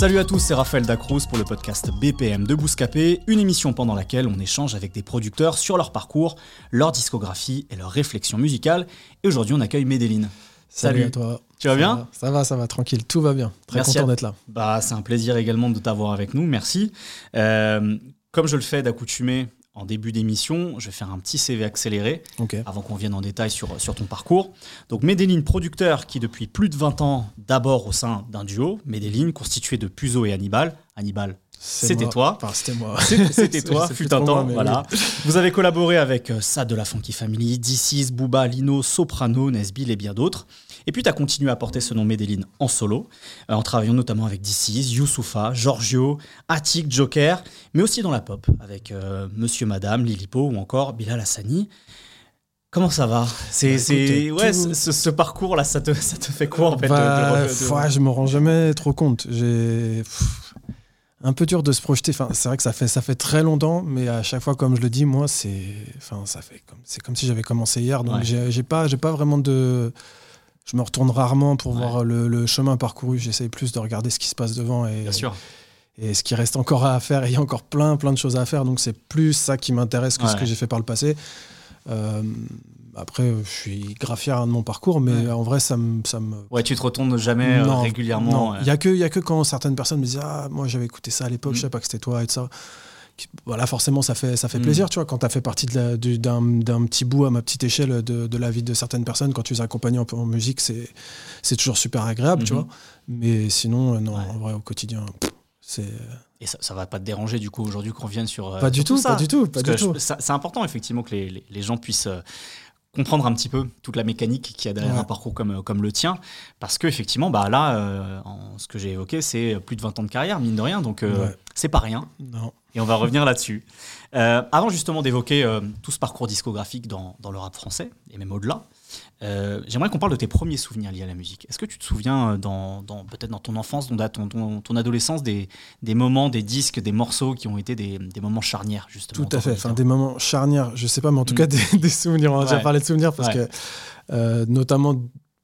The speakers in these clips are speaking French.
Salut à tous, c'est Raphaël Dacruz pour le podcast BPM de Bouscapé, une émission pendant laquelle on échange avec des producteurs sur leur parcours, leur discographie et leur réflexion musicale. Et aujourd'hui, on accueille Médéline. Salut, à toi. Tu vas Ça bien va, Ça va, ça va, tranquille, tout va bien. Très Merci content d'être là. Bah, c'est un plaisir également de t'avoir avec nous, merci. Euh, comme je le fais d'accoutumée en début d'émission, je vais faire un petit CV accéléré avant qu'on vienne en détail sur, sur ton parcours. Donc Medellin, producteur qui depuis plus de 20 ans, d'abord au sein d'un duo, Medellin, constitué de Puzo et Hannibal. Hannibal, C'était toi. Enfin, c'était moi. C'était toi, fut un temps. moi, voilà. Vous avez collaboré avec euh, Sad de la Funky Family, D6, Booba, Lino, Soprano, Nesbill et bien d'autres. Et puis tu as continué à porter ce nom Medellin en solo, euh, en travaillant notamment avec D6, Youssoufa, Giorgio, Attic, Joker, mais aussi dans la pop, avec euh, Monsieur Madame, Lilipo ou encore Bilal Hassani. Comment ça va? C'est, Bah, ouais, tout- ce, ce- ce parcours-là, ça te, ça te fait quoi en fait Bah, de- de- pff, ouais, je me rends jamais trop compte. J'ai un peu dur de se projeter. Enfin, c'est vrai que ça fait ça fait très longtemps, mais à chaque fois, comme je le dis, moi, c'est enfin ça fait comme c'est comme si j'avais commencé hier. Donc Ouais. j'ai pas j'ai pas vraiment de je me retourne rarement pour Ouais. voir le, le chemin parcouru. J'essaye plus de regarder ce qui se passe devant et, Bien sûr. et ce qui reste encore à faire. Et il y a encore plein, plein de choses à faire. Donc c'est plus ça qui m'intéresse que ce que j'ai fait par le passé. Euh, après, je suis grave fier de mon parcours, mais Ouais. en vrai, ça me. Ça me Ouais, tu te retournes jamais euh, Non, régulièrement. non. euh, Il n'y a, que- y a que quand certaines personnes me disent Ah, moi j'avais écouté ça à l'époque, Mm. je sais pas que c'était toi et tout ça. Voilà, forcément, ça fait, ça fait Mm. plaisir, tu vois, quand tu as fait partie du- d'un d'un petit bout à ma petite échelle de, de la vie de certaines personnes, quand tu les accompagnes un peu en musique, c'est c'est toujours super agréable, tu Mhm. vois. Mais sinon, euh, non, Ouais. en vrai, au quotidien, c'est. Et ça, ça va pas te déranger du coup aujourd'hui qu'on revienne sur. euh, Pas du tout, ça. pas du tout, pas Parce du tout. C'est important effectivement que les, les- les gens puissent euh, comprendre un petit peu toute la mécanique qu'il y a derrière Ouais. un parcours comme, euh, comme le tien. Parce que effectivement, bah, là, euh, en- ce que j'ai évoqué, c'est plus de 20 ans de carrière, mine de rien. Donc euh, Ouais. c'est pas rien. Non. Et on va revenir là-dessus. Euh, avant justement d'évoquer euh, tout ce parcours discographique dans, dans le rap français, et même au-delà, euh, j'aimerais qu'on parle de tes premiers souvenirs liés à la musique. Est-ce que tu te souviens, euh, dans, dans- peut-être dans ton enfance, dans ton, ton, ton adolescence, des, des moments, des disques, des morceaux qui ont été des, des moments charnières, justement Tout à fait. Enfin, des moments charnières, je sais pas, mais en tout Mm. cas, des, des souvenirs. On a déjà Ouais. parlé de souvenirs parce Ouais. que, euh, notamment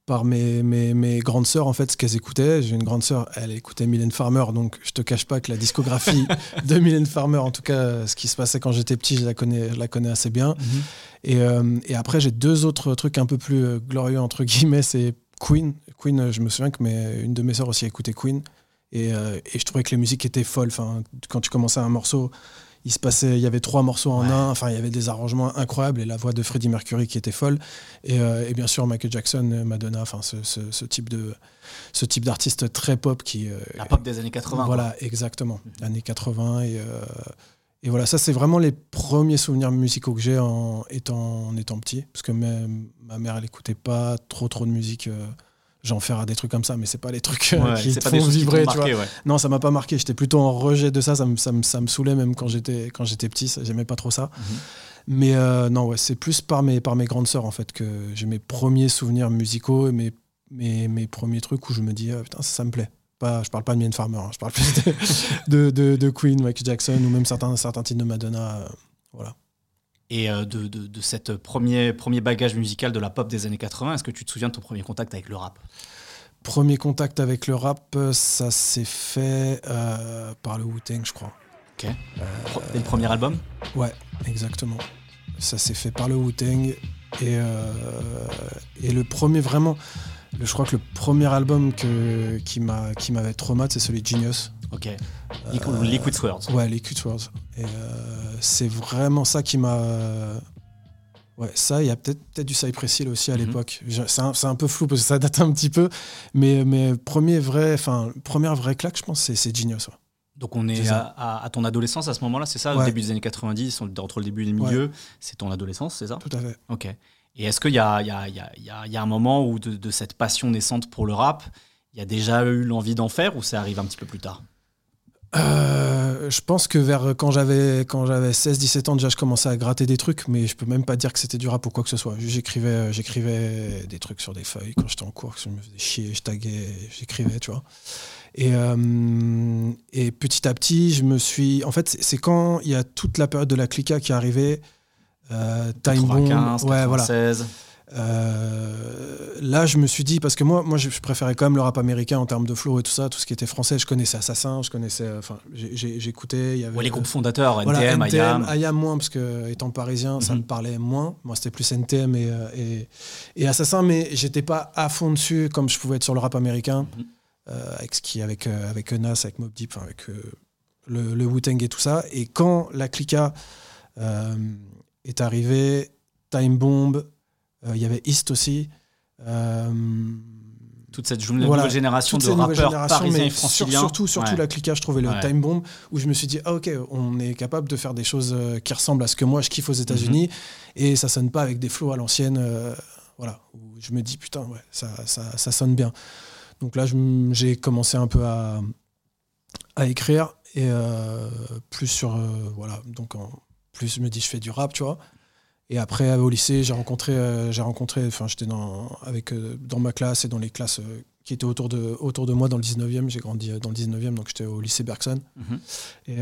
par mes, mes, mes grandes sœurs, en fait, ce qu'elles écoutaient. J'ai une grande sœur, elle écoutait Mylène Farmer, donc je te cache pas que la discographie de Mylène Farmer, en tout cas, ce qui se passait quand j'étais petit, je la connais, je la connais assez bien. Mhm. Et, euh, et après, j'ai deux autres trucs un peu plus euh, glorieux, entre guillemets, c'est Queen. Queen, je me souviens que mes, une de mes sœurs aussi écoutait Queen. Et, euh, et je trouvais que les musiques étaient folles. Enfin, quand tu commençais un morceau, il se passait, il y avait trois morceaux en Ouais. un. Enfin, il y avait des arrangements incroyables et la voix de Freddie Mercury qui était folle. Et, euh, et bien sûr, Michael Jackson, Madonna, enfin, ce, ce- ce type de, ce type d'artiste très pop qui. euh, La pop des années 80. quoi. voilà, exactement. Mhm. Années 80. Et, euh, et voilà, ça, c'est vraiment les premiers souvenirs musicaux que j'ai en étant, en étant petit. Parce que ma, ma mère, elle écoutait pas trop, trop de musique. J'en ferai des trucs comme ça, mais c'est pas les trucs euh, Ouais, qui te pas font qui vibrer, vois. ouais. Non, ça m'a pas marqué. J'étais plutôt en rejet de ça. Ça me, ça me, ça me saoulait même quand j'étais quand j'étais petit. J'aimais pas trop ça. Mhm. Mais euh, non, ouais, c'est plus par mes, par mes grandes sœurs en fait que j'ai mes premiers souvenirs musicaux et mes, mes, mes premiers trucs où je me dis ah, putain ça, ça me plaît. Pas, je parle pas de Mylène Farmer, hein, je parle plus de, de, de- de Queen, Michael Jackson ou même certains, certains titres de Madonna. euh, voilà. Et euh, de, de, de cette premier, premier bagage musical de la pop des années 80, est-ce que tu te souviens de ton premier contact avec le rap? Premier contact avec le rap, euh, ça s'est fait euh, par le Wu-Tang, je crois. Ok. Dès le premier album? Ouais, exactement. Ça s'est fait par le Wu-Tang. Et, euh, et le premier, vraiment, le- je crois que le premier album que, qui m'avait traumatisé, c'est celui de Genius. Ok. Liquid, Liquid Swords. Ouais, les Words. Et euh, c'est vraiment ça qui m'a. Ouais, ça, il y a peut-être peut du Cypress Hill aussi à Mhm. l'époque. C'est un, un peu flou parce que ça date un petit peu. Mais, mais premier vrai, enfin, première vraie claque, je pense, c'est- Genius. ouais. Donc on est, à, ça. à- à ton adolescence à ce moment-là, c'est ça? Au début des années 90, on- entre le début et le milieu, c'est ton adolescence, c'est ça? Tout à fait. Ok. Et est-ce qu'il y y, y, a, il y a- il y a un moment où de, de cette passion naissante pour le rap, il y a déjà eu l'envie d'en faire ou ça arrive un petit peu plus tard? Euh, je pense que vers quand j'avais quand j'avais 16 17 ans déjà je commençais à gratter des trucs mais je peux même pas dire que c'était du rap ou quoi que ce soit. J'écrivais j'écrivais des trucs sur des feuilles quand j'étais en cours, je me faisais chier, je taguais, j'écrivais, tu vois. Et, euh, et petit à petit, je me suis en fait c'est quand il y a toute la période de la clica qui est arrivée euh, Time Bomb, ouais, voilà. Euh, là, je me suis dit, parce que moi, moi je, préférais quand même le rap américain en termes de flow et tout ça, tout ce qui était français. Je connaissais Assassin, je connaissais. Enfin, j'écoutais. Il y avait, les groupes fondateurs, NTM, IAM. IAM moins, parce que étant parisien, ça mhm. me parlait moins. Moi, c'était plus NTM et, euh, et, et Assassin, mais j'étais pas à fond dessus comme je pouvais être sur le rap américain, mhm. euh, avec, ce qui, avec, avec Nas, avec Mob Deep, avec le, le Wu-Tang et tout ça. Et quand la Clica est arrivée, Time Bomb, euh, il y avait East aussi. Euh, toute cette nouvelle génération de rappeurs parisiens et franciliens. surtout, surtout la cliquage, je trouvais le Time Bomb, où je me suis dit, ah ok, on est capable de faire des choses euh, qui ressemblent à ce que moi je kiffe aux États-Unis, mhm. et ça sonne pas avec des flots à l'ancienne. voilà, où je me dis, putain, ouais, ça, ça, ça sonne bien. Donc là, j'ai commencé un peu à, à écrire, et plus sur. voilà, donc en, plus je me dis, je fais du rap, tu vois. Et après, au lycée, j'ai rencontré, euh, j'ai rencontré, enfin, j'étais dans, avec, euh, dans ma classe et dans les classes euh, qui étaient autour de, autour de moi dans le 19e. J'ai grandi dans le 19e, donc j'étais au lycée Bergson. Mhm. Et,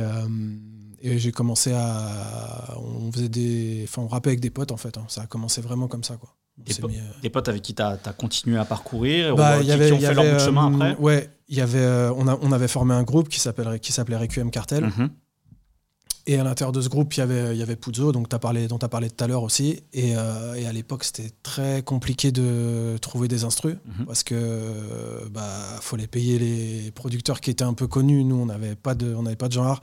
et j'ai commencé à. On faisait des. Enfin, on rappait avec des potes, en fait. Hein. Ça a commencé vraiment comme ça, quoi. Des, potes avec qui tu as, continué à parcourir bah, qui, avait, qui, ont fait leur chemin après? Ouais, y avait, on, a, on avait formé un groupe qui s'appelait Requiem Cartel. Mhm. Et à l'intérieur de ce groupe, il y avait, il y avait Puzo, donc as parlé, dont tu as parlé tout à l'heure aussi. Et, euh, et à l'époque, c'était très compliqué de trouver des instrus mhm. parce que bah faut les payer les producteurs qui étaient un peu connus. Nous, on n'avait pas de, on n'avait pas de genre.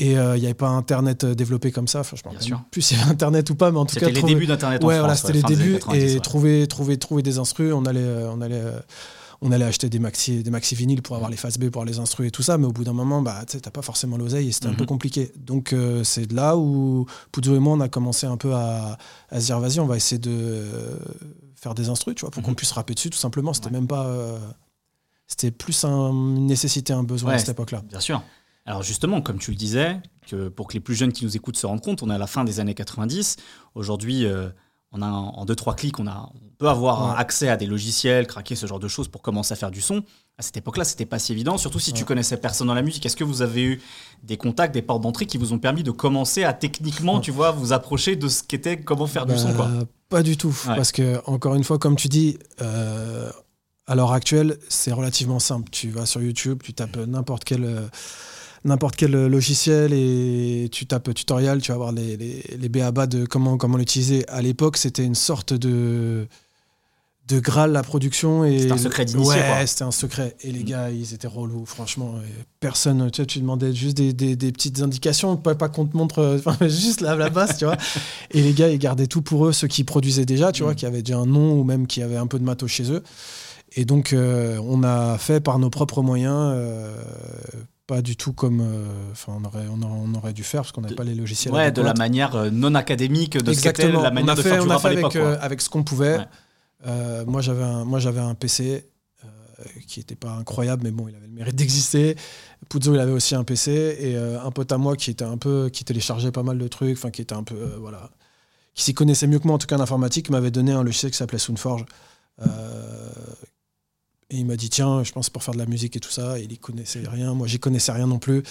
Et euh, il n'y avait pas Internet développé comme ça. Enfin, je ne sais plus s'il y avait Internet ou pas, mais en tout cas. C'était les débuts d'Internet. Ouais, voilà, c'était les débuts. Et trouver, trouver, trouver des instrus, on allait, on allait on allait acheter des maxi, des maxi vinyles pour avoir les phases B, pour les instruire et tout ça, mais au bout d'un moment, bah, tu n'as pas forcément l'oseille et c'était un peu mhm. compliqué. Donc euh, c'est de là où Puzo et moi, on a commencé un peu à, se dire, vas-y, on va essayer de faire des instrus, tu vois, pour qu'on mhm. puisse rapper dessus, tout simplement. C'était même pas... Euh, c'était plus une nécessité, un besoin à cette époque-là. Bien sûr. Alors justement, comme tu le disais, que pour que les plus jeunes qui nous écoutent se rendent compte, on est à la fin des années 90. Aujourd'hui, euh, on a en deux trois clics, on, a, on peut avoir accès à des logiciels, craquer ce genre de choses pour commencer à faire du son. À cette époque-là, c'était pas si évident, surtout si tu connaissais personne dans la musique. Est-ce que vous avez eu des contacts, des portes d'entrée qui vous ont permis de commencer à techniquement, tu vois, vous approcher de ce qu'était comment faire du son quoi? bah, Pas du tout, parce que encore une fois, comme tu dis. Euh, à l'heure actuelle, c'est relativement simple. Tu vas sur YouTube, tu tapes n'importe quel euh, n'importe quel logiciel et tu tapes tutoriel, tu vas voir les, les, les BABA de comment, comment l'utiliser. À l'époque, c'était une sorte de de Graal la production et c'était un secret d'initié ouais c'était un secret et les mm. gars ils étaient relous franchement personne tu, sais, tu demandais juste des, des, des, petites indications pas, pas qu'on te montre juste la, la base tu vois et les gars ils gardaient tout pour eux ceux qui produisaient déjà tu vois mm. qui avaient déjà un nom ou même qui avaient un peu de matos chez eux et donc euh, on a fait par nos propres moyens euh, pas du tout comme euh, enfin on, aurait, on, aurait dû faire parce qu'on n'avait pas les logiciels. Ouais, de la manière euh, non académique de Exactement. ce la manière on a fait, de faire on a fait avec, euh, avec ce qu'on pouvait. moi j'avais un, moi j'avais un PC qui n'était pas incroyable mais bon il avait le mérite d'exister. Puzo il avait aussi un PC et un pote à moi qui était un peu qui téléchargeait pas mal de trucs, enfin qui était un peu voilà qui s'y connaissait mieux que moi en tout cas en informatique m'avait donné un logiciel qui s'appelait Soundforge. Et il m'a dit, tiens, je pense pour faire de la musique et tout ça. il y connaissait rien. Moi, j'y connaissais rien non plus.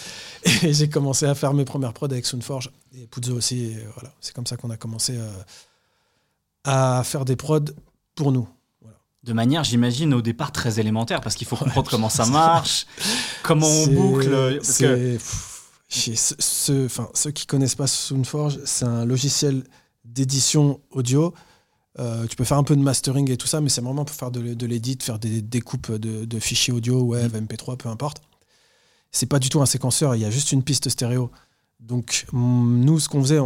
Et j'ai commencé à faire mes premières prods avec Soundforge et Puzo aussi. voilà. C'est comme ça qu'on a commencé euh, à, faire des prods pour nous. De manière, j'imagine, au départ très élémentaire, parce qu'il faut comprendre comment ça marche, comment on boucle. Parce que... ceux, enfin, ceux qui connaissent pas Soundforge, c'est un logiciel d'édition audio euh, tu peux faire un peu de mastering et tout ça, mais c'est vraiment pour faire de, de l'édit, faire des découpes de, fichiers audio, web, MP3, peu importe. C'est pas du tout un séquenceur, il y a juste une piste stéréo. Donc mm, nous, ce qu'on faisait,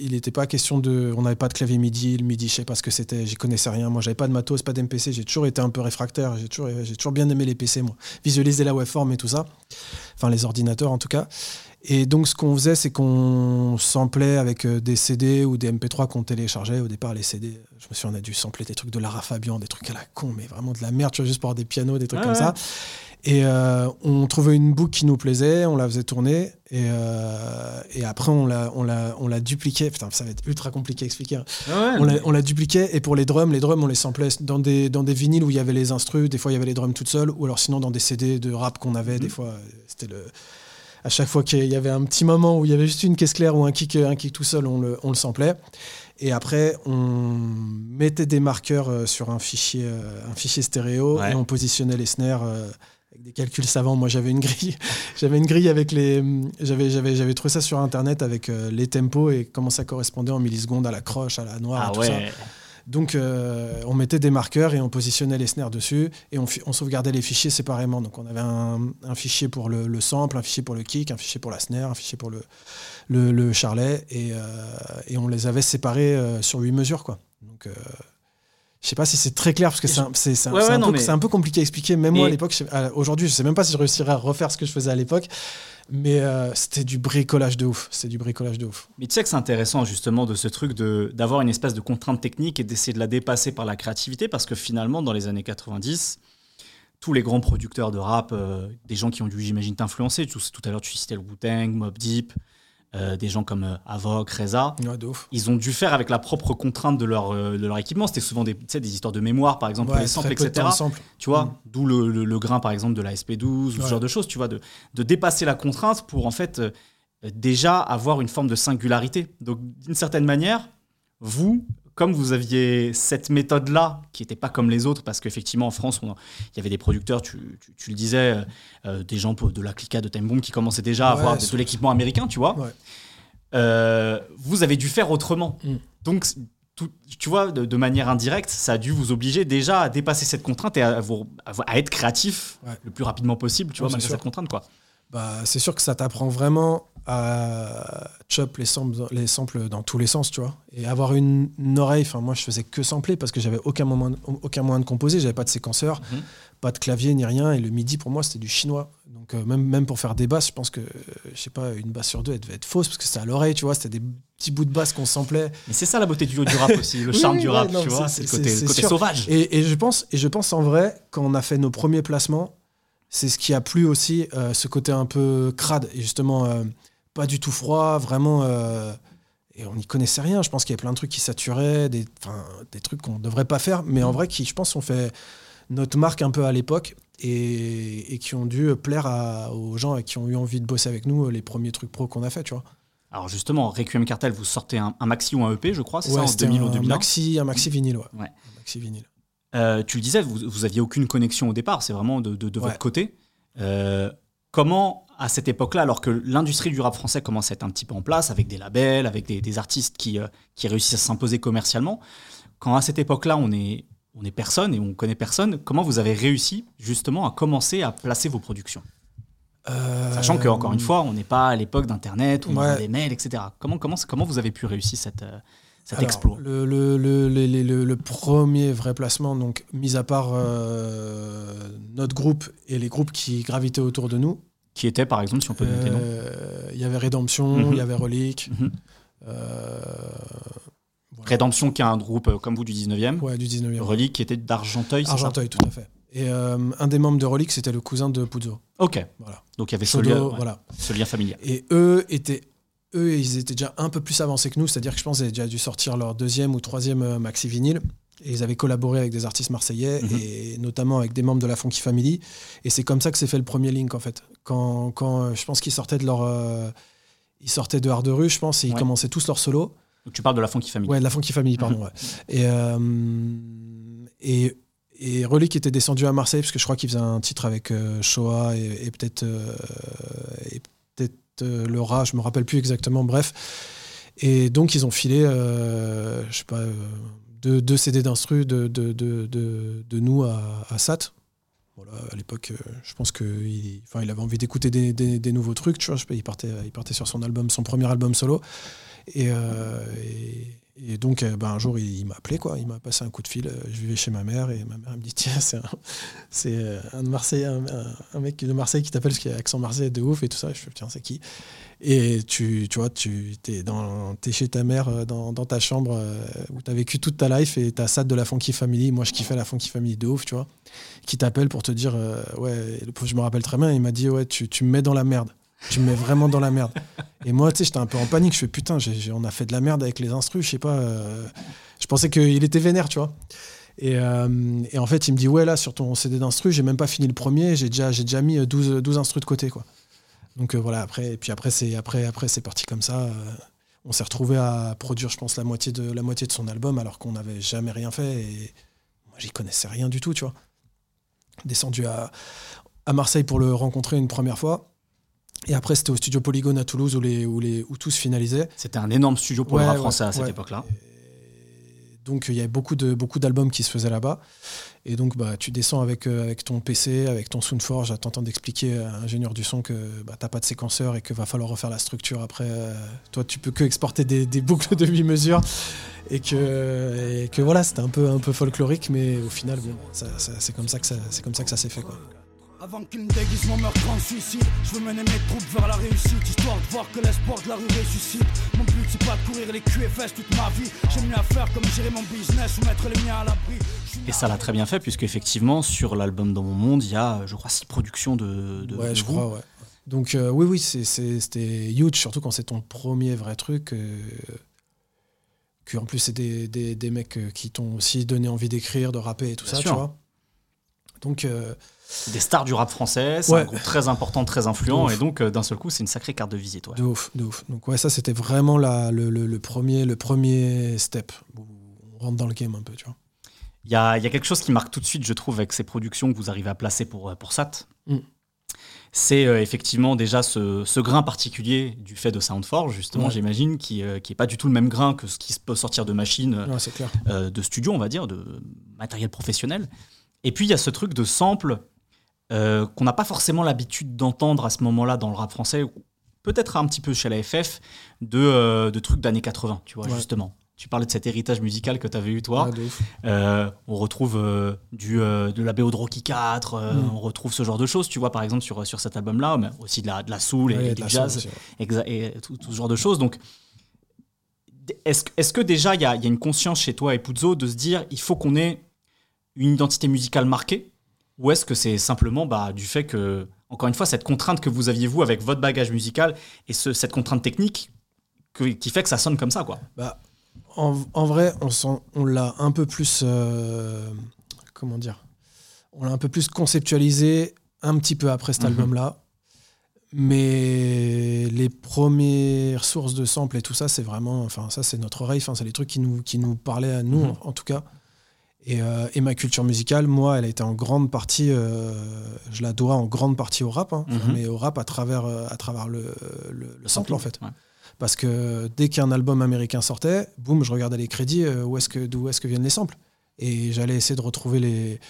il n'était pas question de, on n'avait pas de clavier MIDI, le MIDI, je sais pas ce que c'était, j'y connaissais rien. Moi, j'avais pas de matos, pas d'MPC, j'ai toujours été un peu réfractaire, j'ai toujours, j'ai toujours bien aimé les PC, moi, visualiser la waveform et tout ça, enfin les ordinateurs en tout cas. Et donc, ce qu'on faisait, c'est qu'on samplait avec euh, des CD ou des MP3 qu'on téléchargeait. Au départ, les CD, je me souviens, on a dû sampler des trucs de Lara Fabian, des trucs à la con, mais vraiment de la merde, tu vois, juste pour avoir des pianos, des trucs Ah comme ouais. ça. Et euh, on trouvait une boucle qui nous plaisait, on la faisait tourner, et, euh, et après, on la, on, la, on la dupliquait. Putain, ça va être ultra compliqué à expliquer. hein. On la, on la dupliquait et pour les drums, les drums on les samplait dans des, dans des vinyles où il y avait les instrus, des fois il y avait les drums toutes seules, ou alors sinon dans des CD de rap qu'on avait, des fois euh, c'était le. À chaque fois qu'il y avait un petit moment où il y avait juste une caisse claire ou un kick, un kick tout seul, on le, on le samplait. Et après, on mettait des marqueurs euh, sur un fichier, euh, un fichier stéréo Ouais. et on positionnait les snares euh, avec des calculs savants. Moi, j'avais une grille, j'avais une grille avec les, j'avais, j'avais, j'avais trouvé ça sur internet avec les tempos et comment ça correspondait en millisecondes à la croche, à la noire, Ah et tout ça. Donc, euh, on mettait des marqueurs et on positionnait les snares dessus et on, sauvegardait les fichiers séparément. Donc, on avait un, un fichier pour le, le sample, un fichier pour le kick, un fichier pour la snare, un fichier pour le, le, le charlet et, euh, et on les avait séparés euh, sur 8 mesures. Quoi. Donc, je sais pas si c'est très clair parce que c'est un, un- Ouais, c'est ouais, un non, peu- mais- c'est un peu compliqué à expliquer. Même moi, à l'époque, aujourd'hui, je sais même pas si je réussirais à refaire ce que je faisais à l'époque. Mais euh, c'était du bricolage de ouf. C'était du bricolage de ouf. Mais tu sais que c'est intéressant justement de ce truc d'avoir une espèce de contrainte technique et d'essayer de la dépasser par la créativité parce que finalement dans les années 90 tous les grands producteurs de rap, euh, des gens qui ont dû j'imagine t'influencer, tout, tout à l'heure tu citais le Wu-Tang, Mob Deep, euh, des gens comme euh, Avoc, Reza, Ouais, ils ont dû faire avec la propre contrainte de leur, euh, de leur équipement. C'était souvent des, des histoires de mémoire par exemple, Ouais, les samples, etc. sample. Tu vois, Mm. d'où le, le- le grain par exemple de la SP12 ou ce genre de choses, tu vois, de, de dépasser la contrainte pour en fait déjà avoir une forme de singularité. Donc d'une certaine manière, vous, comme vous aviez cette méthode-là, qui n'était pas comme les autres, parce qu'effectivement en France, il y avait des producteurs, tu, tu- tu le disais, euh, euh, des gens de la clica de Time qui commençaient déjà à Ouais, avoir de, l'équipement américain, tu vois. Ouais. Euh, vous avez dû faire autrement. Mm. Donc, tout- tu vois, de, de manière indirecte, ça a dû vous obliger déjà à dépasser cette contrainte et à, vous- être créatif Ouais. le plus rapidement possible, tu vois, malgré cette contrainte, quoi. Bah, c'est sûr que ça t'apprend vraiment à chop les samples, les samples dans tous les sens, tu vois. Et avoir une, une oreille, enfin moi je faisais que sampler parce que j'avais aucun moyen, aucun moyen de composer, j'avais pas de séquenceur, Mhm. pas de clavier ni rien, et le midi pour moi c'était du chinois. Donc euh, même, même pour faire des basses, je pense que, euh, je sais pas, une basse sur deux elle devait être fausse parce que c'était à l'oreille, tu vois, c'était des petits bouts de basse qu'on samplait. Mais c'est ça la beauté du, du rap aussi, le charme oui, du ouais, rap, non, tu vois, c'est- le côté, le sauvage. Et, et je pense, et je pense en vrai, quand on a fait nos premiers placements, c'est ce qui a plu aussi, euh, ce côté un peu crade et justement pas du tout froid, vraiment. euh, et on n'y connaissait rien. Je pense qu'il y avait plein de trucs qui saturaient, des, trucs qu'on ne devrait pas faire, mais en vrai, qui, je pense, ont fait notre marque un peu à l'époque et, et qui ont dû plaire à- aux gens et qui ont eu envie de bosser avec nous euh, les premiers trucs pro qu'on a fait, tu vois. Alors justement, Requiem Cartel, vous sortez un, un maxi ou un EP, je crois, c'est ça, en c'était 2000 ou un 2001 maxi, un maxi vinyle, ouais. Ouais. Un maxi vinyle. Euh, tu le disais, vous, vous aviez aucune connexion au départ, c'est vraiment de, de- de Ouais. votre côté. Euh, comment, à cette époque-là, alors que l'industrie du rap français commence à être un petit peu en place, avec des labels, avec des, des artistes qui, euh, qui réussissent à s'imposer commercialement, quand à cette époque-là, on est, on est personne et on connaît personne, comment vous avez réussi justement à commencer à placer vos productions? Sachant que, encore une fois, on n'est pas à l'époque d'Internet, on a Euh, ouais. des mails, etc. Comment, comment, comment vous avez pu réussir cette, euh, cet Alors, exploit le, premier vrai placement, donc mis à part euh, notre groupe et les groupes qui gravitaient autour de nous, Qui était, par exemple, si on peut donner euh, il y avait Rédemption, Mhm. il y avait Relique, Mhm. euh, voilà. Rédemption, qui est un groupe comme vous du 19e. ouais, du 19e. Relique, qui était d'Argenteuil, Argenteuil, tout à fait. Et un des membres de Relique, c'était le cousin de Puzo. Ok. Voilà. Donc il y avait ce Chodo, lien, ouais, voilà. ce lien familial. Et eux étaient, eux, ils étaient déjà un peu plus avancés que nous, c'est-à-dire que je pense qu'ils avaient déjà dû sortir leur deuxième ou troisième euh, maxi vinyle. Et ils avaient collaboré avec des artistes marseillais Mhm. et notamment avec des membres de la Funky Family. Et c'est comme ça que s'est fait le premier link en fait. Quand, quand euh, je pense qu'ils sortaient de leur, euh, ils sortaient de Hard de Rue, je pense, et ils Ouais. commençaient tous leur solo. Donc tu parles de la Funky Family. Ouais, de la Funky Family, pardon. Mhm. ouais. Et, euh, et, et Relic était descendu à Marseille parce que je crois qu'il faisait un titre avec euh, Shoah et, et peut-être et le rat, je me rappelle plus exactement. Bref. Et donc ils ont filé, euh, je sais pas, euh, deux, deux CD d'instru de, de, de, de, nous à, Sat. Voilà, à l'époque, euh, je pense qu'il enfin, il avait envie d'écouter des, des, nouveaux trucs. Tu vois, je sais pas, il, partait, il partait sur son album, son premier album solo. Euh, et donc, euh, ben, un jour, il, m'a appelé, quoi. Il m'a passé un coup de fil. Euh, je vivais chez ma mère et ma mère me dit Tiens, c'est un, c'est euh, un, de Marseille, un, mec de Marseille qui t'appelle parce qu'il a accent marseillais de ouf et tout ça. Je fais Tiens, c'est qui? Et tu, tu vois, tu es, chez ta mère dans, dans ta chambre où tu as vécu toute ta life et tu as ça de la Funky Family. Moi, je kiffais la Funky Family de ouf, tu vois. Qui t'appelle pour te dire Ouais, je me rappelle très bien, il m'a dit Ouais, tu, tu me mets dans la merde. Tu me mets vraiment dans la merde. Et moi, tu sais, j'étais un peu en panique. Je fais putain, on a fait de la merde avec les instrus, je sais pas. Euh, je pensais qu'il était vénère, tu vois. Euh, et, en fait, il me dit Ouais, là, sur ton CD d'instru, j'ai même pas fini le premier, j'ai déjà, déjà mis 12, 12 instrus de côté, quoi. Donc euh, voilà, après, et puis après, c'est après, après, parti comme ça. on s'est retrouvé à produire, je pense, la moitié de, la moitié de son album, alors qu'on n'avait jamais rien fait. Et moi, j'y connaissais rien du tout, tu vois. Descendu à, à Marseille pour le rencontrer une première fois. Et après, c'était au studio Polygone à Toulouse où, les, où, les, où tout se finalisait. C'était un énorme studio pour le rap français à cette époque-là. Donc, il y avait beaucoup, de, beaucoup d'albums qui se faisaient là-bas. Et donc, bah, tu descends avec, euh, avec ton PC, avec ton Soundforge, à t'entendre d'expliquer à l'ingénieur du son que bah, tu n'as pas de séquenceur et qu'il va falloir refaire la structure après. Euh, toi, tu peux que exporter des, des boucles de 8 mesures. Et que, et que voilà, c'était un peu, un peu folklorique, mais au final, bon, ça, c'est, comme ça que ça, c'est comme ça que ça s'est fait. Quoi. Avant qu'une déguisement meurtre en suicide, je veux mener mes troupes vers la réussite, histoire de voir que l'espoir de la rue ressuscite. Mon but c'est pas de courir les QFS toute ma vie, j'ai mieux à faire comme gérer mon business ou mettre les miens à l'abri. Et ça l'a très bien fait, puisque effectivement, sur l'album Dans mon monde, il y a, je crois, six productions de. de ouais, je crois, ouais. Donc, euh, oui, oui, c'était huge, surtout quand c'est ton premier vrai truc. Euh, que en plus, c'est des, des, des, mecs euh, qui t'ont aussi donné envie d'écrire, de rapper et tout ça, tu vois. Donc. Euh, des stars du rap français, c'est un groupe très important, très influent, et donc euh, d'un seul coup, c'est une sacrée carte de visite. De ouf, de ouf. Donc ouais, ça c'était vraiment la, le, le, premier, le premier step. On rentre dans le game un peu, tu vois. Il y a, y a, quelque chose qui marque tout de suite, je trouve, avec ces productions que vous arrivez à placer pour, euh, pour SAT. Mm. C'est euh, effectivement déjà ce, ce, grain particulier du fait de Soundforge, justement, j'imagine, qui n'est qui est pas du tout le même grain que ce qui peut sortir de machines de studio, on va dire, de matériel professionnel. Et puis il y a ce truc de sample euh, qu'on n'a pas forcément l'habitude d'entendre à ce moment-là dans le rap français, peut-être un petit peu chez la FF, de, euh, de trucs d'années 80, tu vois, justement. Tu parlais de cet héritage musical que tu avais eu, toi. Euh, on retrouve du, de la BO de Rocky 4, mm. on retrouve ce genre de choses, tu vois, par exemple, sur, sur cet album-là, mais aussi de la, de la soul et, du jazz, et tout, ce genre de choses. Donc, est-ce est que déjà, il y a, y a, une conscience chez toi et Puzzo de se dire, il faut qu'on ait une identité musicale marquée ou est-ce que c'est simplement bah, du fait que, encore une fois, cette contrainte que vous aviez, vous, avec votre bagage musical et ce, cette contrainte technique qui fait que ça sonne comme ça, quoi? Bah, en, en, vrai, on, on l'a un peu plus. Euh, comment dire? On l'a un peu plus conceptualisé un petit peu après cet mhm. album-là. Mais les premières sources de samples et tout ça, c'est vraiment. Enfin, ça, c'est notre oreille. Enfin, c'est les trucs qui nous, qui nous parlaient à nous, mhm. en tout cas. Euh, et, ma culture musicale, moi, elle a été en grande partie, euh, je la dois en grande partie au rap, hein. mhm. mais au rap à travers, euh, à travers le, le, sample, en fait. Parce que dès qu'un album américain sortait, boum, je regardais les crédits, où est-ce que, d'où est-ce que viennent les samples Et j'allais essayer de retrouver les,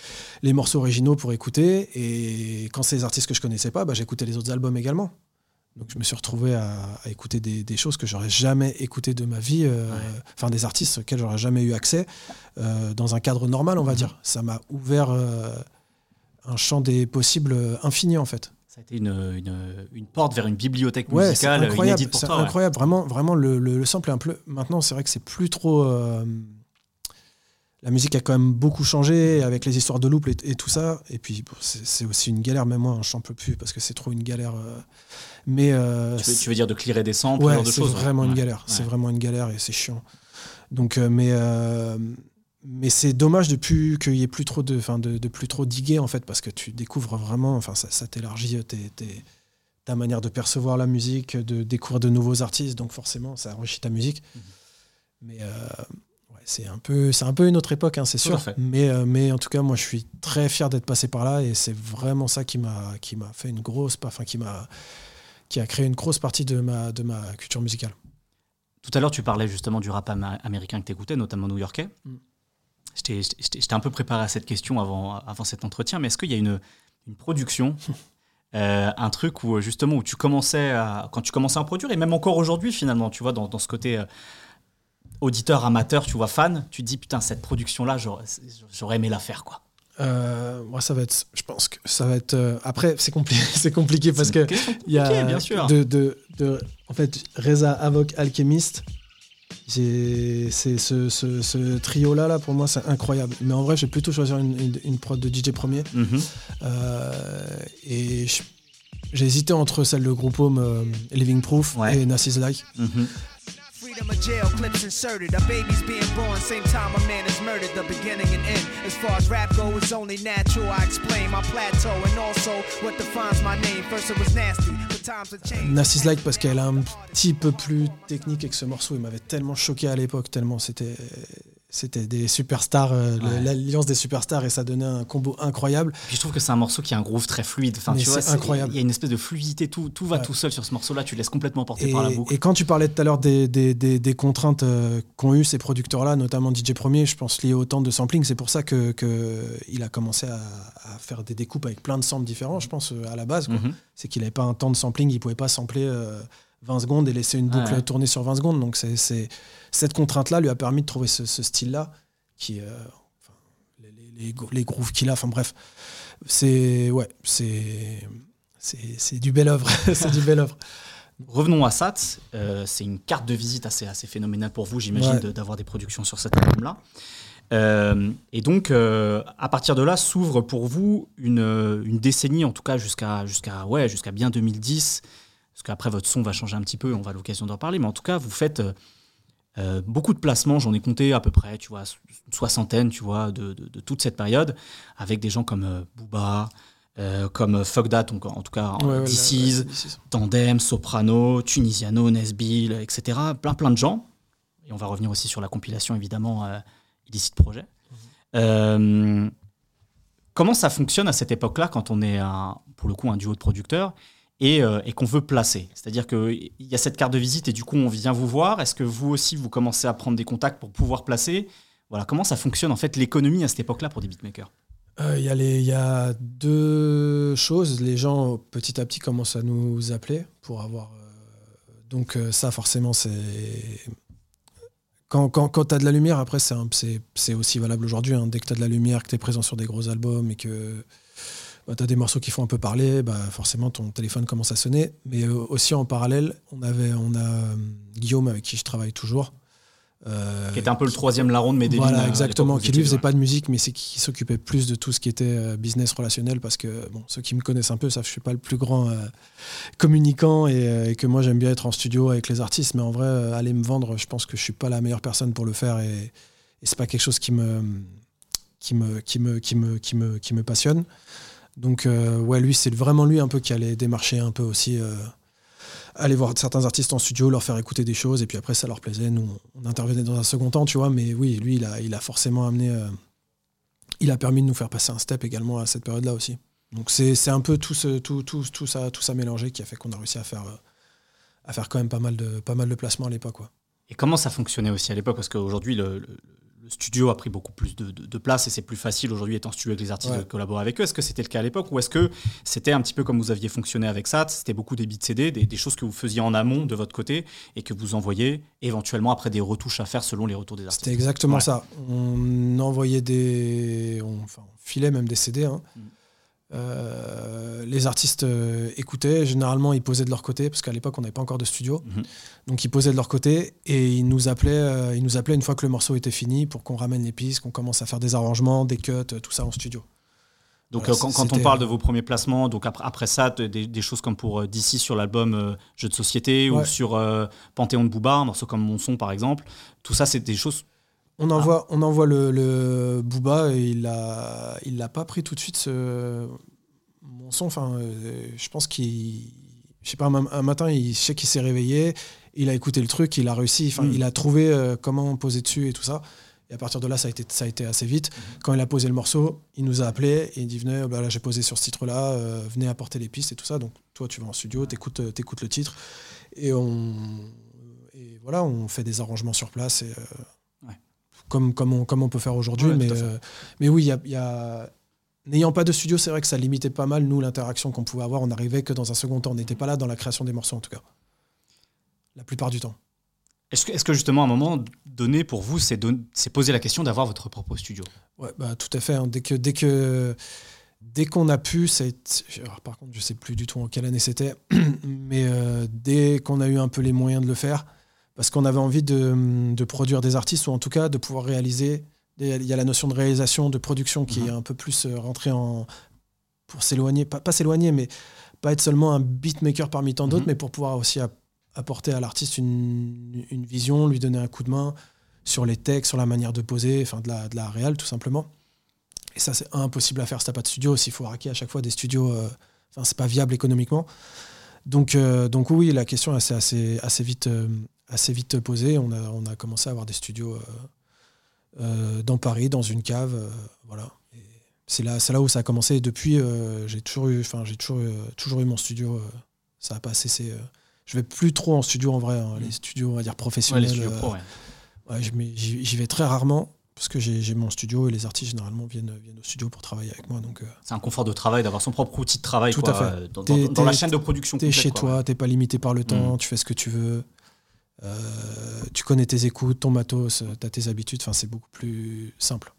les, morceaux originaux pour écouter. Et quand c'est des artistes que je connaissais pas, bah, j'écoutais les autres albums également. Donc je me suis retrouvé à, écouter des, choses que j'aurais jamais écoutées de ma vie, euh, enfin des artistes auxquels j'aurais jamais eu accès euh, dans un cadre normal, on va mhm. dire. Ça m'a ouvert euh, un champ des possibles infini en fait. Ça a été une, une, porte vers une bibliothèque musicale incroyable, pour incroyable, vraiment, vraiment le, le, sample est un peu. Maintenant, c'est vrai que c'est plus trop la musique a quand même beaucoup changé avec les histoires de loop et, tout ça. Et puis c'est aussi une galère, même moi, je n'en peux plus parce que c'est trop une galère. Euh. Mais euh, tu, veux, dire de clearer des samples, ouais, c'est vraiment une galère. C'est vraiment une galère et c'est chiant. Donc, euh, mais mais c'est dommage de plus qu'il y ait plus trop de, fin de, de, plus trop diguer en fait parce que tu découvres vraiment, enfin ça, ça t'élargit ta manière de percevoir la musique, de découvrir de nouveaux artistes, donc forcément ça enrichit ta musique. Mhm. Mais c'est un peu c'est un peu une autre époque hein, c'est sûr. mais euh, mais en tout cas moi je suis très fier d'être passé par là et c'est vraiment ça qui m'a qui m'a fait une grosse enfin qui m'a qui a créé une grosse partie de ma de ma culture musicale. Tout à l'heure tu parlais justement du rap américain que tu écoutais notamment new-yorkais. Mm. j'étais un peu préparé à cette question avant avant cet entretien mais est-ce qu'il y a une une production euh, un truc où justement où tu commençais à, quand tu commençais à produire et même encore aujourd'hui finalement tu vois dans, dans ce côté euh, auditeur, amateur, tu vois, fan, tu te dis putain, cette production-là, j'aurais aimé la faire, quoi euh, moi, ça va être. Je pense que ça va être. Euh, après, c'est compliqué, c'est compliqué parce que il y a bien sûr. De, de, de, en fait, Reza, Avoc, Alchemist. C'est ce, ce, ce, trio là, là pour moi c'est incroyable. Mais en vrai, j'ai plutôt choisi une, une, prod de DJ Premier. Euh, et j'ai hésité entre celle de groupe Home Living Proof et Nassis Like. Mhm. Freedom of jail clips inserted. A baby's being born, same time a man is murdered. The beginning and end. As far as rap go, it's only natural. I explain my plateau and also what defines my name. First it was nasty, but times have changed. Nassis Like parce qu'elle est un petit peu plus technique et ce morceau, il m'avait tellement choqué à l'époque, tellement c'était c'était des superstars, euh, l'alliance des superstars, et ça donnait un combo incroyable. Puis je trouve que c'est un morceau qui a un groove très fluide. Enfin, tu vois, c'est incroyable. Il y a une espèce de fluidité, tout, tout va tout seul sur ce morceau-là, tu laisses complètement porter par la boucle. Et quand tu parlais tout à l'heure des, des, des, contraintes euh, qu'ont eu ces producteurs-là, notamment DJ Premier, je pense lié au temps de sampling, c'est pour ça qu'il que il a commencé à, faire des découpes avec plein de samples différents, je pense, euh, à la base. Mhm. C'est qu'il n'avait pas un temps de sampling, il ne pouvait pas sampler. 20 secondes et laisser une boucle tourner sur 20 secondes. Donc c'est, cette contrainte-là lui a permis de trouver ce, style-là, qui, euh, les, les, grooves qu'il a. Enfin bref, c'est ouais, c'est, c'est, du bel œuvre. c'est du bel œuvre. Revenons à Sat. Euh, c'est une carte de visite assez, assez phénoménale pour vous, j'imagine, d'avoir des productions sur cet album-là. Euh, et donc, à partir de là, s'ouvre pour vous une, une décennie, en tout cas jusqu'à jusqu'à ouais, jusqu'à bien 2010, parce qu'après votre son va changer un petit peu, on va l'occasion d'en parler, mais en tout cas, vous faites euh, euh, beaucoup de placements, j'en ai compté à peu près, tu vois, une soixantaine, tu vois, de, toute cette période, avec des gens comme euh, Booba, comme Fuck That, donc, en tout cas ouais, Tandem, Soprano, Tunisiano, Nesbill, etc. Plein plein de gens. Et on va revenir aussi sur la compilation, évidemment, Illicit Projet. Mhm. comment ça fonctionne à cette époque-là, quand on est, un, pour le coup, un duo de producteurs? Euh, et, qu'on veut placer. C'est-à-dire qu'il y a cette carte de visite et du coup on vient vous voir. Est-ce que vous aussi vous commencez à prendre des contacts pour pouvoir placer? Voilà, comment ça fonctionne en fait l'économie à cette époque-là pour des beatmakers? Euh, Il y, y, a deux choses. Les gens petit à petit commencent à nous appeler pour avoir. Euh, donc ça forcément c'est quand, quand, quand tu as de la lumière, après, c'est aussi valable aujourd'hui. Hein. Dès que tu as de la lumière, que tu es présent sur des gros albums et que bah, tu as des morceaux qui font un peu parler, bah, forcément ton téléphone commence à sonner. Mais euh, aussi en parallèle, on, avait, on a euh, Guillaume avec qui je travaille toujours. Euh, qui était un peu le troisième larron de Medellin. Voilà, exactement. Qui lui faisait pas de musique, mais c'est qui s'occupait plus de tout ce qui était business relationnel, parce que bon, ceux qui me connaissent un peu savent que je suis pas le plus grand communicant et, que moi j'aime bien être en studio avec les artistes, mais en vrai, aller me vendre, je pense que je suis pas la meilleure personne pour le faire et, et c'est pas quelque chose qui me qui me qui me qui me qui me, qui me passionne. Donc, euh, ouais, lui, c'est vraiment lui un peu qui allait démarcher un peu aussi, euh, aller voir certains artistes en studio, leur faire écouter des choses, et puis après, ça leur plaisait. Nous, on intervenait dans un second temps, tu vois, mais oui, lui, il a, il a forcément amené. Euh, il a permis de nous faire passer un step également à cette période-là aussi. Donc, c'est un peu tout, ce, tout, tout, tout, ça, tout ça mélangé qui a fait qu'on a réussi à faire, à faire quand même pas mal de, pas placements à l'époque. Et comment ça fonctionnait aussi à l'époque? Parce qu'aujourd'hui, le studio a pris beaucoup plus de, place et c'est plus facile aujourd'hui étant studio avec les artistes de collaborer avec eux. Est-ce que c'était le cas à l'époque ou est-ce que c'était un petit peu comme vous aviez fonctionné avec SAT C'était beaucoup des bits CD, des, choses que vous faisiez en amont de votre côté et que vous envoyiez éventuellement après des retouches à faire selon les retours des artistes? C'était exactement ça. On envoyait des. On, enfin, on filait même des CD. Hein. Mm. Euh, les artistes euh, écoutaient, généralement ils posaient de leur côté, parce qu'à l'époque on n'avait pas encore de studio. Mhm. Donc ils posaient de leur côté et ils nous, appelaient, euh, ils nous appelaient une fois que le morceau était fini pour qu'on ramène les pistes, qu'on commence à faire des arrangements, des cuts, tout ça en studio. Donc quand, on parle de vos premiers placements, donc après, après ça, des, choses comme pour DC sur l'album Jeux de société ou sur Panthéon de Booba, un morceau comme Mon son par exemple, tout ça c'est des choses on envoie, on envoie le, le Booba et il l'a il l'a pas pris tout de suite ce, mon son. Enfin, euh, je pense qu'il, je sais pas, un, matin, il, je sais qu'il s'est réveillé, il a écouté le truc, il a réussi. Enfin, mm. il a trouvé euh, comment poser dessus et tout ça. Et à partir de là, ça a été, ça a été assez vite. Mm-hmm. Quand il a posé le morceau, il nous a appelé et il dit venez, bah là j'ai posé sur ce titre-là, euh, venez apporter les pistes et tout ça. Donc toi, tu vas en studio, t'écoutes, écoutes le titre et on, et voilà, on fait des arrangements sur place et comme, comme, on, comme on peut faire aujourd'hui. mais, euh, mais oui, il y a, N'ayant pas de studio, c'est vrai que ça limitait pas mal, nous, l'interaction qu'on pouvait avoir. On n'arrivait que dans un second temps. On n'était pas là dans la création des morceaux, en tout cas. La plupart du temps. Est-ce que, est que, justement, à un moment donné, pour vous, c'est poser la question d'avoir votre propre studio? Ouais, bah, tout à fait. Hein. Dès que, dès que, dès qu'on a pu, par contre, je sais plus du tout en quelle année c'était, mais euh, dès qu'on a eu un peu les moyens de le faire, parce qu'on avait envie de, de, produire des artistes, ou en tout cas de pouvoir réaliser. Il y a la notion de réalisation, de production qui mhm. est un peu plus euh, rentrée en. pour s'éloigner, pas, pas s'éloigner, mais pas être seulement un beatmaker parmi tant d'autres, mhm. mais pour pouvoir aussi apporter à l'artiste une, une, vision, lui donner un coup de main sur les textes, sur la manière de poser, enfin de la, de la réal tout simplement. Et ça, c'est impossible à faire si t'as pas de studio. S'il faut raquer à chaque fois des studios, euh, c'est pas viable économiquement. Donc, euh, donc oui, la question est assez, assez, vite, euh, assez vite posée. On a, on a commencé à avoir des studios dans Paris, dans une cave, voilà. C'est là, là où ça a commencé. Et depuis, j'ai toujours eu, j'ai toujours, toujours eu mon studio. ça a pas cessé. je vais plus trop en studio en vrai, hein. les studios, on va dire professionnels. les studios pro, j'y vais très rarement parce que j'ai mon studio et les artistes généralement viennent, viennent au studio pour travailler avec moi. Donc, euh, c'est un confort de travail d'avoir son propre outil de travail. Tout à fait. Euh, dans, la chaîne de production. Tu es chez toi, tu n'es pas limité par le temps, mm. tu fais ce que tu veux. Euh, tu connais tes écoutes, ton matos, tu as tes habitudes. Enfin, c'est beaucoup plus simple.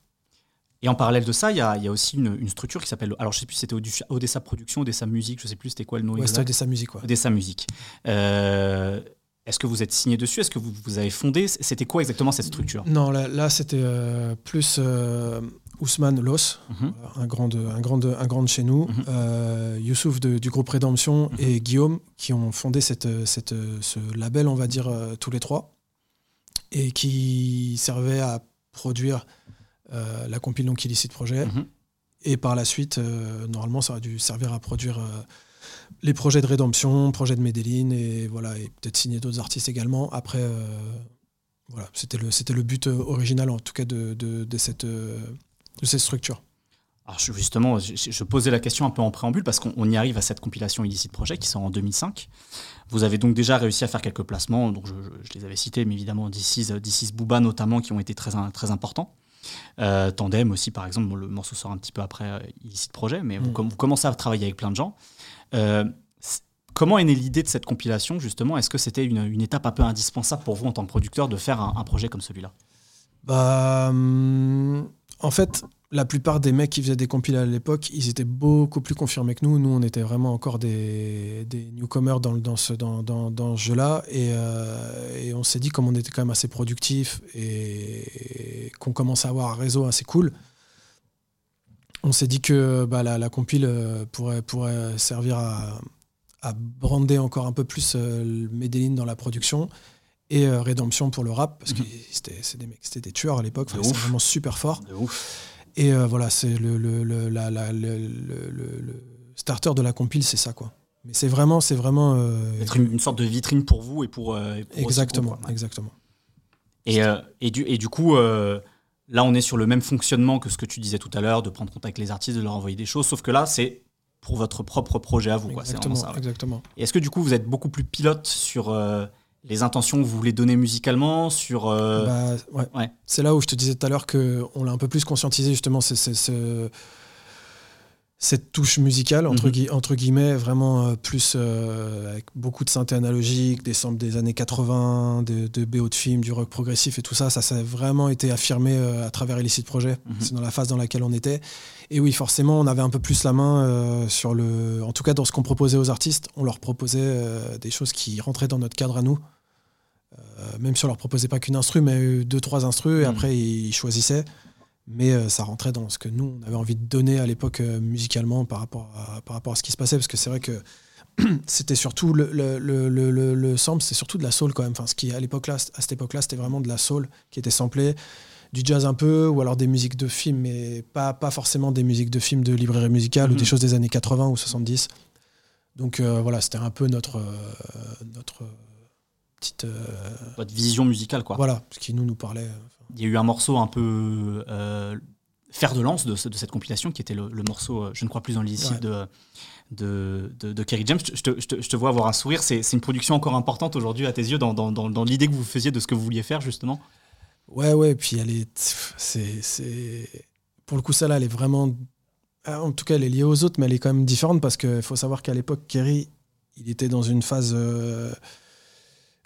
Et en parallèle de ça, il y a, y a, aussi une, une structure qui s'appelle. Alors, je sais plus si c'était Odessa Production, Odessa Musique, je sais plus c'était quoi le nom ouais, c'était Odessa Musique. Ouais. Odessa Musique. Euh, est-ce que vous êtes signé dessus? Est-ce que vous, vous avez fondé? C'était quoi exactement cette structure? Non, là, c'était euh, plus euh, Ousmane Los, mhm. un, grand, un, grand, un grand de chez nous, mhm. euh, Youssouf du groupe Rédemption mhm. et Guillaume qui ont fondé cette, cette, ce label, on va dire, tous les trois, et qui servait à produire la compile donc Illicite Projet. Et par la suite, normalement, ça aurait dû servir à produire les projets de rédemption, projets de Medellin et voilà et peut-être signer d'autres artistes également. Après, euh, voilà, c'était le but euh, original en tout cas de, de, cette euh, de cette structure. Alors justement, je, posais la question un peu en préambule parce qu'on y arrive à cette compilation Illicit Project qui sort en 2005. Vous avez donc déjà réussi à faire quelques placements, donc je, les avais cités, mais évidemment D6, Booba notamment qui ont été très, très importants. Tandem aussi, par exemple, le morceau sort un petit peu après Illicit Project, mais vous, mm. vous, commencez à travailler avec plein de gens. Euh, comment est née l'idée de cette compilation, justement? Est-ce que c'était une, étape un peu indispensable pour vous en tant que producteur de faire un, projet comme celui-là? Bah, hum, En fait, la plupart des mecs qui faisaient des compiles à l'époque, ils étaient beaucoup plus confirmés que nous. Nous, on était vraiment encore des, newcomers dans, ce, dans, dans, jeu-là. Euh, et, on s'est dit, comme on était quand même assez productif et qu'on commençait à avoir un réseau assez cool, on s'est dit que bah, la, compile euh, pourrait, servir à, brander encore un peu plus euh, Medellin dans la production et euh, Rédemption pour le rap, parce que mhm. c'était des mecs, c'était des tueurs à l'époque, c'était vraiment super fort. Et voilà, c'est le, le, starter de la compile, c'est ça quoi. Mais c'est vraiment, c'est vraiment être une, sorte de vitrine pour vous et pour, exactement, exactement. Et, et, du, et du coup, Là, on est sur le même fonctionnement que ce que tu disais tout à l'heure, de prendre contact avec les artistes, de leur envoyer des choses, sauf que là, c'est pour votre propre projet à vous. Exactement. Ça, exactement. Et est-ce que du coup, vous êtes beaucoup plus pilote sur euh, les intentions que vous voulez donner musicalement sur, euh, bah, ouais. C'est là où je te disais tout à l'heure qu'on l'a un peu plus conscientisé, justement, c'est ce cette touche musicale, entre, mhm. entre guillemets, vraiment euh, plus euh, avec beaucoup de synthé analogique, des samples des années 80, de, de BO de films, du rock progressif et tout ça, ça, ça a vraiment été affirmé à travers Illicit Projet. Mhm. C'est dans la phase dans laquelle on était. Et oui, forcément, on avait un peu plus la main sur le. En tout cas, dans ce qu'on proposait aux artistes, on leur proposait des choses qui rentraient dans notre cadre à nous. Même si on leur proposait pas qu'une instru, mais deux, trois instrus, et mhm. après, ils choisissaient mais euh, ça rentrait dans ce que nous, on avait envie de donner à l'époque euh, musicalement par rapport, à, par rapport à ce qui se passait, parce que c'est vrai que c'était surtout le, le, le, le, le sample, c'est surtout de la soul quand même. Enfin, ce qui à l'époque là, à cette époque-là, c'était vraiment de la soul qui était samplée, du jazz un peu, ou alors des musiques de films, mais pas, pas forcément des musiques de films de librairie musicale ou des mhm. choses des années 80 ou 70. Donc euh, voilà, c'était un peu notre, notre petite. Votre vision musicale, quoi. Voilà, ce qui nous nous parlait il y a eu un morceau un peu euh, fer de lance de, cette compilation qui était le, morceau euh, Je ne crois plus dans l'illicite de, de, de, Kerry James. Je te, je, te, vois avoir un sourire. C'est une production encore importante aujourd'hui à tes yeux dans, dans, dans, l'idée que vous faisiez de ce que vous vouliez faire justement? Ouais, ouais. Puis elle est. c'est Pour le coup, celle-là, elle est vraiment. En tout cas, elle est liée aux autres, mais elle est quand même différente parce qu'il faut savoir qu'à l'époque, Kerry, il était dans une phase. Euh,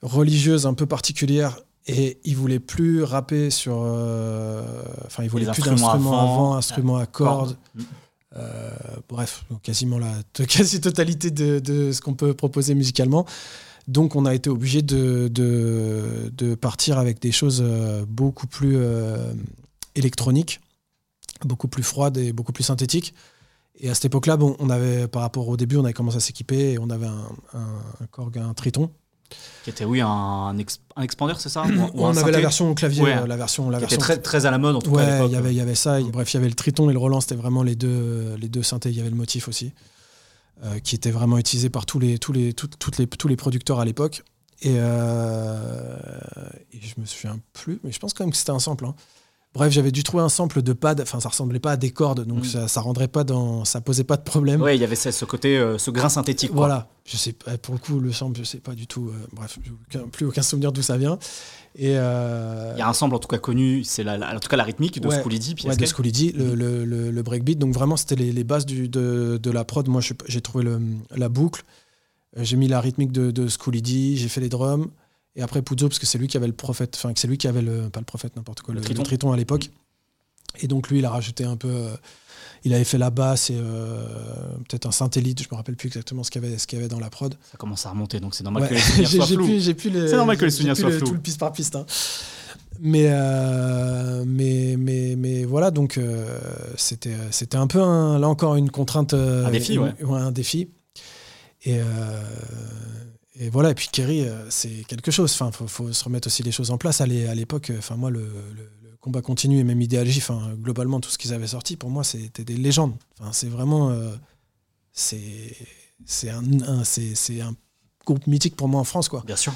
religieuse un peu particulière et il voulait plus rapper sur. euh, Enfin, il voulait Les plus instruments d'instruments avant, instruments à cordes. Mm. Euh, bref, donc quasiment la quasi-totalité de, de ce qu'on peut proposer musicalement. Donc, on a été obligé de, de, de partir avec des choses euh, beaucoup plus euh, électroniques, beaucoup plus froides et beaucoup plus synthétiques. Et à cette époque-là, bon, on avait, par rapport au début, on avait commencé à s'équiper et on avait un, un, un Korg, un Triton. Qui était, oui, un, un expandeur, c'est ça Ou ou on avait synthé la version au clavier, Ouais. euh, la version, la Qui était version très, très à la mode, en tout cas. Ouais, il y avait, il y avait ça. Bref, il y avait le Triton et le Roland, c'était vraiment les deux, les deux synthés. Il y avait le motif aussi, euh, qui était vraiment utilisé par tous les, tous les, tout- toutes les, tous les producteurs à l'époque. Et, euh, et je me souviens plus, mais je pense quand même que c'était un sample. hein. Bref, j'avais dû trouver un sample de pad. Enfin, ça ressemblait pas à des cordes, donc Mm. ça, ça rendrait pas dans, ça posait pas de problème. Ouais, il y avait ce ce côté, euh, ce grain synthétique. quoi. Voilà, je sais pas, pour le coup, le sample, je sais pas du tout. euh, bref, aucun- plus aucun souvenir d'où ça vient. Et euh, Il y a un sample en tout cas connu, c'est la, la- en tout cas la rythmique de Ouais. Schooledy. Ouais, de D, le, Mhm. le, le- le breakbeat. Donc vraiment, c'était les, les bases du, de, de la prod. Moi, j'ai trouvé la boucle. J'ai mis la rythmique de, de D, j'ai fait les drums. Et après Puzo, parce que c'est lui qui avait le prophète, enfin, que c'est lui qui avait le, pas le prophète, n'importe quoi, Le le, Triton. le Triton à l'époque. Et donc lui, il a rajouté un peu. euh, il avait fait la basse et euh, peut-être un synthétite, je me rappelle plus exactement ce qu'il y avait, ce qu'il y avait dans la prod. Ça commence à remonter, donc c'est normal Ouais. que les souvenirs soient flous. C'est normal que les. Tout le piste par piste. hein. Mais, euh, mais, mais, mais voilà, donc euh, c'était, c'était un peu, un- là encore, une contrainte. euh, Un défi, une- ouais. un défi. Et, et voilà, et puis Kerry, euh, c'est quelque chose. Enfin, faut, faut se remettre aussi les choses en place. À l'é- à l'époque, enfin, moi, le, le- le combat continu et même Idéalgie, enfin, globalement, tout ce qu'ils avaient sorti, pour moi, c'était des légendes. Enfin, c'est vraiment. euh, c'est, c'est, un, un- c'est, un groupe mythique pour moi en France, quoi. Bien sûr.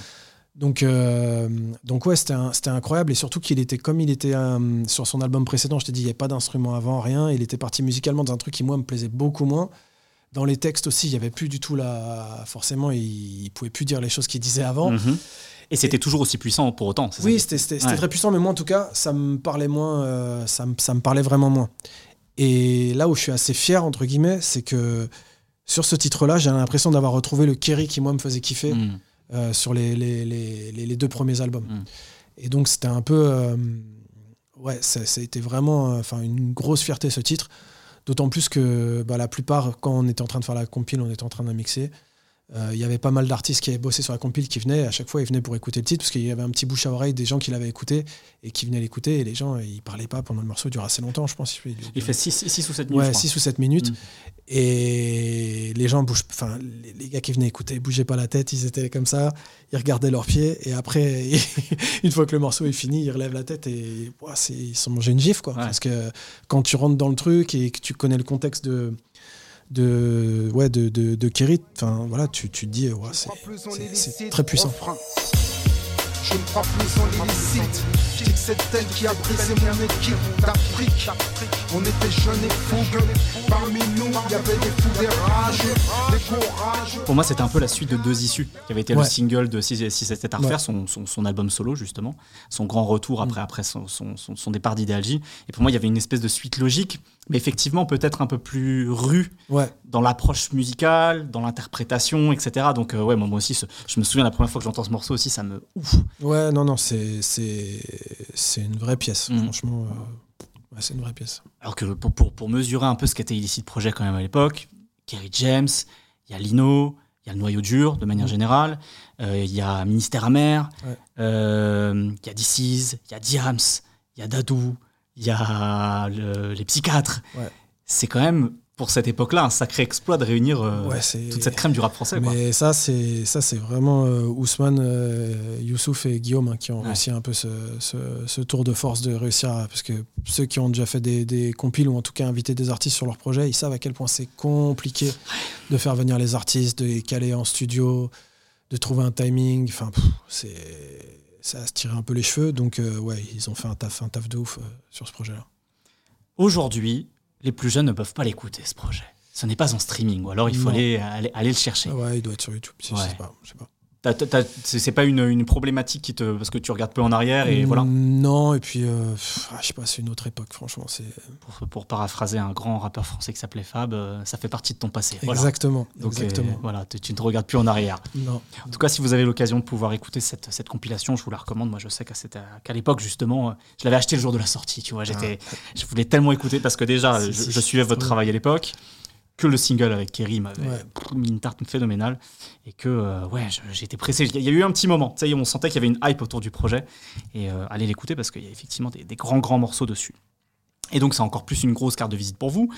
Donc, euh, donc ouais, c'était incroyable. Et surtout qu'il était comme il était euh, sur son album précédent, je t'ai dit, il n'y avait pas d'instrument avant, rien. Il était parti musicalement dans un truc qui, moi, me plaisait beaucoup moins. Dans les textes aussi, il n'y avait plus du tout la. Forcément, il ne pouvait plus dire les choses qu'il disait avant. Mhm. Et c'était toujours aussi puissant pour autant. Oui, c'était Ouais. très puissant, mais moi, en tout cas, ça me parlait moins. euh, ça, me, ça me parlait vraiment moins. Et là où je suis assez fier, entre guillemets, c'est que sur ce titre-là, j'ai l'impression d'avoir retrouvé le Kerry qui, moi, me faisait kiffer Mhm. euh, sur les, les, les, les- les deux premiers albums. Mm. Et donc c'était un peu... euh, ouais, ça, ça a été vraiment enfin, une grosse fierté ce titre. D'autant plus que bah, la plupart, quand on était en train de faire la compile, on était en train de mixer. Euh, Il y avait pas mal d'artistes qui avaient bossé sur la compile qui venaient. À chaque fois, ils venaient pour écouter le titre parce qu'il y avait un petit bouche à oreille des gens qui l'avaient écouté et qui venaient l'écouter. Et les gens, ils parlaient pas pendant le morceau. Il dure assez longtemps, je pense. Il fait 6 ou 7 minutes. Ouais, je crois. 6 ou 7 minutes. Mm. Et les gens bougent, enfin, les, les gars qui venaient écouter bougeaient pas la tête, ils étaient comme ça, ils regardaient leurs pieds, et après, une fois que le morceau est fini, ils relèvent la tête et ouah, c'est- ils sont mangés une gifle, quoi. Ouais. Parce que quand tu rentres dans le truc et que tu connais le contexte de. De, ouais, de, de, de Kerry, enfin voilà, tu, tu te dis, ouais, c'est très puissant. Je ne crois plus en l'illicite. Je dis que c'est elle qui a brisé mon équipe d'Afrique. On était jeunes et fougueux. Parmi nous, il y avait des fous, des rageux, des courageux. Pour moi, c'était un peu la suite de Deux Issues, qui avait été le single de Si, si c'était à refaire, Ouais. son, son, son album solo, justement, son grand retour après, après son, son, son- son départ d'Idéalgie. Et pour moi, il y avait une espèce de suite logique, mais effectivement, peut-être un peu plus rue Ouais, dans l'approche musicale, dans l'interprétation, etc. Donc, euh, ouais, moi, moi aussi, ce- je me souviens la première fois que j'entends ce morceau aussi, ça me ouf. ouais, non, non, c'est c'est c'est une vraie pièce, Mm. franchement, euh, ouais, c'est une vraie pièce. Alors que pour, pour, pour mesurer un peu ce qu'était Illicit Project quand même à l'époque, Kerry James, il y a Lino, il y a le noyau dur de manière Mm. générale, euh, il y a Ministère amer, Ouais. il y a DC's, il y a Diams, il y a Dadou, il y a le- les psychiatres. Ouais. C'est quand même, pour cette époque-là, un sacré exploit de réunir euh, Ouais, toute cette crème du rap français. quoi. Mais ça, c'est ça, c'est vraiment euh, Ousmane, euh, Youssouf et Guillaume hein, qui ont Ouais. réussi un peu ce, ce- ce tour de force de réussir, à- parce que ceux qui ont déjà fait des, des compiles ou en tout cas invité des artistes sur leur projet, ils savent à quel point c'est compliqué de faire venir les artistes, de les caler en studio, de trouver un timing. Enfin, c'est ça se tirer un peu les cheveux. Donc euh, ouais, ils ont fait un taf, un taf de ouf euh, sur ce projet-là. Aujourd'hui, les plus jeunes ne peuvent pas l'écouter, ce projet. Ce n'est pas en streaming, ou alors il faut aller, aller, aller le chercher. Ah ouais, il doit être sur YouTube. Si, Je sais pas. Je sais pas. C'est pas une, une, problématique qui te parce que tu regardes peu en arrière et voilà. Non et puis euh, ah, je sais pas c'est une autre époque franchement c'est. Pour, pour, paraphraser un grand rappeur français qui s'appelait Fab, euh, ça fait partie de ton passé. Exactement. Donc, exactement. voilà tu, ne regardes plus en arrière. Non. En tout cas si vous avez l'occasion de pouvoir écouter cette, cette, compilation, je vous la recommande. Moi je sais qu'à l'époque justement, je l'avais acheté le jour de la sortie. Tu vois j'étais ah. je voulais tellement écouter parce que déjà je, je, suivais votre travail à l'époque que le single avec Kerry m'avait mis une tarte phénoménale et que euh, ouais j'étais pressé. Il y a eu un petit moment ça y est on sentait qu'il y avait une hype autour du projet et euh, allez l'écouter parce qu'il y a effectivement des, grands grands morceaux dessus. Et donc c'est encore plus une grosse carte de visite pour vous.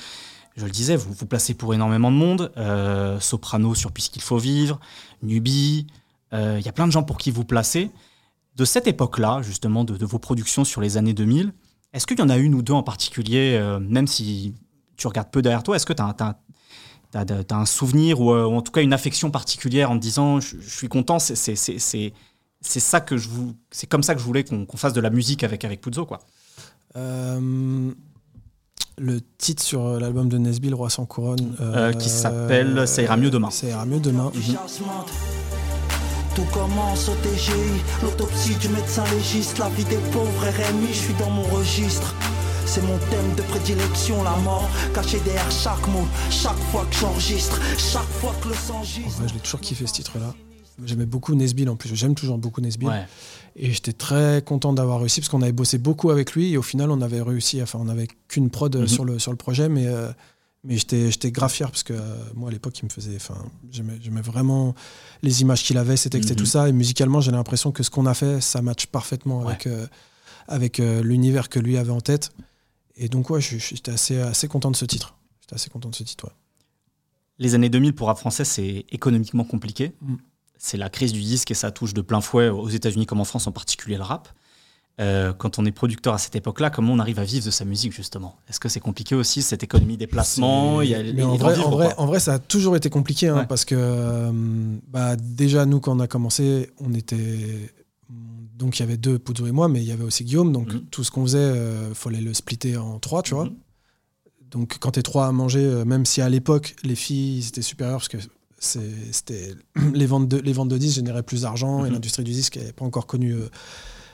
Je le disais vous vous placez pour énormément de monde euh, Soprano sur Puisqu'il faut vivre Nubi il y a plein de gens pour qui vous placez. De cette époque là justement de, de, vos productions sur les années 2000 est-ce qu'il y en a une ou deux en particulier même si tu regardes peu derrière toi, est-ce que tu as, as, un souvenir euh, ou, en tout cas une affection particulière en te disant je, suis content, c'est ça que je vous, c'est comme ça que je voulais qu'on fasse de la musique avec avec Puzo quoi. Euh, le titre sur l'album de Nesbill, Roi sans couronne, euh, qui s'appelle Ça ira mieux demain. Ça ira mieux demain. Mhm. Tout commence au TGI, l'autopsie du médecin légiste, la vie des pauvres RMI, je suis dans mon registre. C'est mon thème de prédilection, la mort cachée derrière chaque mot, chaque fois que j'enregistre, chaque fois que le sang gisse. je l'ai toujours kiffé ce titre-là. J'aimais beaucoup Nesbill en plus, j'aime toujours beaucoup Nesbill. Et j'étais très content d'avoir réussi parce qu'on avait bossé beaucoup avec lui et au final on avait réussi, enfin on n'avait qu'une prod mhm. sur, le, sur le projet, mais, euh, mais j'étais grave fier parce que euh, moi à l'époque il me faisait, enfin j'aimais vraiment les images qu'il avait, ses textes et tout mhm. ça. Et musicalement j'ai l'impression que ce qu'on a fait ça match parfaitement avec, euh, avec l'univers que lui avait en tête. Et donc, ouais, j'étais assez, assez content de ce titre. J'étais assez content de ce titre, Les années 2000 pour rap français, c'est économiquement compliqué. Mm. C'est la crise du disque et ça touche de plein fouet aux États-Unis comme en France, en particulier le rap. Euh, quand on est producteur à cette époque-là, comment on arrive à vivre de sa musique justement? Est-ce que c'est compliqué aussi cette économie des placements? En, vrai, en, vrai, ça a toujours été compliqué hein, parce que euh, bah, déjà nous quand on a commencé, on était donc il y avait deux, Pouzo et moi, mais il y avait aussi Guillaume. Donc mhm. tout ce qu'on faisait, il euh, fallait le splitter en trois, tu vois. Mhm. Donc quand t'es trois à manger, euh, même si à l'époque les filles étaient supérieures parce que c'était les ventes de les ventes de disques généraient plus d'argent et mhm. l'industrie du disque n'avait pas encore connu euh,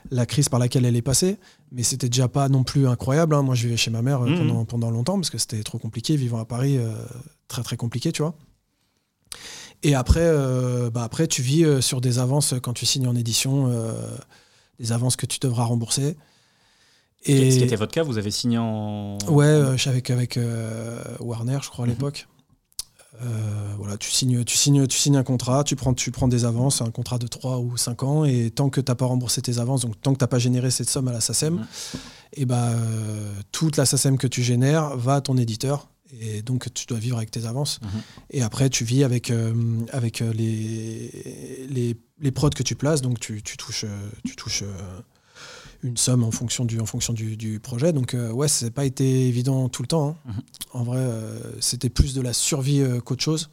la crise par laquelle elle est passée. Mais c'était déjà pas non plus incroyable. Hein. Moi, je vivais chez ma mère pendant, pendant longtemps parce que c'était trop compliqué. Vivant à Paris, très très compliqué, tu vois. Et après, euh, bah après, tu vis euh, sur des avances quand tu signes en édition, euh, des avances que tu devras rembourser. Et... Ce qui était votre cas, vous avez signé en. Ouais, avec, avec Warner, je crois, à mhm. l'époque. voilà, tu signes, tu, signes, tu signes un contrat, tu prends, tu prends des avances, un contrat de 3 ou 5 ans, et tant que tu n'as pas remboursé tes avances, donc tant que tu n'as pas généré cette somme à la SACEM, mhm. et bah, toute la SACEM que tu génères va à ton éditeur et donc tu dois vivre avec tes avances. Mhm. Et après, tu vis avec, euh, avec euh, les, les, les, prods que tu places, donc tu, tu touches, euh, tu touches une somme en fonction du, en fonction du, du projet. Donc ouais, ça n'a pas été évident tout le temps. Hein. Mhm. En vrai, c'était plus de la survie qu'autre chose.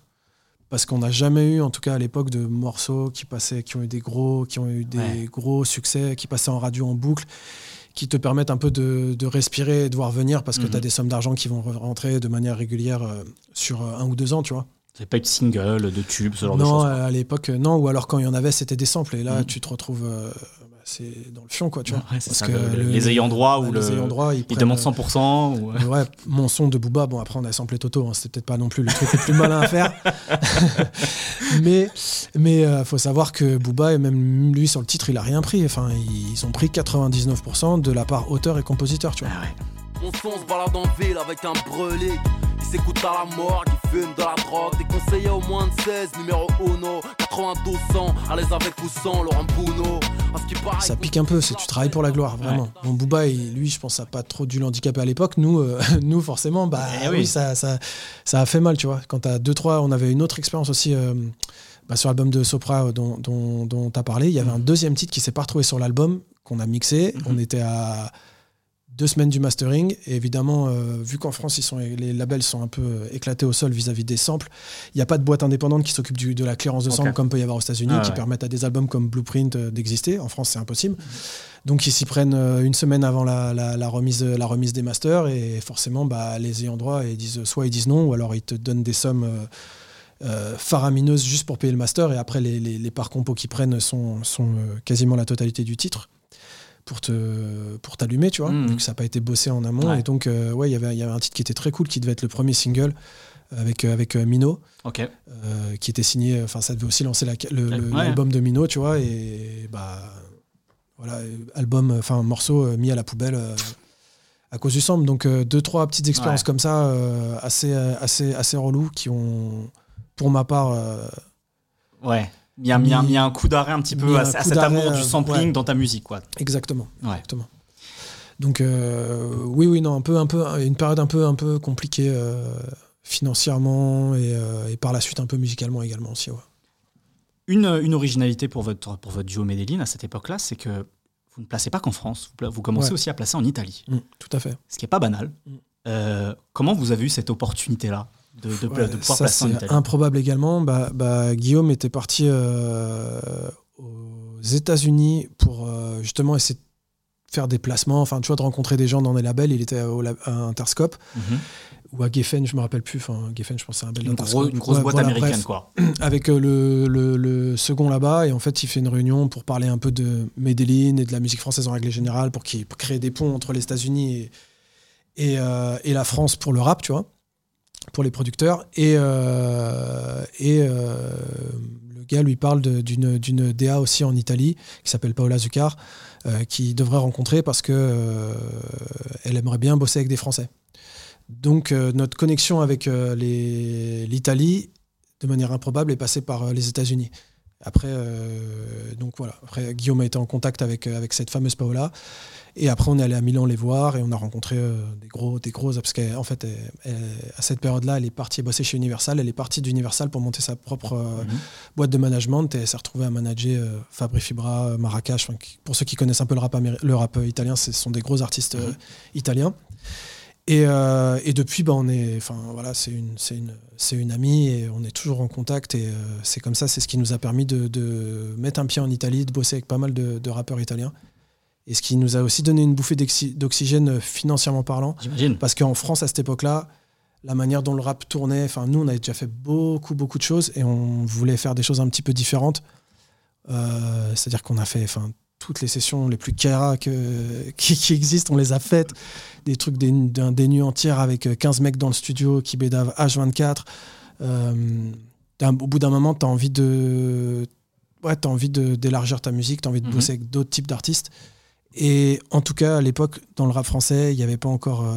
Parce qu'on n'a jamais eu, en tout cas à l'époque, de morceaux qui passaient, qui ont eu des gros, qui ont eu des gros succès, qui passaient en radio en boucle qui te permettent un peu de, respirer et de voir venir parce que tu as mhm. des sommes d'argent qui vont rentrer de manière régulière euh, sur euh, un ou deux ans, tu vois. C'est pas de single, de tube, ce genre de choses Non, à l'époque, non. Ou alors quand il y en avait, c'était des samples. Et là, mhm. tu te retrouves euh, c'est dans le fion, quoi, tu vois. parce que les ayants droit ou les ayants droit, ils, demandent 100%. Ou... Ouais, mon son de Booba, bon, après, on a samplé Toto, hein, c'était peut-être pas non plus le truc le plus malin à faire. mais mais euh, faut savoir que Booba, et même lui, sur le titre, il a rien pris. Enfin, ils ont pris 99% de la part auteur et compositeur, tu vois. Ah mon son se balade en ville avec un brûlé qui s'écoute à la mort, qui fume de la drogue. Des conseillers au moins de 16, numéro 1, 92 ans, à l'aise avec ou sans Laurent Bouno. Ça pique un peu, c'est tu travailles pour la gloire, vraiment. Bon, Booba, lui, je pense, ça n'a pas trop dû l'handicaper à l'époque. Nous, euh, nous, forcément, bah eh oui, ça, ça, ça, a fait mal, tu vois. Quand t'as 2-3, on avait une autre expérience aussi. Euh, bah, sur l'album de Sopra euh, dont, dont, tu as parlé, il y avait un deuxième titre qui s'est pas retrouvé sur l'album, qu'on a mixé. Mm-hmm. On était à deux semaines du mastering. Et évidemment, euh, vu qu'en France, ils sont, les labels sont un peu euh, éclatés au sol vis-à-vis des samples, il n'y a pas de boîte indépendante qui s'occupe de la clearance de samples comme peut y avoir aux États-Unis, ah qui permettent à des albums comme Blueprint euh, d'exister. En France, c'est impossible. Donc, ils s'y prennent une semaine avant la, remise, la remise des masters. Et forcément, bah, les ayants droit, ils disent, soit ils disent non, ou alors ils te donnent des sommes faramineuses juste pour payer le master. Et après, les, les, parts compos qu'ils prennent sont, sont quasiment la totalité du titre pour te pour t'allumer, tu vois, mmh. vu que ça n'a pas été bossé en amont. Et donc, ouais, y il y avait un titre qui était très cool, qui devait être le premier single avec, avec Mino, qui était signé, enfin ça devait aussi lancer l'album de Mino, tu vois, et bah voilà, album, enfin morceau mis à la poubelle à cause du sample. Donc deux, trois petites expériences comme ça, assez, assez, assez relou, qui ont, pour ma part... ouais. Il y, a, mis, un coup d'arrêt un petit peu à, cet amour du sampling dans ta musique. Quoi. Exactement. exactement. Donc oui, oui, non, un peu, un peu, une période un peu, un peu compliquée financièrement euh, et, par la suite un peu musicalement également aussi. Une, une, originalité pour votre, pour votre duo Medellin à cette époque-là, c'est que vous ne placez pas qu'en France, vous, commencez aussi à placer en Italie. Mm, tout à fait. Ce qui n'est pas banal. Mm. Euh, comment vous avez eu cette opportunité-là? De, de, pouvoir placer en Italie improbable également. Bah, bah, Guillaume était parti euh, aux États-Unis pour justement essayer de faire des placements, enfin tu vois, de rencontrer des gens dans des labels. Il était au, à Interscope. Mm-hmm ou à Geffen, je me rappelle plus. Enfin, Geffen, je pense c'est un bel une, une grosse boîte américaine, quoi. Avec euh, le, le, second là-bas, et en fait, il fait une réunion pour parler un peu de Medellin et de la musique française en règle générale, pour, qu'il crée des ponts entre les États-Unis et, et, euh, et, la France pour le rap, tu vois, pour les producteurs. Et, euh, et le gars lui parle d'une DA aussi en Italie, qui s'appelle Paola Zuccar, qui devrait rencontrer parce que elle aimerait bien bosser avec des Français. Donc euh, notre connexion avec euh, l'Italie, de manière improbable, est passée par euh, les États-Unis. Après, donc voilà. Après, Guillaume a été en contact avec, avec cette fameuse Paola. Et après, on est allé à Milan les voir et on a rencontré des gros, des grosses. Parce qu'en fait, à cette période-là, elle est partie bosser chez Universal. Elle est partie d'Universal pour monter sa propre mhm. boîte de management. Et elle s'est retrouvée à manager Fabri Fibra, Marrakech. pour ceux qui connaissent un peu le rap, le rap italien, ce sont des gros artistes mhm. italiens. Euh, et, depuis, bah, on est, enfin voilà, c'est une, c'est une, c'est une amie et on est toujours en contact et euh, c'est comme ça, c'est ce qui nous a permis de, mettre un pied en Italie, de bosser avec pas mal de, rappeurs italiens. Et ce qui nous a aussi donné une bouffée d'oxygène euh, financièrement parlant. J'imagine. Parce qu'en France, à cette époque-là, la manière dont le rap tournait, enfin nous, on avait déjà fait beaucoup, beaucoup de choses et on voulait faire des choses un petit peu différentes. c'est-à-dire qu'on a fait, enfin toutes les sessions les plus Kaira qui, qui, existent, on les a faites. Des trucs d'un des, nuits entières avec 15 mecs dans le studio qui bédavent H24. Euh, au bout d'un moment, tu as envie de. Ouais, as envie d'élargir ta musique, tu as envie de mhm. bosser avec d'autres types d'artistes. Et en tout cas, à l'époque, dans le rap français, il n'y avait pas encore. Euh,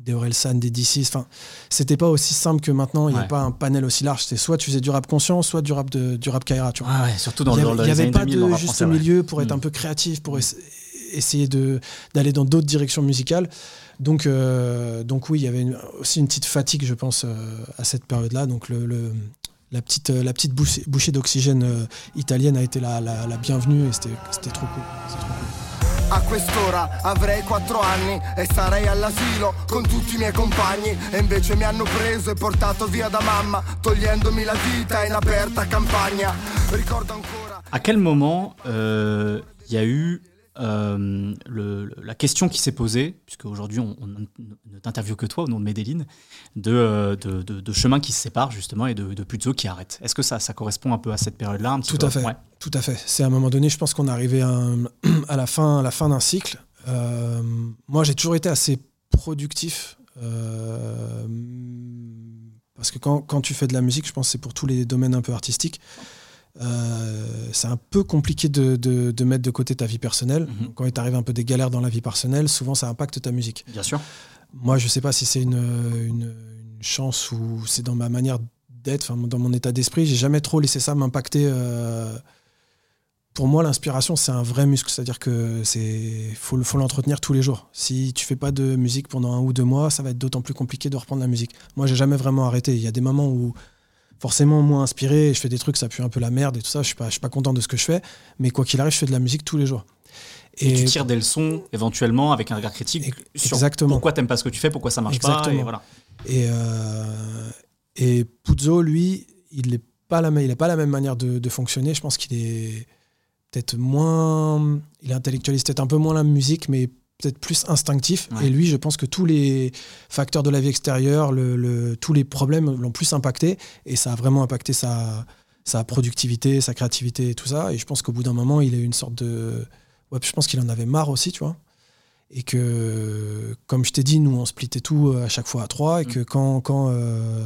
des Orelsan, des DC. Enfin, c'était pas aussi simple que maintenant. Il n'y a pas un panel aussi large. C'est soit tu faisais du rap conscient, soit du rap de du rap Kaira. Tu vois. surtout dans le Il n'y avait pas de juste milieu pour être mm. un peu créatif, pour essayer de d'aller dans d'autres directions musicales. Donc, euh, donc oui, il y avait aussi une petite fatigue, je pense, euh, à cette période-là. Donc le, la petite, la petite bouchée, d'oxygène euh, italienne a été la, la, la bienvenue et c'était trop cool. Trop cool. A quest'ora avrei quattro anni e sarei all'asilo con tutti i miei compagni. E invece mi hanno preso e portato via da mamma Togliendomi la vita in aperta campagna. Ricordo ancora A quel moment il euh, y a eu euh, le, la question qui s'est posée, puisque aujourd'hui on, on, ne t'interviewe que toi au nom de Medellin, de, euh, de, de, chemins qui se séparent justement et de, de Puzo qui arrête. Est-ce que ça, ça correspond un peu à cette période-là Tout à fait. Tout à fait. C'est à un moment donné, je pense qu'on est arrivé à, à, la fin, à la fin d'un cycle. Euh, moi, j'ai toujours été assez productif. parce que quand, quand, tu fais de la musique, je pense que c'est pour tous les domaines un peu artistiques. Euh, c'est un peu compliqué de, de, mettre de côté ta vie personnelle. Mhm. Quand il t'arrive un peu des galères dans la vie personnelle, souvent ça impacte ta musique. Bien sûr. Moi, je sais pas si c'est une, une, chance ou c'est dans ma manière d'être, dans mon état d'esprit. J'ai jamais trop laissé ça m'impacter. Euh, pour moi, l'inspiration, c'est un vrai muscle. C'est-à-dire que c'est faut, faut l'entretenir tous les jours. Si tu fais pas de musique pendant un ou deux mois, ça va être d'autant plus compliqué de reprendre la musique. Moi, j'ai jamais vraiment arrêté. Il y a des moments où forcément moins inspiré, je fais des trucs, ça pue un peu la merde et tout ça, je suis pas, je suis pas content de ce que je fais, mais quoi qu'il arrive, je fais de la musique tous les jours. Et, tu tires des leçons éventuellement avec un regard critique sur Exactement. pourquoi t'aimes pas ce que tu fais, pourquoi ça marche pas. Et, voilà. et, euh, et Puzo, lui, il n'est pas, la, il pas la même manière de, fonctionner. Je pense qu'il est peut-être moins. Il intellectualise peut-être un peu moins la musique, mais peut-être plus instinctif. Ouais. Et lui, je pense que tous les facteurs de la vie extérieure, le, le- tous les problèmes l'ont plus impacté. Et ça a vraiment impacté sa, sa productivité, sa créativité et tout ça. Et je pense qu'au bout d'un moment, il a eu une sorte de. Ouais, je pense qu'il en avait marre aussi, tu vois. Et que, comme je t'ai dit, nous, on splittait tout euh, à chaque fois à trois. Et que quand. quand euh,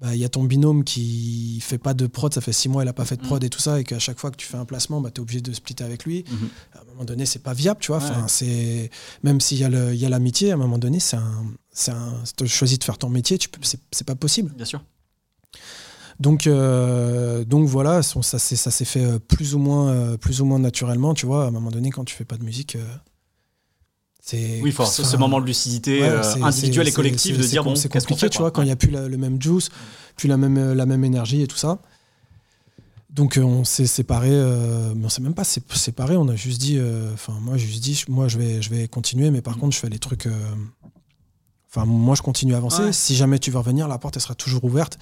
bah, il y a ton binôme qui fait pas de prod, ça fait six mois, il a pas fait de prod et tout ça, et qu'à chaque fois que tu fais un placement, bah, tu es obligé de splitter avec lui. Mhm. À un moment donné, c'est pas viable, tu vois. Enfin, Ouais. c'est même s'il y a l'amitié, à un moment donné, c'est un, si tu choisis de faire ton métier, tu peux, c'est, pas possible. Bien sûr. Donc, euh, donc voilà, ça s'est, ça s'est fait euh, plus ou moins, euh, plus ou moins naturellement, tu vois. À un moment donné, quand tu fais pas de musique. Oui, force, ce enfin, moment de lucidité Ouais, euh, individuelle et collective de dire bon, c'est compliqué, fait tu vois, quand il n'y a plus la- le même juice, plus la même, la même énergie et tout ça. Donc euh, on s'est séparés, euh, mais on s'est même pas sé- séparés, on a juste dit, enfin moi juste dit, moi je vais, je vais continuer, mais par Mm. contre je fais les trucs, enfin moi je continue à avancer, Ouais. si jamais tu veux revenir, la porte elle sera toujours ouverte,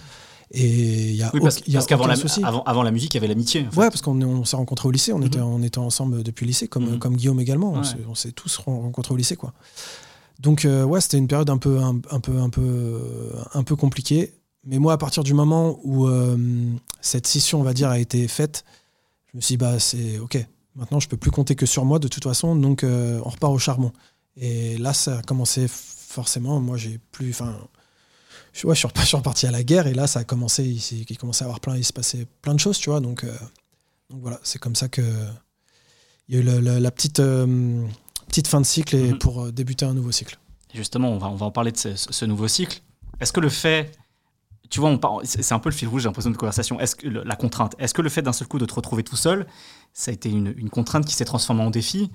et il y a, Oui, parce, auc- il y a parce qu'avant la, avant, avant la musique, il y avait l'amitié. en fait. Ouais, parce qu'on est- on s'est rencontrés au lycée, on, Mhm. était, on était ensemble depuis le lycée, comme, Mhm. comme Guillaume également. On Ouais. s'est- On s'est tous ren- rencontrés au lycée, quoi. Donc, euh, ouais, c'était une période un peu, un, un peu, un peu, un peu compliquée. Mais moi, à partir du moment où euh, cette scission, on va dire, a été faite, je me suis dit, bah, c'est OK. Maintenant, je peux plus compter que sur moi, de toute façon. Donc, euh, on repart au charbon. Et là, ça a commencé forcément. Moi, j'ai plus. Enfin, je, ouais, je, suis repa- je suis reparti à la guerre et là, ça a commencé. Il, s'est- il commençait à avoir plein. Il se passait plein de choses, tu vois. Donc, euh, donc voilà, c'est comme ça que. Il y a eu la, la- la petite, euh, petite fin de cycle et Mhm. pour euh, débuter un nouveau cycle. Justement, on va, on va en parler de ce, ce nouveau cycle. Est-ce que le fait, tu vois, c'est un peu le fil rouge, j'ai l'impression de conversation. Est-ce que le- la contrainte, est-ce que le fait d'un seul coup de te retrouver tout seul, ça a été une, une contrainte qui s'est transformée en défi?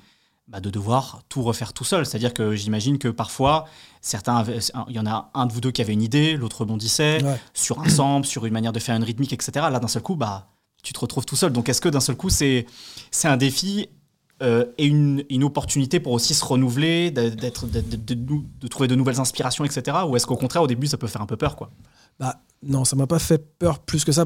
Bah, de devoir tout refaire tout seul. C'est-à-dire que j'imagine que parfois, certains, avaient- il y en a un de vous deux qui avait une idée, l'autre rebondissait Ouais. sur un sample, sur une manière de faire une rythmique, etc. Là, d'un seul coup, bah, tu te retrouves tout seul. Donc, est-ce que d'un seul coup, c'est c'est un défi euh, et une, une opportunité pour aussi se renouveler, de, d'être, de, de- de nou- de trouver de nouvelles inspirations, etc. Ou est-ce qu'au contraire, au début, ça peut faire un peu peur, quoi? Bah, non, ça m'a pas fait peur plus que ça.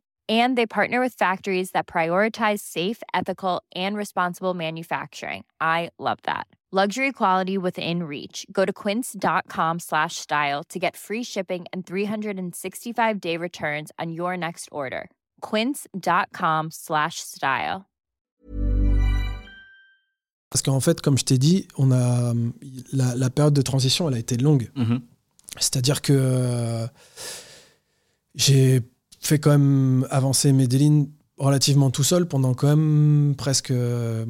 And they partner with factories that prioritize safe, ethical, and responsible manufacturing. I love that. Luxury quality within reach. Go to quince.com slash style to get free shipping and 365 day returns on your next order. Quince.com slash style. Parce qu'en fait, comme je t'ai dit, on a la, la période de transition, elle a été longue. Mhm. C'est-à-dire que euh, j'ai fait quand même avancer Medellin relativement tout seul pendant quand même presque euh,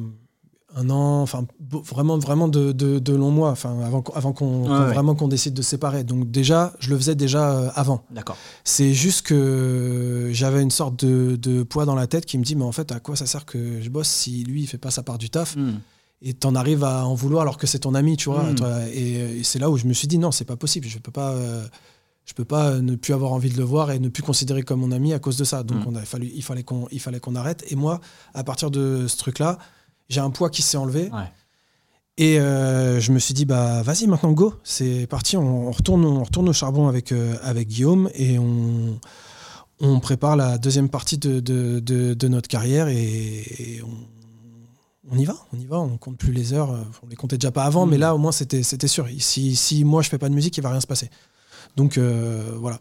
un an, enfin vraiment vraiment de, de- de longs mois, enfin avant, qu'on- avant qu'on Ouais, qu'on- ouais. vraiment qu'on décide de se séparer. Donc déjà, je le faisais déjà euh, avant. D'accord. C'est juste que j'avais une sorte de, de poids dans la tête qui me dit mais en fait à quoi ça sert que je bosse si lui il fait pas sa part du taf Hmm. et t'en arrives à en vouloir alors que c'est ton ami, tu vois. Mm. toi. et, et c'est là où je me suis dit non, c'est pas possible. Je peux pas, euh, je peux pas ne plus avoir envie de le voir et ne plus considérer comme mon ami à cause de ça. Donc Mm. on a fallu, il fallait qu'on, il fallait qu'on arrête. Et moi, à partir de ce truc-là, j'ai un poids qui s'est enlevé. Ouais. Et euh, je me suis dit bah vas-y maintenant go, c'est parti. On, on retourne, on retourne au charbon avec euh, avec Guillaume et on on prépare la deuxième partie de, de, de- de notre carrière et, et on, on y va, on y va, on compte plus les heures, euh, on les comptait déjà pas avant, Mhm. mais là au moins c'était c'était sûr. Si, si moi je fais pas de musique, il va rien se passer. Donc euh, voilà,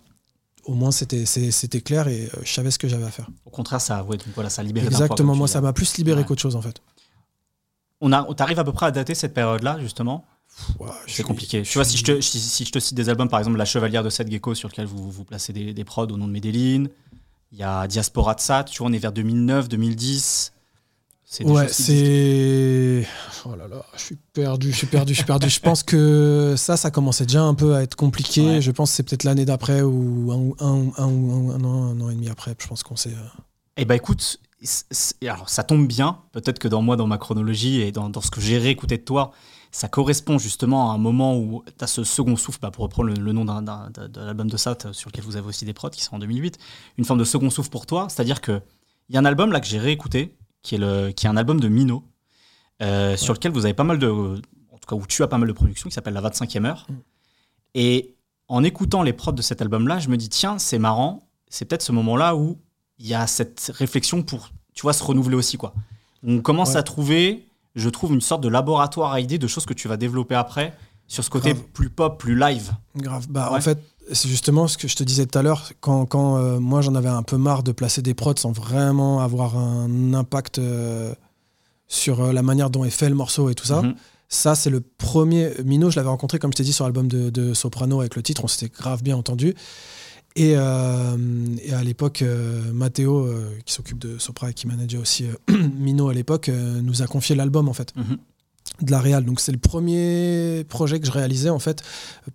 au moins c'était clair et euh, je savais ce que j'avais à faire. Au contraire, ça, ouais, donc voilà, ça a libéré Exactement, moi ça m'a plus libéré Ouais. qu'autre chose en fait. On a, t'arrives à peu près à dater cette période-là, justement? C'est compliqué. Tu vois, si je, te, si, je te cite des albums, par exemple La Chevalière de Seth Gecko, sur lequel vous, vous placez des, des prods au nom de Medellin, il y a Diaspora de Sat, tu vois, on est vers 2009, 2010. Ouais, c'est. Oh là là, je suis perdu, je suis perdu, je suis perdu. je pense que ça, ça commençait déjà un peu à être compliqué. Je pense que c'est peut-être l'année d'après ou un, un, un, un, an, un an et demi après. Je pense qu'on s'est. Euh, eh ben écoute, alors ça tombe bien. Peut-être que dans moi, dans ma chronologie et dans, dans ce que j'ai réécouté de toi, ça correspond justement à un moment où tu as ce second souffle, bah, pour reprendre le, nom de l'album de Sat, sur lequel vous avez aussi des prods qui sont en 2008, une forme de second souffle pour toi. C'est-à-dire qu'il y a un album là que j'ai réécouté qui est, le, qui est un album de Mino, euh, sur lequel vous avez pas mal de. En tout cas, où tu as pas mal de productions, qui s'appelle La 25e heure. Mm. Et en écoutant les prods de cet album-là, je me dis, tiens, c'est marrant, c'est peut-être ce moment-là où il y a cette réflexion pour, tu vois, se renouveler aussi, quoi. On commence à trouver, je trouve, une sorte de laboratoire à idées de choses que tu vas développer après sur ce côté plus pop, plus live. Grave. Bah, En fait, c'est justement ce que je te disais tout à l'heure, quand, quand euh, moi j'en avais un peu marre de placer des prods sans vraiment avoir un impact euh, sur euh, la manière dont est fait le morceau et tout ça. Mhm. Ça, c'est le premier. Mino, je l'avais rencontré, comme je t'ai dit, sur l'album de, Soprano avec le titre, on s'était grave bien entendu. Et, à l'époque, Matteo, qui s'occupe de Sopra et qui manageait aussi Mino à l'époque, nous a confié l'album en fait. Mhm de la réal. Donc c'est le premier projet que je réalisais en fait.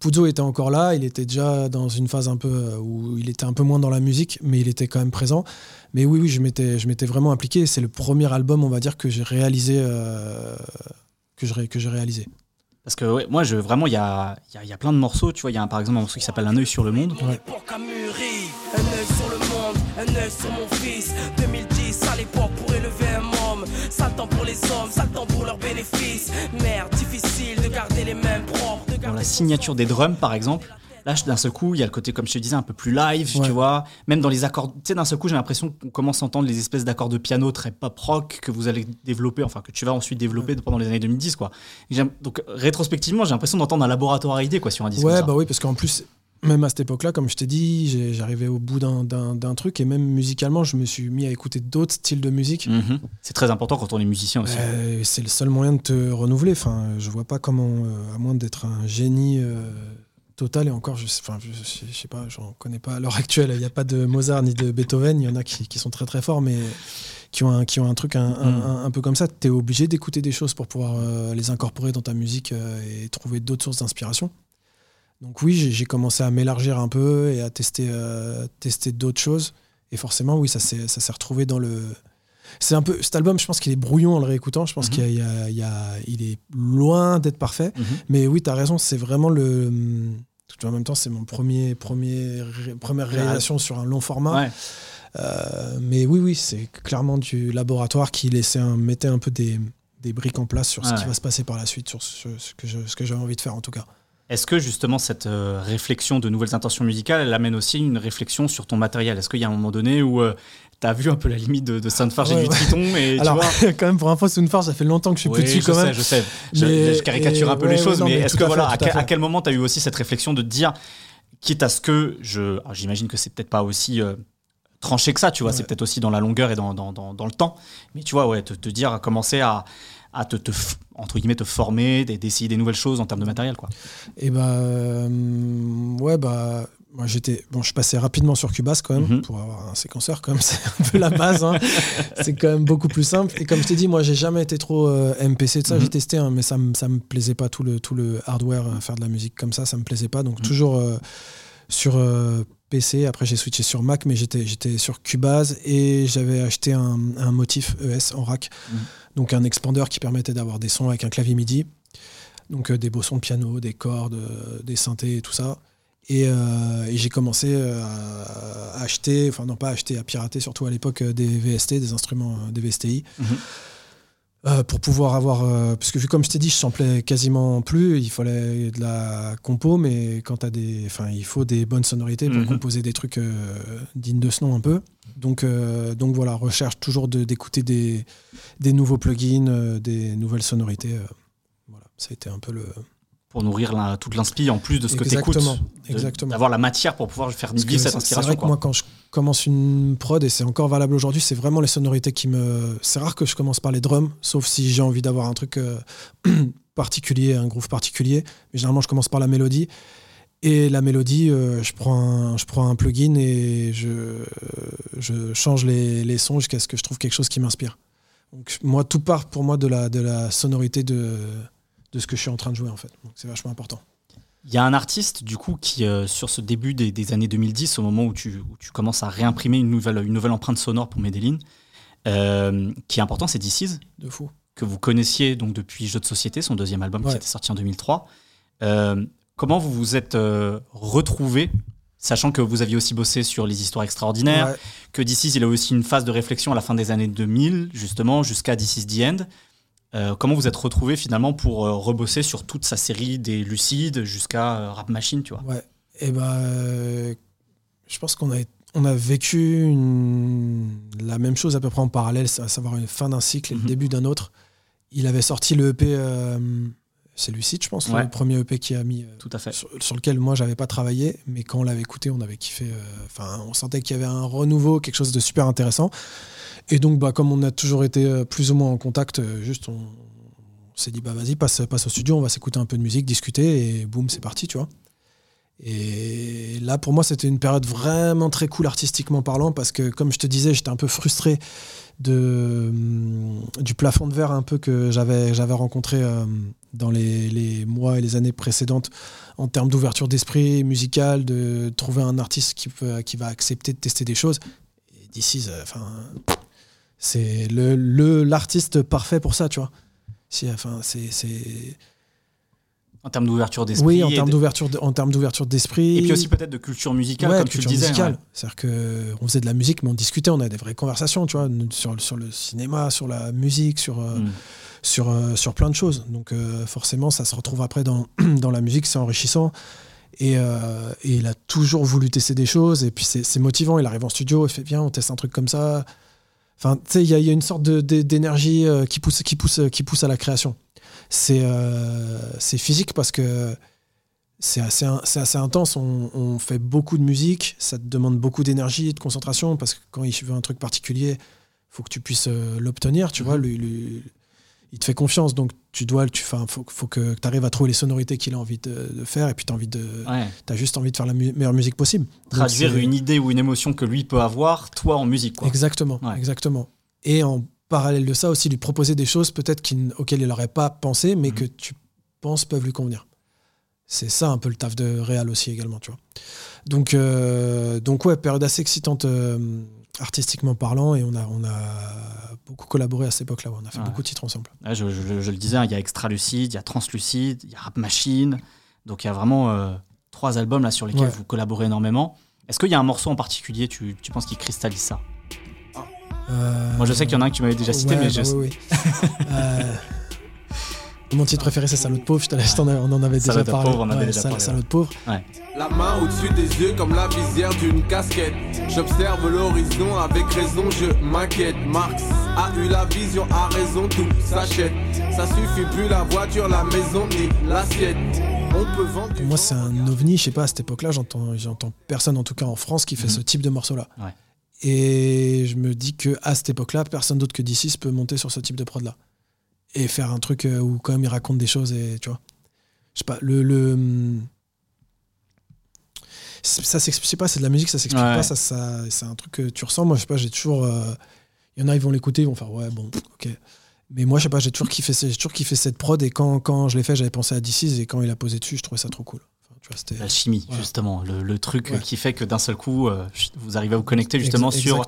Puzo était encore là, il était déjà dans une phase un peu euh, où il était un peu moins dans la musique, mais il était quand même présent. Mais oui, oui, je m'étais, je m'étais vraiment impliqué. C'est le premier album, on va dire, que j'ai réalisé, euh, que j'ai que j'ai réalisé. Parce que moi, je, vraiment, il y a, y, y a, plein de morceaux. Tu vois, il y a par exemple un morceau qui s'appelle Un œil sur le monde. Un œil sur le monde, un œil sur mon fils. 2010, à l'époque, temps pour les hommes, temps pour leurs bénéfices. Merde, difficile de garder les mêmes propres. Dans la signature des drums, par exemple, là, d'un seul coup, il y a le côté, comme je te disais, un peu plus live, tu vois. Même dans les accords, tu sais, d'un seul coup, j'ai l'impression qu'on commence à entendre les espèces d'accords de piano très pop rock que vous allez développer, enfin, que tu vas ensuite développer pendant les années 2010, quoi. Donc, rétrospectivement, j'ai l'impression d'entendre un laboratoire à idées, quoi, sur un disque. Ouais, bah oui, parce qu'en plus, même à cette époque-là, comme je t'ai dit, j'arrivais au bout d'un truc et même musicalement, je me suis mis à écouter d'autres styles de musique. Mhm. C'est très important quand on est musicien aussi. Euh, c'est le seul moyen de te renouveler. Enfin, je vois pas comment, euh, à moins d'être un génie euh, total, et encore, je, enfin, je, sais pas, j'en connais pas à l'heure actuelle. Il n'y a pas de Mozart ni de Beethoven. Il y en a qui, qui, sont très très forts, mais qui ont un, qui ont un truc un, un, mhm. peu comme ça. Tu es obligé d'écouter des choses pour pouvoir les incorporer dans ta musique et trouver d'autres sources d'inspiration. Donc oui, j'ai commencé à m'élargir un peu et à tester, euh, tester d'autres choses. Et forcément, oui, ça s'est retrouvé dans le... C'est un peu cet album. Je pense qu'il est brouillon en le réécoutant. Je pense mhm. qu'il y, il est loin d'être parfait. Mhm. Mais oui, tu as raison. C'est vraiment le. En même temps, c'est mon premier, premier première réalisation sur un long format. Euh, mais oui, oui, c'est clairement du laboratoire qui laissait un, mettait un peu des, des briques en place sur ce qui va se passer par la suite, sur ce, ce que j'avais envie de faire en tout cas. Est-ce que justement cette euh, réflexion de nouvelles intentions musicales, elle amène aussi une réflexion sur ton matériel? Est-ce qu'il y a un moment donné où euh, tu as vu un peu la limite de, de Soundforge et du Triton et, Alors, quand même, pour info, Soundforge, ça fait longtemps que je suis plus dessus je quand sais, Je sais, je, caricature un peu les choses, mais, est-ce que voilà, à, quel, moment tu as eu aussi cette réflexion de te dire, quitte à ce que, je, j'imagine que c'est peut-être pas aussi euh, tranché que ça, tu vois, c'est peut-être aussi dans la longueur et dans, dans, dans, le temps, mais tu vois, ouais, te, te dire, commencer à à te, entre guillemets te former, d'essayer des nouvelles choses en termes de matériel quoi. Et eh bah euh, ouais bah moi j'étais bon je passais rapidement sur Cubase quand même mhm. pour avoir un séquenceur quand même c'est un peu la base hein. c'est quand même beaucoup plus simple et comme je t'ai dit moi j'ai jamais été trop euh, MPC de ça j'ai mhm. testé hein, mais ça me ça me plaisait pas tout le tout le hardware euh, faire de la musique comme ça ça me plaisait pas donc mhm. toujours sur PC. Après, j'ai switché sur Mac, mais j'étais, j'étais sur Cubase et j'avais acheté un, un, motif ES en rack. Mm. Donc, un expander qui permettait d'avoir des sons avec un clavier MIDI. Donc, euh, des beaux sons de piano, des cordes, euh, des synthés et tout ça. Et, euh, j'ai commencé à acheter, enfin, non pas acheter, à pirater surtout à l'époque des VST, des instruments des VSTI. Mm-hmm. Euh, pour pouvoir avoir. Euh, parce que vu comme je t'ai dit, je samplais quasiment plus. Il fallait de la compo, mais quand as des. Enfin, il faut des bonnes sonorités pour mhm. composer des trucs euh, dignes de ce nom un peu. Donc, donc voilà, recherche toujours d'écouter des, des nouveaux plugins, des nouvelles sonorités. voilà, ça a été un peu le. Pour nourrir toute l'inspi en plus de ce que tu écoutes. Exactement. D'avoir la matière pour pouvoir faire vivre cette inspiration. C'est vrai que moi, quand je commence une prod, et c'est encore valable aujourd'hui, c'est vraiment les sonorités qui me. C'est rare que je commence par les drums, sauf si j'ai envie d'avoir un truc euh, particulier, un groove particulier. Mais généralement, je commence par la mélodie. Et la mélodie, euh, je, prends un, je prends un plugin et je, je change les, les sons jusqu'à ce que je trouve quelque chose qui m'inspire. Donc, moi, tout part pour moi de la, de la sonorité de, de ce que je suis en train de jouer, en fait. Donc, c'est vachement important. Il y a un artiste, du coup, qui, euh, sur ce début des, des années 2010, au moment où tu, où tu commences à réimprimer une nouvelle, une nouvelle empreinte sonore pour Medellin, euh, qui est important, c'est DC's, De fou. que vous connaissiez donc depuis Jeux de société, son deuxième album qui était sorti en 2003. Euh, comment vous vous êtes euh, retrouvés, sachant que vous aviez aussi bossé sur les histoires extraordinaires, Ouais. que DC's, il a aussi une phase de réflexion à la fin des années 2000, justement, jusqu'à DC's The End. Euh, comment vous êtes retrouvés finalement pour euh, rebosser sur toute sa série des Lucides jusqu'à euh, Rap Machine, tu vois? Ouais. Et ben, euh, je pense qu'on a, on a vécu une- la même chose à peu près en parallèle, à savoir une fin d'un cycle et Mhm. le début d'un autre. Il avait sorti le EP, c'est Lucide, je pense, Ouais. le premier EP qui a mis. Tout à fait. sur, sur lequel moi j'avais pas travaillé, mais quand on l'avait écouté, on avait kiffé. Enfin, on sentait qu'il y avait un renouveau, quelque chose de super intéressant. Et donc, bah, comme on a toujours été euh, plus ou moins en contact, euh, juste on, s'est dit bah vas-y passe, passe au studio, on va s'écouter un peu de musique, discuter et boum c'est parti, tu vois. Et là pour moi c'était une période vraiment très cool artistiquement parlant parce que comme je te disais j'étais un peu frustré de, hum, du plafond de verre un peu que j'avais rencontré euh, dans les, les mois et les années précédentes en termes d'ouverture d'esprit musical, de trouver un artiste qui, peut, qui va accepter de tester des choses. D'ici, enfin, c'est le l'artiste parfait pour ça, tu vois. Si, enfin, c'est, c'est... En termes d'ouverture d'esprit. Oui, en termes d'ouverture, en termes d'ouverture d'esprit. Et puis aussi peut-être de culture musicale, Ouais, comme tu le disais. ouais. C'est-à-dire que on faisait de la musique, mais on discutait, on avait des vraies conversations, tu vois, sur, sur le cinéma, sur la musique, sur, euh, Mm. sur, euh, sur plein de choses. Donc euh, forcément, ça se retrouve après dans, dans la musique, c'est enrichissant. Et, euh, et il a toujours voulu tester des choses, et puis c'est c'est motivant. Il arrive en studio, il fait bien, on teste un truc comme ça. Enfin, tu sais, il y, a- il y a une sorte d'énergie euh, qui, pousse, qui, pousse, qui pousse à la création. C'est euh, c'est physique parce que c'est assez, intense. On, on fait beaucoup de musique, ça te demande beaucoup d'énergie et de concentration parce que quand il veut un truc particulier, faut que tu puisses euh, l'obtenir. Tu Mhm. vois, lui- il te fait confiance, donc tu dois, tu, faut, faut que tu arrives à trouver les sonorités qu'il a envie de, de faire et puis tu as envie de, Ouais. t'as juste envie de faire la mu- meilleure musique possible. Traduire une idée ou une émotion que lui peut avoir, toi en musique. Quoi. Exactement, Ouais. exactement. Et en parallèle de ça aussi, lui proposer des choses peut-être qu'il- auxquelles il n'aurait pas pensé, mais Mhm. que tu penses peuvent lui convenir. C'est ça un peu le taf de Réal aussi également, tu vois. Donc, euh, donc ouais, période assez excitante euh, artistiquement parlant, et on a, on a beaucoup collaboré à cette époque-là. On a fait Ouais. beaucoup de titres ensemble. Ouais, je, je- je le disais, hein, il y a Extra Lucide, il y a Translucide, il y a Rap Machine. Donc il y a vraiment euh, trois albums là sur lesquels Ouais. vous collaborez énormément. Est-ce qu'il y a un morceau en particulier, tu, tu penses, qui cristallise ça? Euh, Moi je sais qu'il y en a un que tu m'avais déjà cité, mais bah je... oui, oui. Mon titre préféré, c'est Salaud de pauvre. Je t'en avais- on en avait déjà parlé. pauvre, on en avait Ouais, déjà Sal- parlé, Salaud de pauvre. La main au-dessus des yeux comme la visière d'une casquette. J'observe l'horizon avec raison, je m'inquiète. Marx a eu la vision, a raison, tout s'achète. Ça suffit plus la voiture, la maison ni l'assiette. On peut vendre du Pour moi, c'est un ovni. Je sais pas, à cette époque-là, j'entends, j'entends personne, en tout cas en France, qui fait Mhm. ce type de morceau-là. Ouais. Et je me dis que à cette époque-là, personne d'autre que D6 peut monter sur ce type de prod-là. Et faire un truc euh, où quand même il raconte des choses et tu vois. Je sais pas, le. le hum, ça s'explique pas, c'est de la musique, ça s'explique Ouais. pas, ça, ça, c'est un truc que tu ressens. Moi, je sais pas, j'ai toujours. euh, Il y en a, ils vont l'écouter, ils vont faire ouais, bon, ok. Mais moi, je sais pas, j'ai toujours kiffé, j'ai toujours kiffé cette prod et quand, quand je l'ai fait, j'avais pensé à D6 et quand il a posé dessus, je trouvais ça trop cool. Vois. La chimie, Ouais. justement, le, le truc Ouais. qui fait que d'un seul coup, euh, vous arrivez à vous connecter justement Ex- sur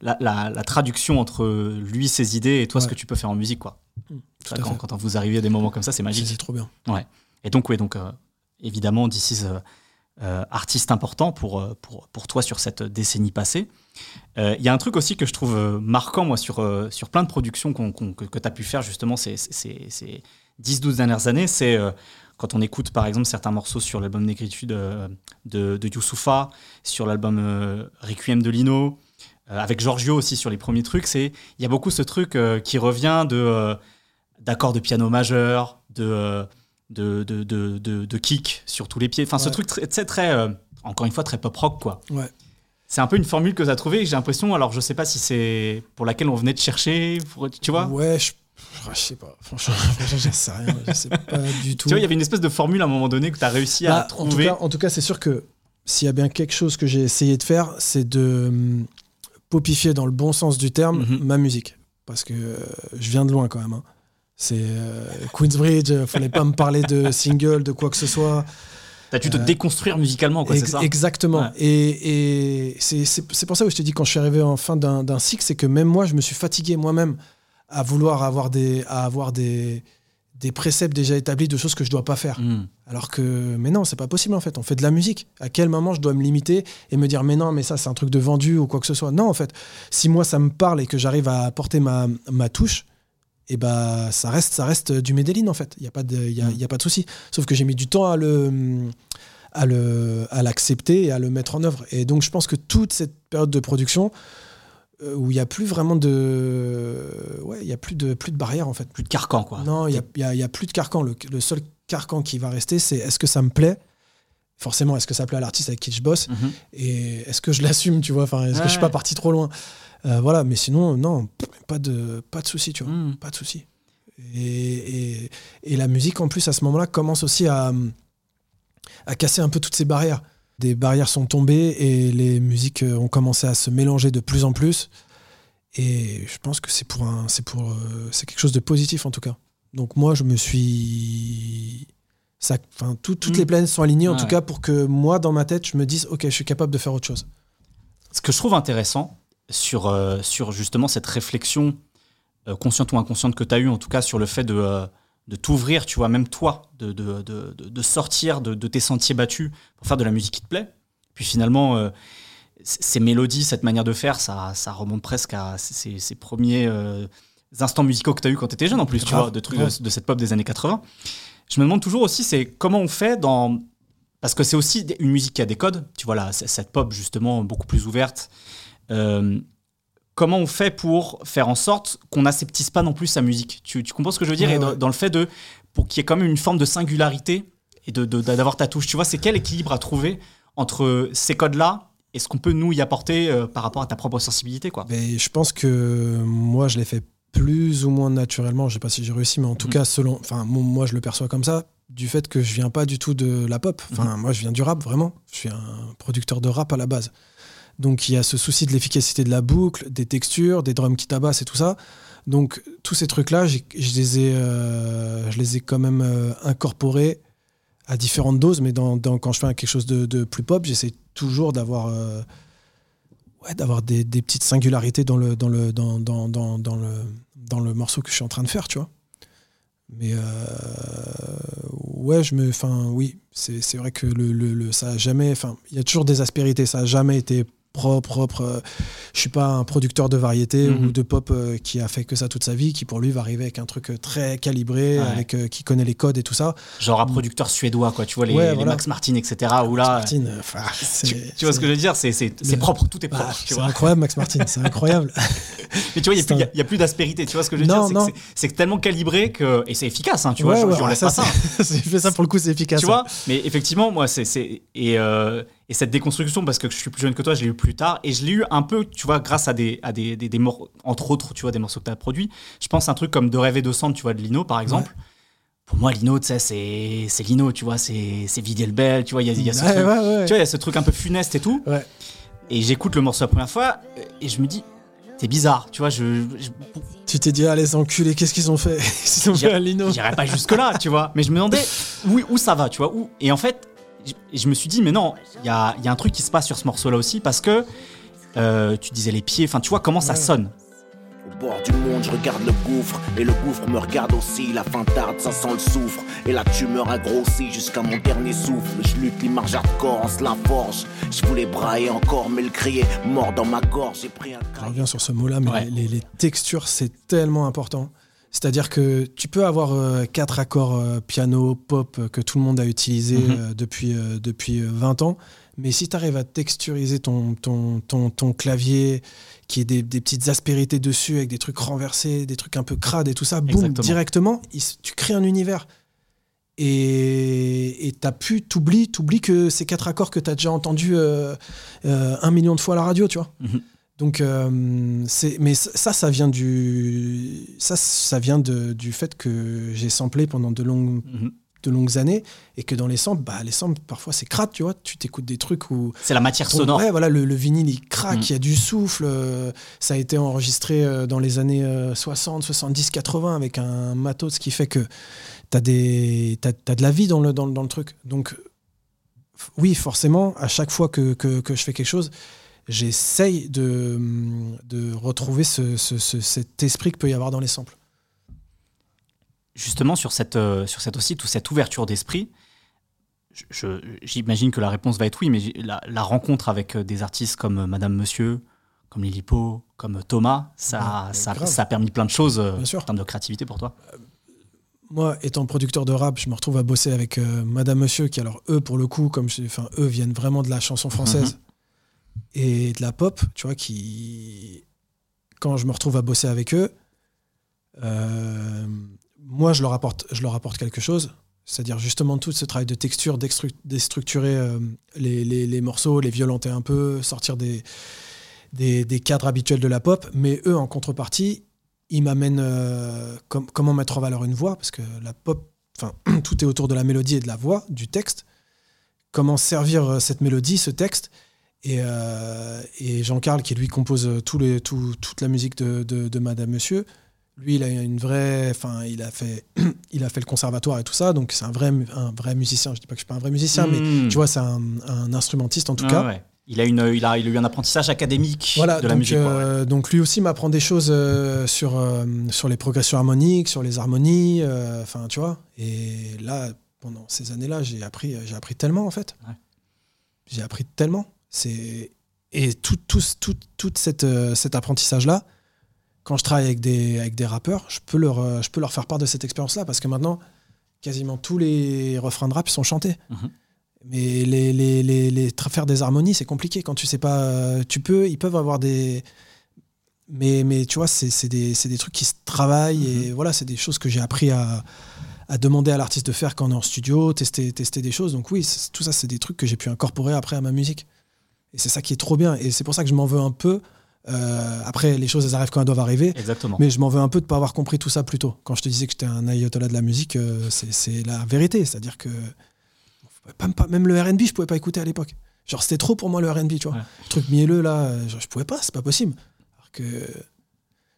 la, la- la traduction entre lui, ses idées et toi, ce Ouais. que tu peux faire en musique. Quoi. Mm, Ça, quand, quand vous arrivez à des moments comme ça, c'est magique. C'est trop bien. Et donc, oui, donc, euh, évidemment, is, euh, euh, artiste important pour, euh, pour, pour toi sur cette décennie passée. Il y a un truc aussi que je trouve marquant, moi, sur, sur plein de productions qu'on- que, tu as pu faire justement ces, ces, ces 10-12 dernières années, c'est quand on écoute par exemple certains morceaux sur l'album Négritude euh, de, de Youssoufa, sur l'album euh, Requiem de Lino, euh, avec Giorgio aussi sur les premiers trucs, c'est il y a beaucoup ce truc qui revient de d'accords de piano majeur, de, de, de, de, kick sur tous les pieds. Enfin, ce truc très, très, très, euh, encore une fois, très pop rock, quoi. Ouais. c'est un peu une formule que tu as trouvée. J'ai l'impression, alors je sais pas si c'est pour laquelle on venait de chercher, tu vois? Ouais, je, je sais pas. Franchement, je sais rien. Je sais pas du tout. Tu vois, il y avait une espèce de formule à un moment donné que tu as réussi à Bah, trouver. En tout cas, c'est sûr que s'il y a bien quelque chose que j'ai essayé de faire, c'est de hum, popifier dans le bon sens du terme Mhm. ma musique. Parce que euh, je viens de loin quand même. hein. C'est euh, Queensbridge, euh, fallait pas me parler de single, de quoi que ce soit. T'as dû te Euh, déconstruire musicalement, quoi, c'est ça Exactement. Ouais. Et, et c'est pour ça que je te dis, quand je suis arrivé en fin d'un cycle, c'est que même moi, je me suis fatigué moi-même à vouloir avoir des, à avoir des, des préceptes déjà établis de choses que je dois pas faire. Hmm. Alors que, mais non, c'est pas possible en fait. On fait de la musique. À quel moment je dois me limiter et me dire, mais non, mais ça, c'est un truc de vendu ou quoi que ce soit? Non, en fait, si moi ça me parle et que j'arrive à apporter ma, ma touche, et bah ça reste, ça reste du Medellin en fait. Il y a pas de, y a, il y a pas de souci. Sauf que j'ai mis du temps à le, à le, à l'accepter et à le mettre en œuvre. Et donc, je pense que toute cette période de production où il y a plus vraiment de, ouais, il y a plus de, plus de barrières en fait. Plus de carcan, quoi. Non, il n'y a, a- il y a plus de carcan. Le, le seul carcan qui va rester, c'est est-ce que ça me plaît? Forcément, est-ce que ça plaît à l'artiste avec qui je bosse? Mhm. Et est-ce que je l'assume, tu vois? Enfin, est-ce que je suis Ouais. pas parti trop loin? Euh, Voilà, mais sinon, non, pas de, pas de souci, tu vois. Hmm. Pas de souci. Et, et- et la musique, en plus, à ce moment-là, commence aussi à, à casser un peu toutes ces barrières. Des barrières sont tombées et les musiques euh, ont commencé à se mélanger de plus en plus. Et je pense que c'est pour un, c'est pour, euh, c'est quelque chose de positif en tout cas. Donc moi, je me suis, ça, enfin, tout- toutes Mm. les planètes sont alignées en Ouais. tout cas pour que moi, dans ma tête, je me dise, ok, je suis capable de faire autre chose. Ce que je trouve intéressant sur, euh, sur justement cette réflexion euh, consciente ou inconsciente que tu as eue, en tout cas sur le fait de, euh, de t'ouvrir, tu vois, même toi, de, de, de, de- sortir de, tes sentiers battus pour faire de la musique qui te plaît. Puis finalement, euh, ces mélodies, cette manière de faire, ça, ça remonte presque à ces, ces premiers euh, instants musicaux que tu as eu quand tu étais jeune en plus, tu Grave, vois, de trucs de, cette pop des années 80. Je me demande toujours aussi, c'est comment on fait dans. Parce que c'est aussi une musique qui a des codes, tu vois, là, cette pop justement beaucoup plus ouverte. Euh, comment on fait pour faire en sorte qu'on n'aseptise pas non plus sa musique tu, tu comprends ce que je veux dire? Ouais, Et dans, le fait de. pour qu'il y ait quand même une forme de singularité et de- de- d'avoir ta touche. Tu vois, c'est quel équilibre à trouver entre ces codes-là et ce qu'on peut nous y apporter euh, par rapport à ta propre sensibilité, quoi? Mais je pense que moi, je l'ai fait plus ou moins naturellement. Je sais pas si j'ai réussi, mais en tout Mhm. cas, selon, enfin, mo- moi, je le perçois comme ça, du fait que je viens pas du tout de la pop. Enfin, moi, je viens du rap, vraiment. Je suis un producteur de rap à la base. Donc, il y a ce souci de l'efficacité de la boucle, des textures, des drums qui tabassent et tout ça. Donc, tous ces trucs-là, je les ai, euh, je les ai quand même euh, incorporés à différentes doses. Mais dans, quand je fais quelque chose de, plus pop, j'essaie toujours d'avoir euh, ouais, des, petites singularités dans le, dans, le, dans, dans, le, dans le morceau que je suis en train de faire, tu vois. Mais ouais, je me, enfin, oui, c'est vrai que le, le, ça jamais, enfin, il y a toujours des aspérités, ça a jamais été propre, propre. euh, Je suis pas un producteur de variété Mhm. ou de pop euh, qui a fait que ça toute sa vie, qui pour lui va arriver avec un truc euh, très calibré, Ouais. avec euh, qui connaît les codes et tout ça. Genre un producteur suédois, quoi. Tu vois, les, Ouais, les voilà. Max Martin, etc. Où là. Martin, Tu, vois ce que je veux dire? C'est Le- propre, tout est bah, propre. c'est incroyable, Max Martin, c'est incroyable. Mais tu vois, il n'y a, plus d'aspérité. Tu vois ce que je veux Non, dire? C'est tellement calibré que. Et c'est efficace, hein, tu vois. Je, je enlève ça, pas ça. pour le coup, c'est efficace. tu vois? mais effectivement moi c'est c'est et, euh, et cette déconstruction parce que je suis plus jeune que toi je l'ai eu plus tard et je l'ai eu un peu tu vois grâce à des à des, des, des mor- entre autres tu vois des morceaux que tu as produits je pense à un truc comme de rêver de sang tu vois de Lino par exemple pour moi Lino tu sais c'est Lino tu vois c'est c'est vider le bel tu vois il y a, il y a ce Ouais, truc ouais, tu vois il y a ce truc un peu funeste et tout et j'écoute le morceau la première fois et je me dis c'est bizarre tu vois je, je Tu t'es dit, ah, les enculés, qu'est-ce qu'ils ont fait? Ils ont fait un lino. J'irai pas jusque là, tu vois. Mais je me demandais où, où ça va, tu vois. Où. Et en fait, je, je me suis dit, mais non, il y a, y a un truc qui se passe sur ce morceau-là aussi parce que euh, tu disais les pieds, enfin, tu vois comment ça sonne. Au bord du monde, je regarde le gouffre et le gouffre me regarde aussi. La fin tarde, ça sent le soufre et la tumeur a grossi jusqu'à mon dernier souffle. Je lutte l'image hardcore, on se la forge. Je voulais brailler encore, mais le crier mort dans ma gorge. J'ai pris un Je reviens sur ce mot-là, mais Ouais. les, les textures, c'est tellement important. C'est-à-dire que tu peux avoir euh, quatre accords euh, piano, pop euh, que tout le monde a utilisé Mhm. depuis, depuis euh, 20 ans, mais si tu arrives à texturiser ton, ton, ton, ton clavier, qui est des, des petites aspérités dessus, avec des trucs renversés, des trucs un peu crades et tout ça, boum, directement, il tu crées un univers. Et t'as pu, t'oublies, t'oublies que ces quatre accords que t'as déjà entendus euh, euh, un million de fois à la radio, tu vois. Mhm. Donc, euh, mais ça, ça vient du, ça, ça vient de- du fait que j'ai samplé pendant de longues, Mhm. de longues années et que dans les samples, bah, les samples, parfois c'est crade, tu vois. Tu t'écoutes des trucs où C'est la matière ton- sonore. Ouais, voilà, le, le vinyle il craque, Mm. il y a du souffle. euh, ça a été enregistré euh, dans les années euh, 60, 70, 80 avec un matos qui fait que t'as des t'as de la vie dans le, dans, dans le truc. Donc oui, forcément, à chaque fois que, que, que je fais quelque chose, j'essaye de, de retrouver ce, ce- ce- cet esprit que peut y avoir dans les samples. Justement, sur cette, euh, sur cette aussi, toute cette ouverture d'esprit, j'imagine que la réponse va être oui, mais la, la rencontre avec euh, des artistes comme euh, Madame Monsieur, comme Lilipo, comme Thomas, ça, Ouais, ça, a permis plein de choses euh, en termes de créativité pour toi. Moi, étant producteur de rap, je me retrouve à bosser avec euh, Madame Monsieur, qui alors eux, pour le coup, comme je, eux viennent vraiment de la chanson française et de la pop, tu vois, qui, quand je me retrouve à bosser avec eux, euh, moi, je leur apporte, je leur apporte quelque chose. C'est-à-dire justement tout ce travail de texture, déstructurer euh, les, les- les morceaux, les violenter un peu, sortir des, des, des cadres habituels de la pop. Mais eux, en contrepartie, ils m'amènent euh, com- comment mettre en valeur une voix, parce que la pop, enfin, tout est autour de la mélodie et de la voix, du texte. Comment servir cette mélodie, ce texte? Et, euh, et Jean-Carl, qui lui compose euh, tous les, tout- toute la musique de, de- de Madame Monsieur, lui, il a une vraie, enfin, il a fait, il a fait le conservatoire et tout ça, donc c'est un vrai, mu- un vrai musicien. Je dis pas que je suis pas un vrai musicien, mais Hmm. tu vois, c'est un, un instrumentiste en tout Ouais, cas. ouais. Il, a une, il, a, il a eu un apprentissage académique Voilà, de la donc, musique. ouais. euh, donc lui aussi m'apprend des choses euh, sur, euh, sur les progressions harmoniques, sur les harmonies, enfin tu vois. Et là, pendant ces années-là, j'ai appris, j'ai appris tellement en fait. Ouais. J'ai appris tellement. C'est et tout, tout, tout, tout cette, euh, cet apprentissage-là, quand je travaille avec des, avec des rappeurs, je peux, leur, euh, je peux leur faire part de cette expérience-là parce que maintenant, quasiment tous les refrains de rap sont chantés. Mhm. Mais les, les, les, faire des harmonies, c'est compliqué quand tu sais pas. euh, Tu peux, ils peuvent avoir des. Mais, mais tu vois, c'est c'est des, c'est des trucs qui se travaillent et voilà, c'est des choses que j'ai appris à, à demander à l'artiste de faire quand on est en studio, tester, tester des choses. Donc oui, tout ça, c'est des trucs que j'ai pu incorporer après à ma musique. Et c'est ça qui est trop bien. Et c'est pour ça que je m'en veux un peu. Euh, après, les choses, elles arrivent quand elles doivent arriver. Exactement. Mais je m'en veux un peu de ne pas avoir compris tout ça plus tôt. Quand je te disais que j'étais un ayatollah de la musique, euh, c'est la vérité. C'est-à-dire que pas- même le RB, je pouvais pas écouter à l'époque. Genre, c'était trop pour moi le RB, tu vois. Ouais. Le truc mielleux, là, genre, je pouvais pas, c'est pas possible. Alors que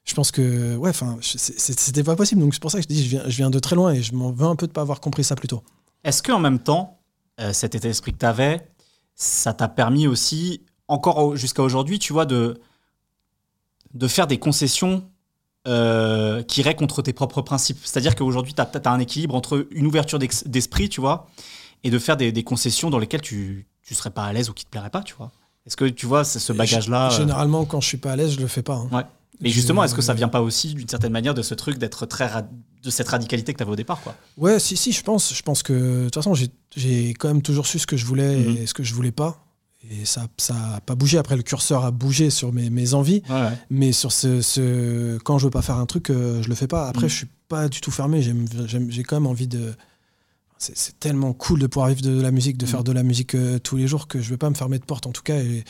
je pense que, ouais, enfin, c'était pas possible. Donc, c'est pour ça que je dis, je viens, je viens de très loin et je m'en veux un peu de pas avoir compris ça plus tôt. Est-ce qu'en même temps, euh, cet état d'esprit que tu avais, ça t'a permis aussi, encore jusqu'à aujourd'hui, tu vois, de, de faire des concessions euh, qui iraient contre tes propres principes C'est-à-dire qu'aujourd'hui, tu as, un équilibre entre une ouverture d'esprit, tu vois, et de faire des, des concessions dans lesquelles tu ne serais pas à l'aise ou qui te plairaient pas, tu vois. Est-ce que tu vois, ce bagage-là euh, Généralement, quand je suis pas à l'aise, je le fais pas. hein. Ouais. Mais justement, est-ce que ça vient pas aussi d'une certaine manière de ce truc d'être très de cette radicalité que tu avais au départ, quoi? Ouais, si, si, je pense. Je pense que, de toute façon, j'ai- j'ai quand même toujours su ce que je voulais Mhm. et ce que je voulais pas. Et ça n'a pas bougé. Après, le curseur a bougé sur mes, mes envies. Ouais, ouais. Mais sur ce, ce- quand je veux pas faire un truc, euh, je le fais pas. Après, Mhm. je suis pas du tout fermé. J'aime- j'aime- J'ai quand même envie de. C'est tellement cool de pouvoir vivre de la musique, de Mhm. faire de la musique euh, tous les jours que je vais pas me fermer de porte en tout cas. Et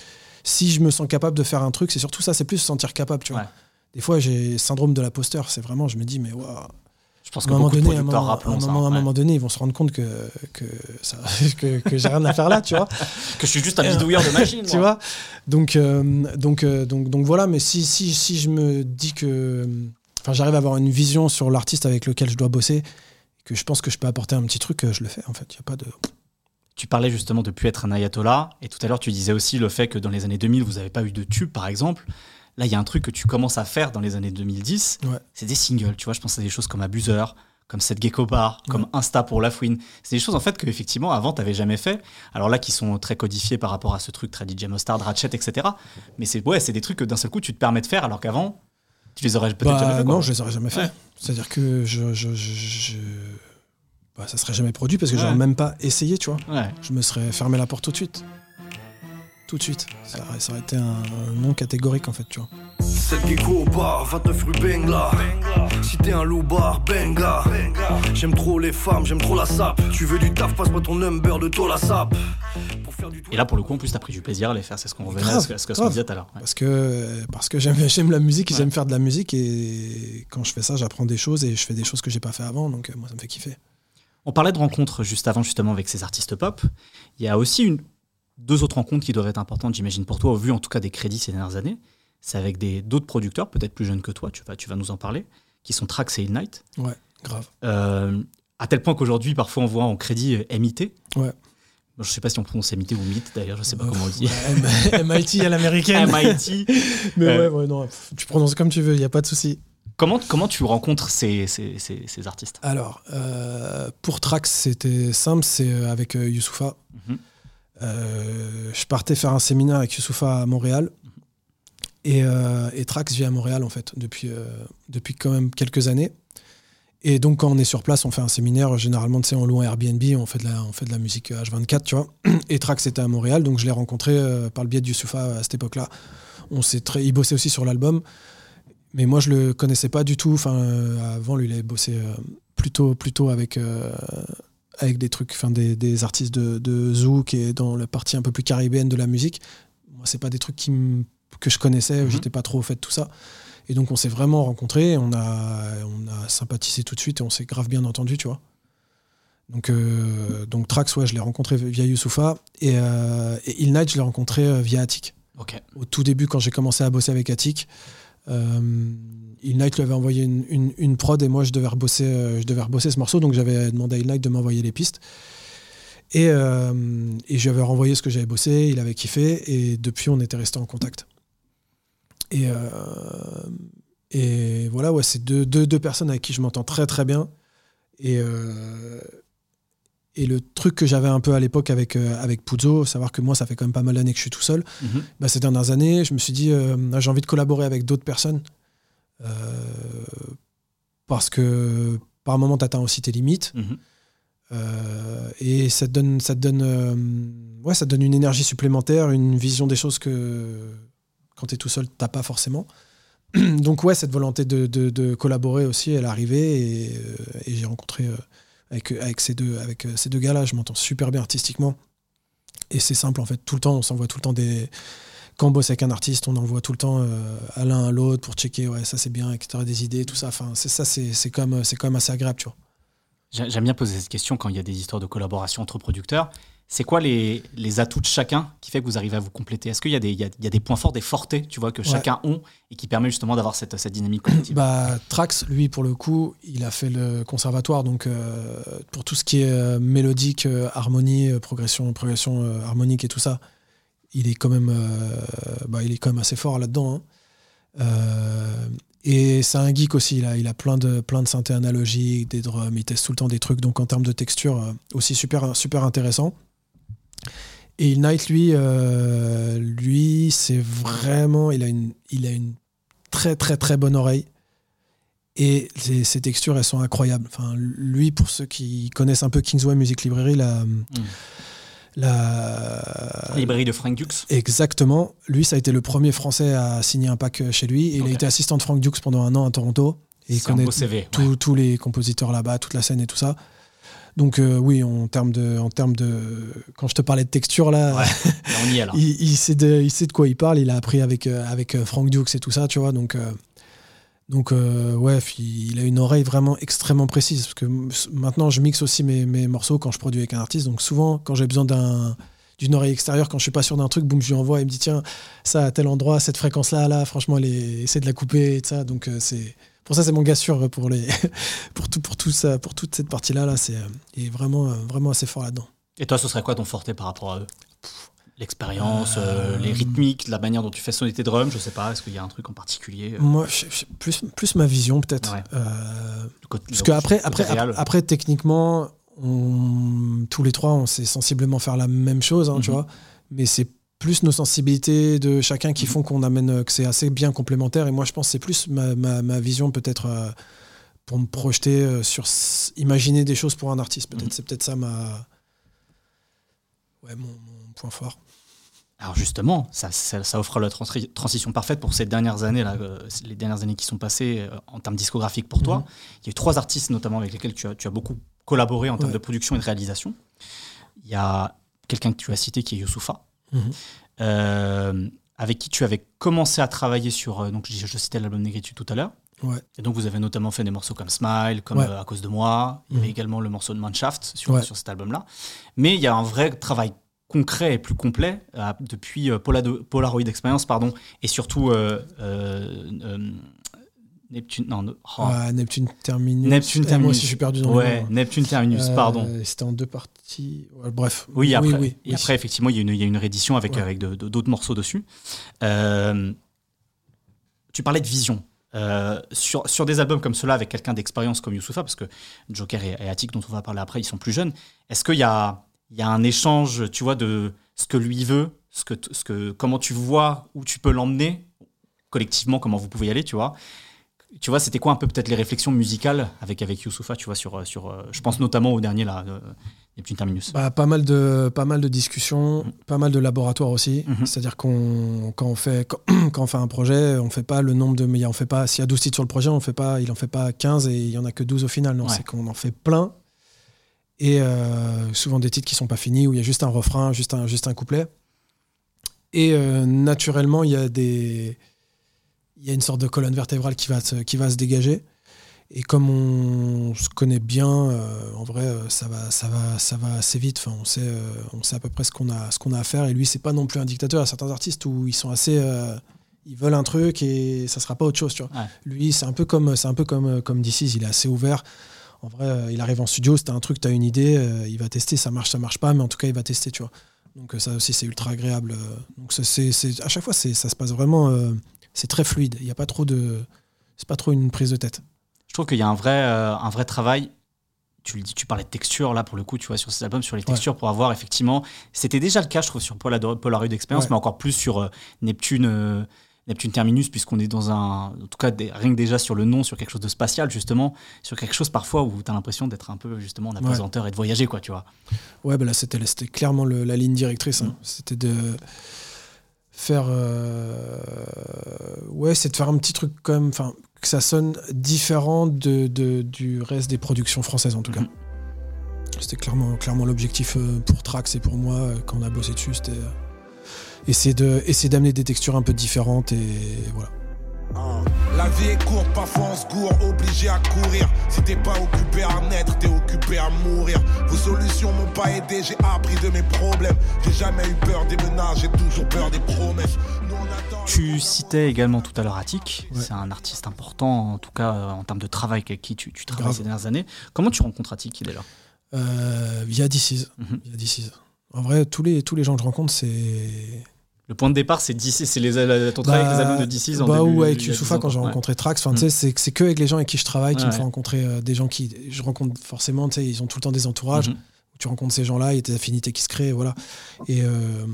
si je me sens capable de faire un truc, c'est surtout ça, c'est plus se sentir capable, tu vois. Ouais. Des fois, j'ai syndrome de l'imposteur. C'est vraiment, je me dis, mais waouh. Je pense À que un moment donné, à un moment, ça. à un ouais. donné, ils vont se rendre compte que, que, ça- que, que j'ai rien à faire là, tu vois. Que je suis juste un bidouilleur de machine. tu vois donc, euh, donc, euh, donc, donc voilà, mais si, si, si je me dis que. Enfin, j'arrive à avoir une vision sur l'artiste avec lequel je dois bosser, que je pense que je peux apporter un petit truc, euh, je le fais en fait. Il y a pas de. Tu parlais justement de plus être un ayatollah, et tout à l'heure tu disais aussi le fait que dans les années 2000, vous n'avez pas eu de tube, par exemple. Là, il y a un truc que tu commences à faire dans les années 2010, Ouais. c'est des singles. Tu vois, je pense à des choses comme Abuseur, comme Cette Gecko Bar, comme Insta pour La Fouine. C'est des choses en fait que effectivement avant t'avais jamais fait. Alors là, qui sont très codifiées par rapport à ce truc très DJ Mustard, Ratchet, etc. Mais c'est ouais, c'est des trucs que d'un seul coup tu te permets de faire, alors qu'avant tu les aurais peut-être Bah, jamais fait. quoi. non, je les aurais jamais fait. Ouais. C'est-à-dire que je. je, je, je- bah, ça serait jamais produit parce que j'aurais même pas essayé, tu vois. Ouais. Je me serais fermé la porte tout de suite. Tout de suite. Ça aurait, ça aurait été un, non catégorique en fait, tu vois. Celle qui court au bar, 29 rue Bengla. Si t'es un loup-bar, benga. J'aime trop les femmes, j'aime trop la sape. Tu veux du taf, passe-moi ton number de toi la sape. Et là, pour le coup, en plus, t'as pris du plaisir à les faire. C'est ce qu'on revenait à Grave, ce ce qu'on disait tout à l'heure. Ouais. Parce que, parce que j'aime, j'aime la musique et Ouais. j'aime faire de la musique. Et quand je fais ça, j'apprends des choses et je fais des choses que j'ai pas fait avant. Donc euh, moi, ça me fait kiffer. On parlait de rencontres juste avant, justement, avec ces artistes pop. Il y a aussi une, deux autres rencontres qui doivent être importantes, j'imagine, pour toi, au vu en tout cas des crédits ces dernières années. C'est avec des, d'autres producteurs, peut-être plus jeunes que toi, tu vas, tu vas nous en parler, qui sont Trax et Ignite. Ouais, grave. Euh, à tel point qu'aujourd'hui, parfois, on voit en crédit euh, MIT. Ouais. Je sais pas si on prononce MIT ou MIT, d'ailleurs, je sais pas Euh, comment on le dit. M- MIT à l'américaine. MIT. Mais Euh, ouais, ouais, non, tu prononces comme tu veux, il n'y a pas de souci. Comment, comment tu rencontres ces, ces, ces, ces artistes? Alors, euh, pour Trax, c'était simple, c'est euh, avec euh, Youssoufa. Euh, je partais faire un séminaire avec Youssoufa à Montréal. Et, euh, Trax vit à Montréal, en fait, depuis, euh, depuis quand même quelques années. Et donc, quand on est sur place, on fait un séminaire. Généralement, tu sais, on loue un Airbnb, on fait de la, on fait de la musique H24, tu vois. Et Trax était à Montréal, donc je l'ai rencontré euh, par le biais de Youssoufa à cette époque-là. On s'est très, il bossait aussi sur l'album. Mais moi, je le connaissais pas du tout. Enfin, euh, avant, lui, il avait bossé euh, plutôt, plutôt avec, euh, avec des trucs, enfin, des, des artistes de, de zouk et dans la partie un peu plus caribéenne de la musique. Moi, c'est pas des trucs qui que je connaissais. Mhm. J'étais pas trop au fait de tout ça. Et donc, on s'est vraiment rencontrés. On a, on a sympathisé tout de suite et on s'est grave bien entendu, tu vois. Donc, euh, donc Trax, ouais, je l'ai rencontré via Youssoufa. Et, euh, et Il Night, je l'ai rencontré euh, via Attic au tout début quand j'ai commencé à bosser avec Attic. Euh, Il Night lui avait envoyé une, une- une prod et moi je devais rebosser, euh, je devais rebosser ce morceau donc j'avais demandé à Il Night de m'envoyer les pistes et, euh, et je lui avais renvoyé ce que j'avais bossé, il avait kiffé et depuis on était resté en contact. Et, euh, et voilà, ouais, c'est deux, deux, deux personnes avec qui je m'entends très très bien. Et, et le truc que j'avais un peu à l'époque avec, euh, avec Puzo, savoir que moi ça fait quand même pas mal d'années que je suis tout seul, Mhm. bah, ces dernières années, je me suis dit, euh, j'ai envie de collaborer avec d'autres personnes. Euh, parce que par moment, tu atteins aussi tes limites. Mhm. Euh, et ça te donne, ça te donne, euh, ouais, ça te donne une énergie supplémentaire, une vision des choses que quand tu es tout seul, tu pas forcément. Donc, ouais, cette volonté de, de- de collaborer aussi, elle est arrivée. Et, et j'ai rencontré avec, avec ces deux, avec ces deux gars-là, je m'entends super bien artistiquement. Et c'est simple, en fait, tout le temps, on s'envoie tout le temps des. Quand on bosse avec un artiste, on envoie tout le temps euh, à l'un à l'autre pour checker, ouais, ça c'est bien, etc., des idées, tout ça. Enfin, c'est ça, c'est c'est quand, même- c'est quand même assez agréable, tu vois. J'ai- J'aime bien poser cette question quand il y a des histoires de collaboration entre producteurs. C'est quoi les, les atouts de chacun qui fait que vous arrivez à vous compléter? Est-ce qu'il y, a des- il y a, il y a des points forts, des fortés, tu vois, que Ouais. chacun ont et qui permet justement d'avoir cette, cette dynamique collective? Bah, Trax, lui, pour le coup, il a fait le conservatoire, donc euh, pour tout ce qui est euh, mélodique, euh, harmonie, progression, progression harmonique et tout ça, il est quand même, euh, bah, il est quand même assez fort là-dedans. hein. Euh, et c'est un geek aussi, il a plein de, plein de synthés analogiques, des drums, il teste tout le temps des trucs, donc en termes de texture, euh, aussi super, super intéressant. Et Il Night, lui, lui c'est vraiment, il a, une, très très très bonne oreille. Et ses, textures, elles sont incroyables. Lui, pour ceux qui connaissent un peu Kingsway Music Library, la, la, Librairie de Frank Dux Exactement. Lui, ça a été le premier Français à signer un pack chez lui. Il a été assistant de Frank Dux pendant un an à Toronto. Et il connaît CV. tous- ouais. tous les compositeurs là-bas, toute la scène et tout ça. Donc euh, oui, en termes de, en termes de, quand je te parlais de texture là, Ouais. Là, on y est là. il, il sait de, il sait de quoi il parle. Il a appris avec euh, avec euh, Frank Dukes et tout ça, tu vois. Donc euh, donc euh, ouais, il a une oreille vraiment extrêmement précise parce que maintenant je mixe aussi mes, mes morceaux quand je produis avec un artiste. Donc souvent quand j'ai besoin d'un d'une oreille extérieure quand je suis pas sûr d'un truc, boum, je lui envoie et il me dit tiens ça à tel endroit, cette fréquence là, là, franchement, elle est- essaie de la couper et tout ça. Donc euh, c'est pour ça c'est mon gars sûr pour les pour tout pour tout ça pour toute cette partie là là c'est euh, il est vraiment euh, vraiment assez fort là-dedans. Et toi, ce serait quoi ton forté par rapport à eux? L'expérience, euh, les rythmiques, la manière dont tu fais sonner tes drums, je sais pas, est-ce qu'il y a un truc en particulier euh, Moi, je- je- plus, plus ma vision peut-être. Ouais. Euh, le côté- parce qu'après, après, après, après, techniquement, on- tous les trois, on sait sensiblement faire la même chose, hein, tu Mhm. vois. Mais c'est plus nos sensibilités de chacun qui Mhm. font qu'on amène, euh, que c'est assez bien complémentaire. Et moi, je pense que c'est plus ma, ma- ma vision peut-être euh, pour me projeter euh, sur imaginer des choses pour un artiste. Peut-être Mhm. c'est peut-être ça ma ouais mon, mon point fort. Alors justement, ça, ça, ça offre la transi- transition parfaite pour ces dernières années, là, euh, les dernières années qui sont passées euh, en termes discographiques pour toi. Mhm. Il y a eu trois artistes notamment avec lesquels tu as, tu as beaucoup collaboré en termes Ouais. de production et de réalisation. Il y a quelqu'un que tu as cité qui est Youssoufa, Mhm. euh, avec qui tu avais commencé à travailler sur, donc je, je citais l'album Négritude tout à l'heure. Ouais. Et donc vous avez notamment fait des morceaux comme Smile, comme Ouais. À cause de moi. Il y avait Mhm. également le morceau de Manshaft sur cet album-là. Mais il y a un vrai travail concret et plus complet euh, depuis euh, Polaroid Experience, pardon, et surtout euh, Neptune. Non, no- oh. Ah, Neptune Terminus. Neptune Eh, Terminus. Moi aussi, je suis perdu dans Ouais. Neptune Terminus, Euh, pardon. C'était en deux parties. Ouais, bref. Oui, après, oui, et oui. après effectivement, il y, a une- il y a une réédition avec, Ouais. avec de- de- d'autres morceaux dessus. Euh, tu parlais de vision. Euh, sur, sur des albums comme cela, avec quelqu'un d'expérience comme Youssoufa, parce que Joker et, et Attic, dont on va parler après, ils sont plus jeunes, est-ce qu'il y a, il y a un échange, tu vois, de ce que lui veut, ce que, ce que, comment tu vois où tu peux l'emmener, collectivement, comment vous pouvez y aller, tu vois tu vois, c'était quoi un peu peut-être les réflexions musicales avec, avec Youssoufa, tu vois, sur, sur, euh, je pense notamment au dernier, là, euh, Neptune Terminus. Bah, pas mal de pas mal de discussions, pas mal de laboratoires aussi. Mhm. C'est-à-dire qu'on quand on fait quand, quand on fait un projet, on fait pas le nombre de mais on fait pas s'il y a 12 titres sur le projet, on fait pas il en fait pas 15 et il y en a que 12 au final. Non, Ouais. c'est qu'on en fait plein et euh, souvent des titres qui sont pas finis où il y a juste un refrain, juste un juste un couplet. Et euh, naturellement, il y a des il y a une sorte de colonne vertébrale qui va se, qui va se dégager. Et comme on se connaît bien, euh, en vrai, ça va, ça va, ça va assez vite. Enfin, on sait, on sait à peu près ce qu'on a, ce qu'on a à faire. Et lui, c'est pas non plus un dictateur. Il y a certains artistes où ils sont assez, ils veulent un truc et ça sera pas autre chose, tu vois. Ouais. Lui, c'est un peu comme, c'est un peu comme, comme DC's, Il est assez ouvert. En vrai, euh, il arrive en studio, c'est un truc, tu as une idée, euh, il va tester, ça marche, ça marche pas, mais en tout cas, il va tester, tu vois. Donc euh, ça aussi, c'est ultra agréable. Donc c'est, à chaque fois, ça se passe vraiment, c'est très fluide. Il y a pas trop de, c'est pas trop une prise de tête. Je trouve qu'il y a un vrai, un vrai travail. Tu le dis, tu parlais de texture là pour le coup, tu vois, sur ces albums, sur les textures pour avoir effectivement. C'était déjà le cas, je trouve, sur Polaroid Experience, Ouais. mais encore plus sur euh, Neptune, euh, Neptune Terminus, puisqu'on est dans un. En tout cas, rien que déjà sur le nom, sur quelque chose de spatial, justement, sur quelque chose parfois où tu as l'impression d'être un peu justement en apesanteur et de voyager, quoi, tu vois. Ouais, bah là, c'était, clairement le- la ligne directrice. hein. Mm. C'était de faire. euh, Ouais, c'est de faire un petit truc quand même, enfin, que ça sonne différent de, de- du reste des productions françaises, en tout cas. Mhm. C'était clairement, clairement l'objectif euh, pour Trax et pour moi, euh, quand on a bossé dessus, c'était essayer, de, essayer d'amener des textures un peu différentes et voilà. La vie est courte, parfois on se gourre, obligé à courir. Si t'es pas occupé à naître, t'es occupé à mourir. Vos solutions m'ont pas aidé, j'ai appris de mes problèmes. J'ai jamais eu peur des menaces, j'ai toujours peur des promesses. Nous, on attend- Tu citais également tout à l'heure Attic. Ouais. C'est un artiste important, en tout cas euh, en termes de travail avec qui tu, tu travailles Grave. ces dernières années. Comment tu rencontres Attic déjà? Euh, via DC's. Via DC's. En vrai, tous les, tous les gens que je rencontre, c'est Le point de départ, c'est DC, c'est les, ton travail avec les albums de DC en bah, ou avec Youssoufa 10 ans, quand j'ai. Ouais. rencontré Trax. Enfin, Mm. c'est que avec les gens avec qui je travaille qui me font ouais. rencontrer euh, des gens qui. Je rencontre forcément, tu sais, ils ont tout le temps des entourages. Mhm. où tu rencontres ces gens-là, il y a des affinités qui se créent, voilà. Et, euh,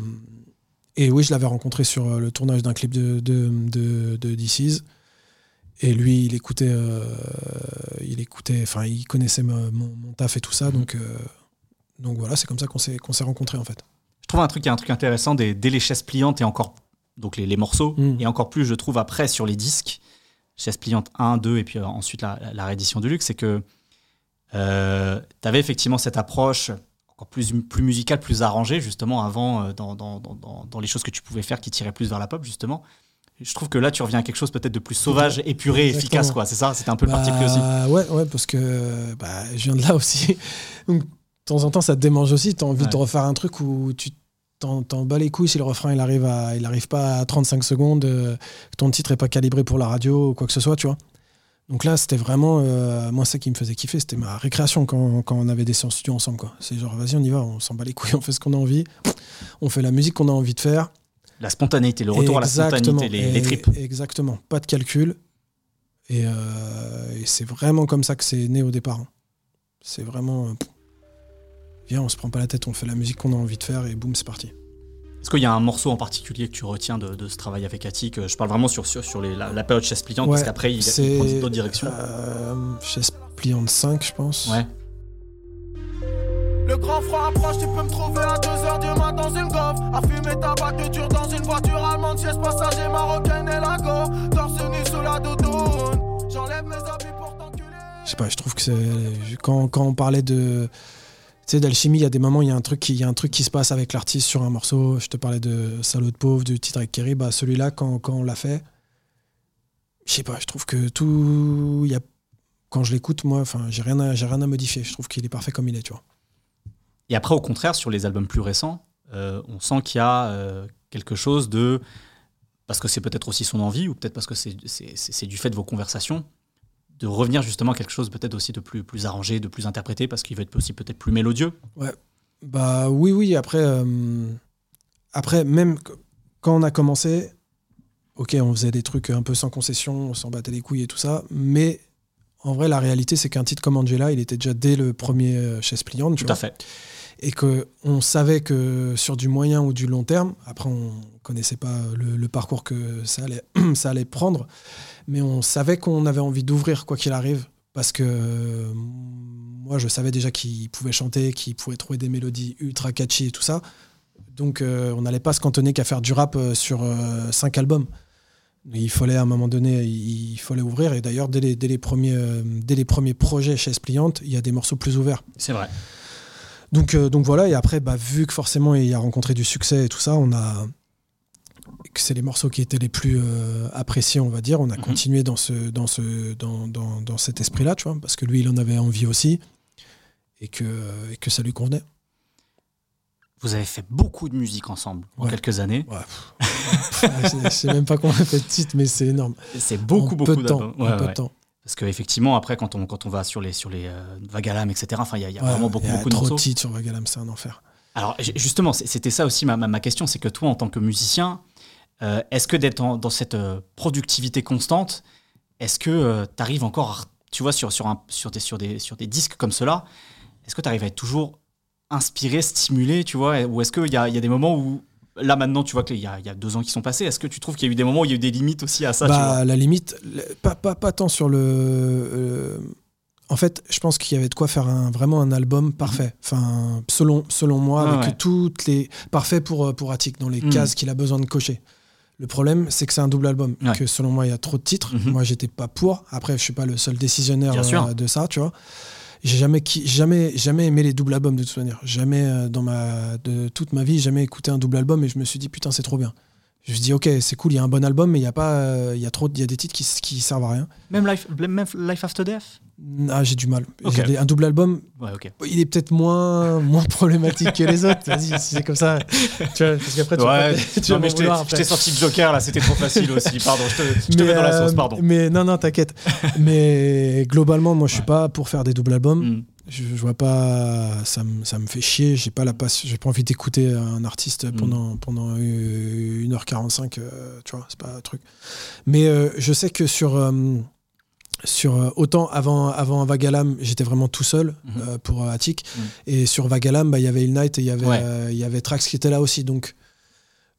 et oui, je l'avais rencontré sur euh, le tournage d'un clip de, de, de, de DC's. Et lui, il écoutait, euh, il écoutait, enfin, il connaissait ma- mon, mon taf et tout ça, donc, euh, donc voilà, c'est comme ça qu'on s'est rencontrés en fait. Je trouve un truc, il y a un truc intéressant des, dès les chaises pliantes et encore, donc les, les morceaux, Mm. et encore plus, je trouve, après sur les disques, chaises pliantes 1, 2, et puis euh, ensuite la, réédition de luxe, c'est que euh, tu avais effectivement cette approche encore plus, plus musicale, plus arrangée, justement, avant, euh, dans, dans, dans, dans- les choses que tu pouvais faire qui tiraient plus vers la pop, justement. Je trouve que là, tu reviens à quelque chose peut-être de plus sauvage, épuré, Exactement. efficace, quoi. C'est ça C'était un peu le parti pris aussi. Bah, Ouais, ouais, parce que bah, je viens de là aussi. Donc, temps en temps, ça te démange aussi. Tu as envie Ouais. de refaire un truc où tu t'en, bats les couilles si le refrain il arrive, à, il arrive pas à 35 secondes, euh, que ton titre est pas calibré pour la radio ou quoi que ce soit, tu vois. Donc là, c'était vraiment, euh, moi, ça qui me faisait kiffer, c'était ma récréation quand, quand on avait des séances studio ensemble. Quoi. C'est genre, vas-y, on y va, on s'en bat les couilles, on fait ce qu'on a envie, on fait la musique qu'on a envie de faire. La spontanéité, le retour à la spontanéité, les, les tripes. Exactement, pas de calcul. Et, euh, et c'est vraiment comme ça que c'est né au départ. hein. C'est vraiment. euh, pff, viens, on se prend pas la tête, on fait la musique qu'on a envie de faire et boum, c'est parti. Est-ce qu'il y a un morceau en particulier que tu retiens de, de ce travail avec Attic Je parle vraiment sur, sur, sur les- la, la période chaise pliante, parce Ouais, qu'après, il, il prend d'autres directions. Euh, chaise pliante 5, je pense. Ouais. Le grand froid approche, tu peux me trouver à 2h du matin dans une golf. À fumer tabac de dur dans une voiture allemande, siège passager marocaine et la go. Torse nu sous la doudoune. J'enlève mes habits pour t'enculer. Je sais pas, je trouve que c'est. Quand, quand on parlait de. Tu sais, d'alchimie, il y a des moments, il y, a un truc il y a un truc qui se passe avec l'artiste sur un morceau. Je te parlais de Salaud de pauvre, du titre avec Kerry. Bah, celui-là, quand, on l'a fait, je sais pas, je trouve que tout. Y a, quand je l'écoute, moi, enfin, j'ai rien, à- modifier. Je trouve qu'il est parfait comme il est, tu vois. Et après, au contraire, sur les albums plus récents, euh, on sent qu'il y a euh, quelque chose de. Parce que c'est peut-être aussi son envie, ou peut-être parce que c'est du fait de vos conversations, de revenir justement à quelque chose peut-être aussi de plus, plus arrangé, de plus interprété, parce qu'il va être aussi peut-être plus mélodieux. Bah oui, oui. Après, euh, après même qu- quand on a commencé, ok, on faisait des trucs un peu sans concession, on s'en battait les couilles et tout ça. Mais en vrai, la réalité, c'est qu'un titre comme Angela, il était déjà dès le premier euh, chaise pliante. tu Tout à fait. Et que on savait que sur du moyen ou du long terme, après on connaissait pas le, le parcours que ça allait, ça allait prendre, mais on savait qu'on avait envie d'ouvrir quoi qu'il arrive, parce que euh, moi je savais déjà qu'il pouvait chanter, qu'il pouvait trouver des mélodies ultra catchy et tout ça. Donc euh, on n'allait pas se cantonner qu'à faire du rap euh, sur cinq albums. Il fallait à un moment donné, il, fallait ouvrir. Et d'ailleurs, dès les, dès, les premiers, dès les premiers projets chez Pliante, il y a des morceaux plus ouverts. C'est vrai. Donc, donc voilà, et après, bah, vu que forcément il a rencontré du succès et tout ça, on a que c'est les morceaux qui étaient les plus euh, appréciés, on va dire. On a Mhm. continué dans, ce, dans, ce, dans, dans, dans cet esprit-là, tu vois, parce que lui, il en avait envie aussi et que, et que ça lui convenait. Vous avez fait beaucoup de musique ensemble en quelques années. Ouais, je- sais même pas fait de titre, mais c'est énorme. C'est beaucoup, En beaucoup peu de temps. en Ouais, peu ouais. de temps. Parce qu'effectivement, après, quand on, quand on va sur les, sur les euh, Vagalam, etc., enfin, il y a, y vraiment beaucoup, y a beaucoup de trop morceaux. de titres sur Vagalam, c'est un enfer. Alors ju- justement, c'était ça aussi ma, ma- ma question, c'est que toi, en tant que musicien, euh, est-ce que d'être dans cette euh, productivité constante, est-ce que tu arrives encore, tu vois, sur, sur, un, sur, des, sur, des, sur des disques comme cela, est-ce que tu arrives à être toujours inspiré, stimulé, tu vois, ou est-ce qu'il y a, y a des moments où, là maintenant, tu vois qu'il y y a deux ans qui sont passés, est-ce que tu trouves qu'il y a eu des moments où il y a eu des limites aussi à ça, tu vois? bah, la limite, pas, pas, pas tant sur le. euh, en fait, je pense qu'il y avait de quoi faire un, vraiment un album parfait. Enfin, selon, selon moi. Ah avec ouais. toutes les. Parfait pour, euh, pour Attic, dans les Mhm. cases qu'il a besoin de cocher. Le problème, c'est que c'est un double album. Ouais. Que selon moi, il y a trop de titres. Mhm. Moi, j'étais pas pour. Après, je suis pas le seul décisionnaire euh, de ça, tu vois. J'ai jamais, jamais, jamais aimé les doubles albums de toute manière. Jamais euh, dans ma, de toute ma vie, jamais écouté un double album et je me suis dit putain c'est trop bien. Je me suis dit ok c'est cool, il y a un bon album mais il y a pas, euh, il y a trop, il y a des titres qui, qui servent à rien. Même Life, même Life After Death? Ah j'ai du mal. Un double album, Ouais, il est peut-être moins, moins problématique que les autres. Vas-y si c'est comme ça. Tu vois, parce qu'après tu vas Ouais, pas- tu non, vas mais je t'ai- vouloir je après. t'ai sorti le Joker là, c'était trop facile aussi, pardon, je te, je te mets dans la euh, sauce, pardon. mais non non t'inquiète. mais globalement moi je suis pas pour faire des doubles albums. Mm. Je, je vois pas, ça me, ça me fait chier. J'ai pas la passion, j'ai pas envie d'écouter un artiste Mm. pendant pendant euh, 1h45. euh, tu vois, c'est pas un truc. Mais euh, je sais que sur euh, sur euh, autant avant avant Vagalam, j'étais vraiment tout seul Mhm. euh, pour Attic. Mhm. Et sur Vagalam, bah, il y avait Il Night et il y avait Ouais. y avait Trax qui était là aussi. Donc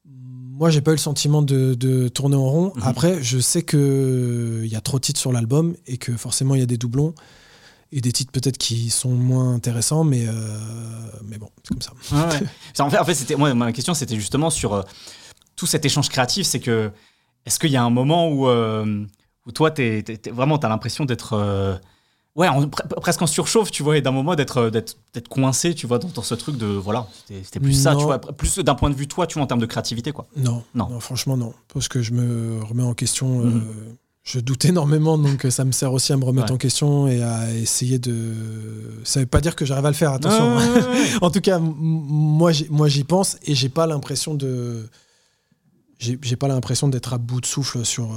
moi, j'ai pas eu le sentiment de, de tourner en rond. Mhm. Après, je sais que il y a trop de titres sur l'album et que forcément il y a des doublons et des titres peut-être qui sont moins intéressants, mais euh, mais bon, c'est comme ça. Ouais, ouais. Ça, en fait, en fait c'était, moi, ma question, c'était justement sur euh, tout cet échange créatif. C'est que, est-ce qu'il y a un moment où, euh, où toi, t'es, t'es- t'es- vraiment, tu as l'impression d'être. ouais, en- pre- presque en surchauffe, tu vois, et d'un moment d'être, coincé, tu vois, dans, dans ce truc de. Voilà, c'était, plus ça, tu vois, plus d'un point de vue, toi, tu vois, en termes de créativité, quoi. Non, Non. non, franchement non, parce que je me remets en question. Mhm. Je doute énormément, donc ça me sert aussi à me remettre Ouais. en question et à essayer de. Ça veut pas dire que j'arrive à le faire, attention. Ouais, ouais, en tout cas, moi, j'y- moi j'y pense et j'ai pas l'impression de. J'ai pas l'impression d'être à bout de souffle sur, euh,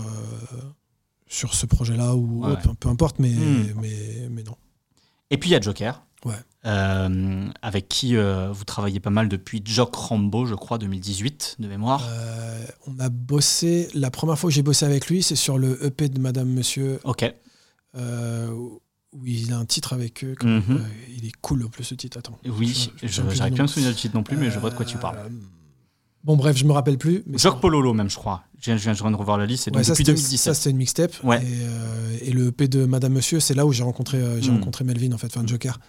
sur ce projet-là ou autre, peu, importe, mais, Hmm. mais, mais non. Et puis il y a Joker. Ouais. Euh, avec qui euh, vous travaillez pas mal depuis Jock Rambo, je crois, 2018, de mémoire. Euh, on a bossé. La première fois que j'ai bossé avec lui, c'est sur le EP de Madame Monsieur, Ok. où il a un titre avec eux. comme- Mhm. il est cool en plus ce titre. Attends. Oui, j'arrive plus à me souvenir du titre non plus, mais je vois de quoi tu parles. Bon, bref, je me rappelle plus. Mais Jock c'est- Pololo, même, je crois. Je viens, je viens de revoir la liste, Ouais, ça, depuis c'était- 2017. Ça, c'était une mixtape. Ouais. Et, euh, et le EP de Madame Monsieur, c'est là où j'ai rencontré, euh, j'ai Mm. rencontré Melvin, en fait, enfin Joker.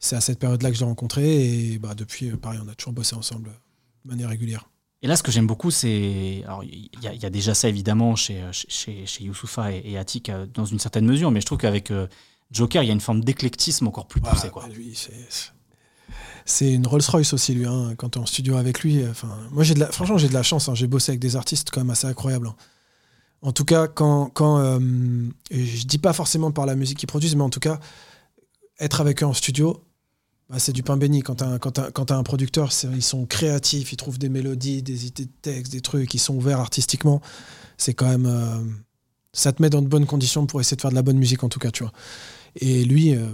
C'est à cette période-là que je l'ai rencontré. Et bah, depuis, euh, pareil, on a toujours bossé ensemble de manière régulière. Et là, ce que j'aime beaucoup, c'est. Alors, il y, a- il y a déjà ça, évidemment, chez, chez, chez Youssoufa et, et Attic, euh, dans une certaine mesure, mais je trouve qu'avec euh, Joker, il y a une forme d'éclectisme encore plus poussée. Bah, lui, c'est- une Rolls-Royce aussi, lui. hein, quand tu es en studio avec lui. euh, Enfin, moi, j'ai de la, franchement, j'ai de la chance. hein, j'ai bossé avec des artistes quand même assez incroyables. hein. En tout cas, quand. quand euh, je dis pas forcément par la musique qu'ils produisent, mais en tout cas, être avec eux en studio, bah, c'est du pain béni. Quand tu as, un producteur, ils sont créatifs, ils trouvent des mélodies, des idées de textes, des trucs, ils sont ouverts artistiquement. C'est quand même. euh, ça te met dans de bonnes conditions pour essayer de faire de la bonne musique, en tout cas, tu vois. Et lui, euh,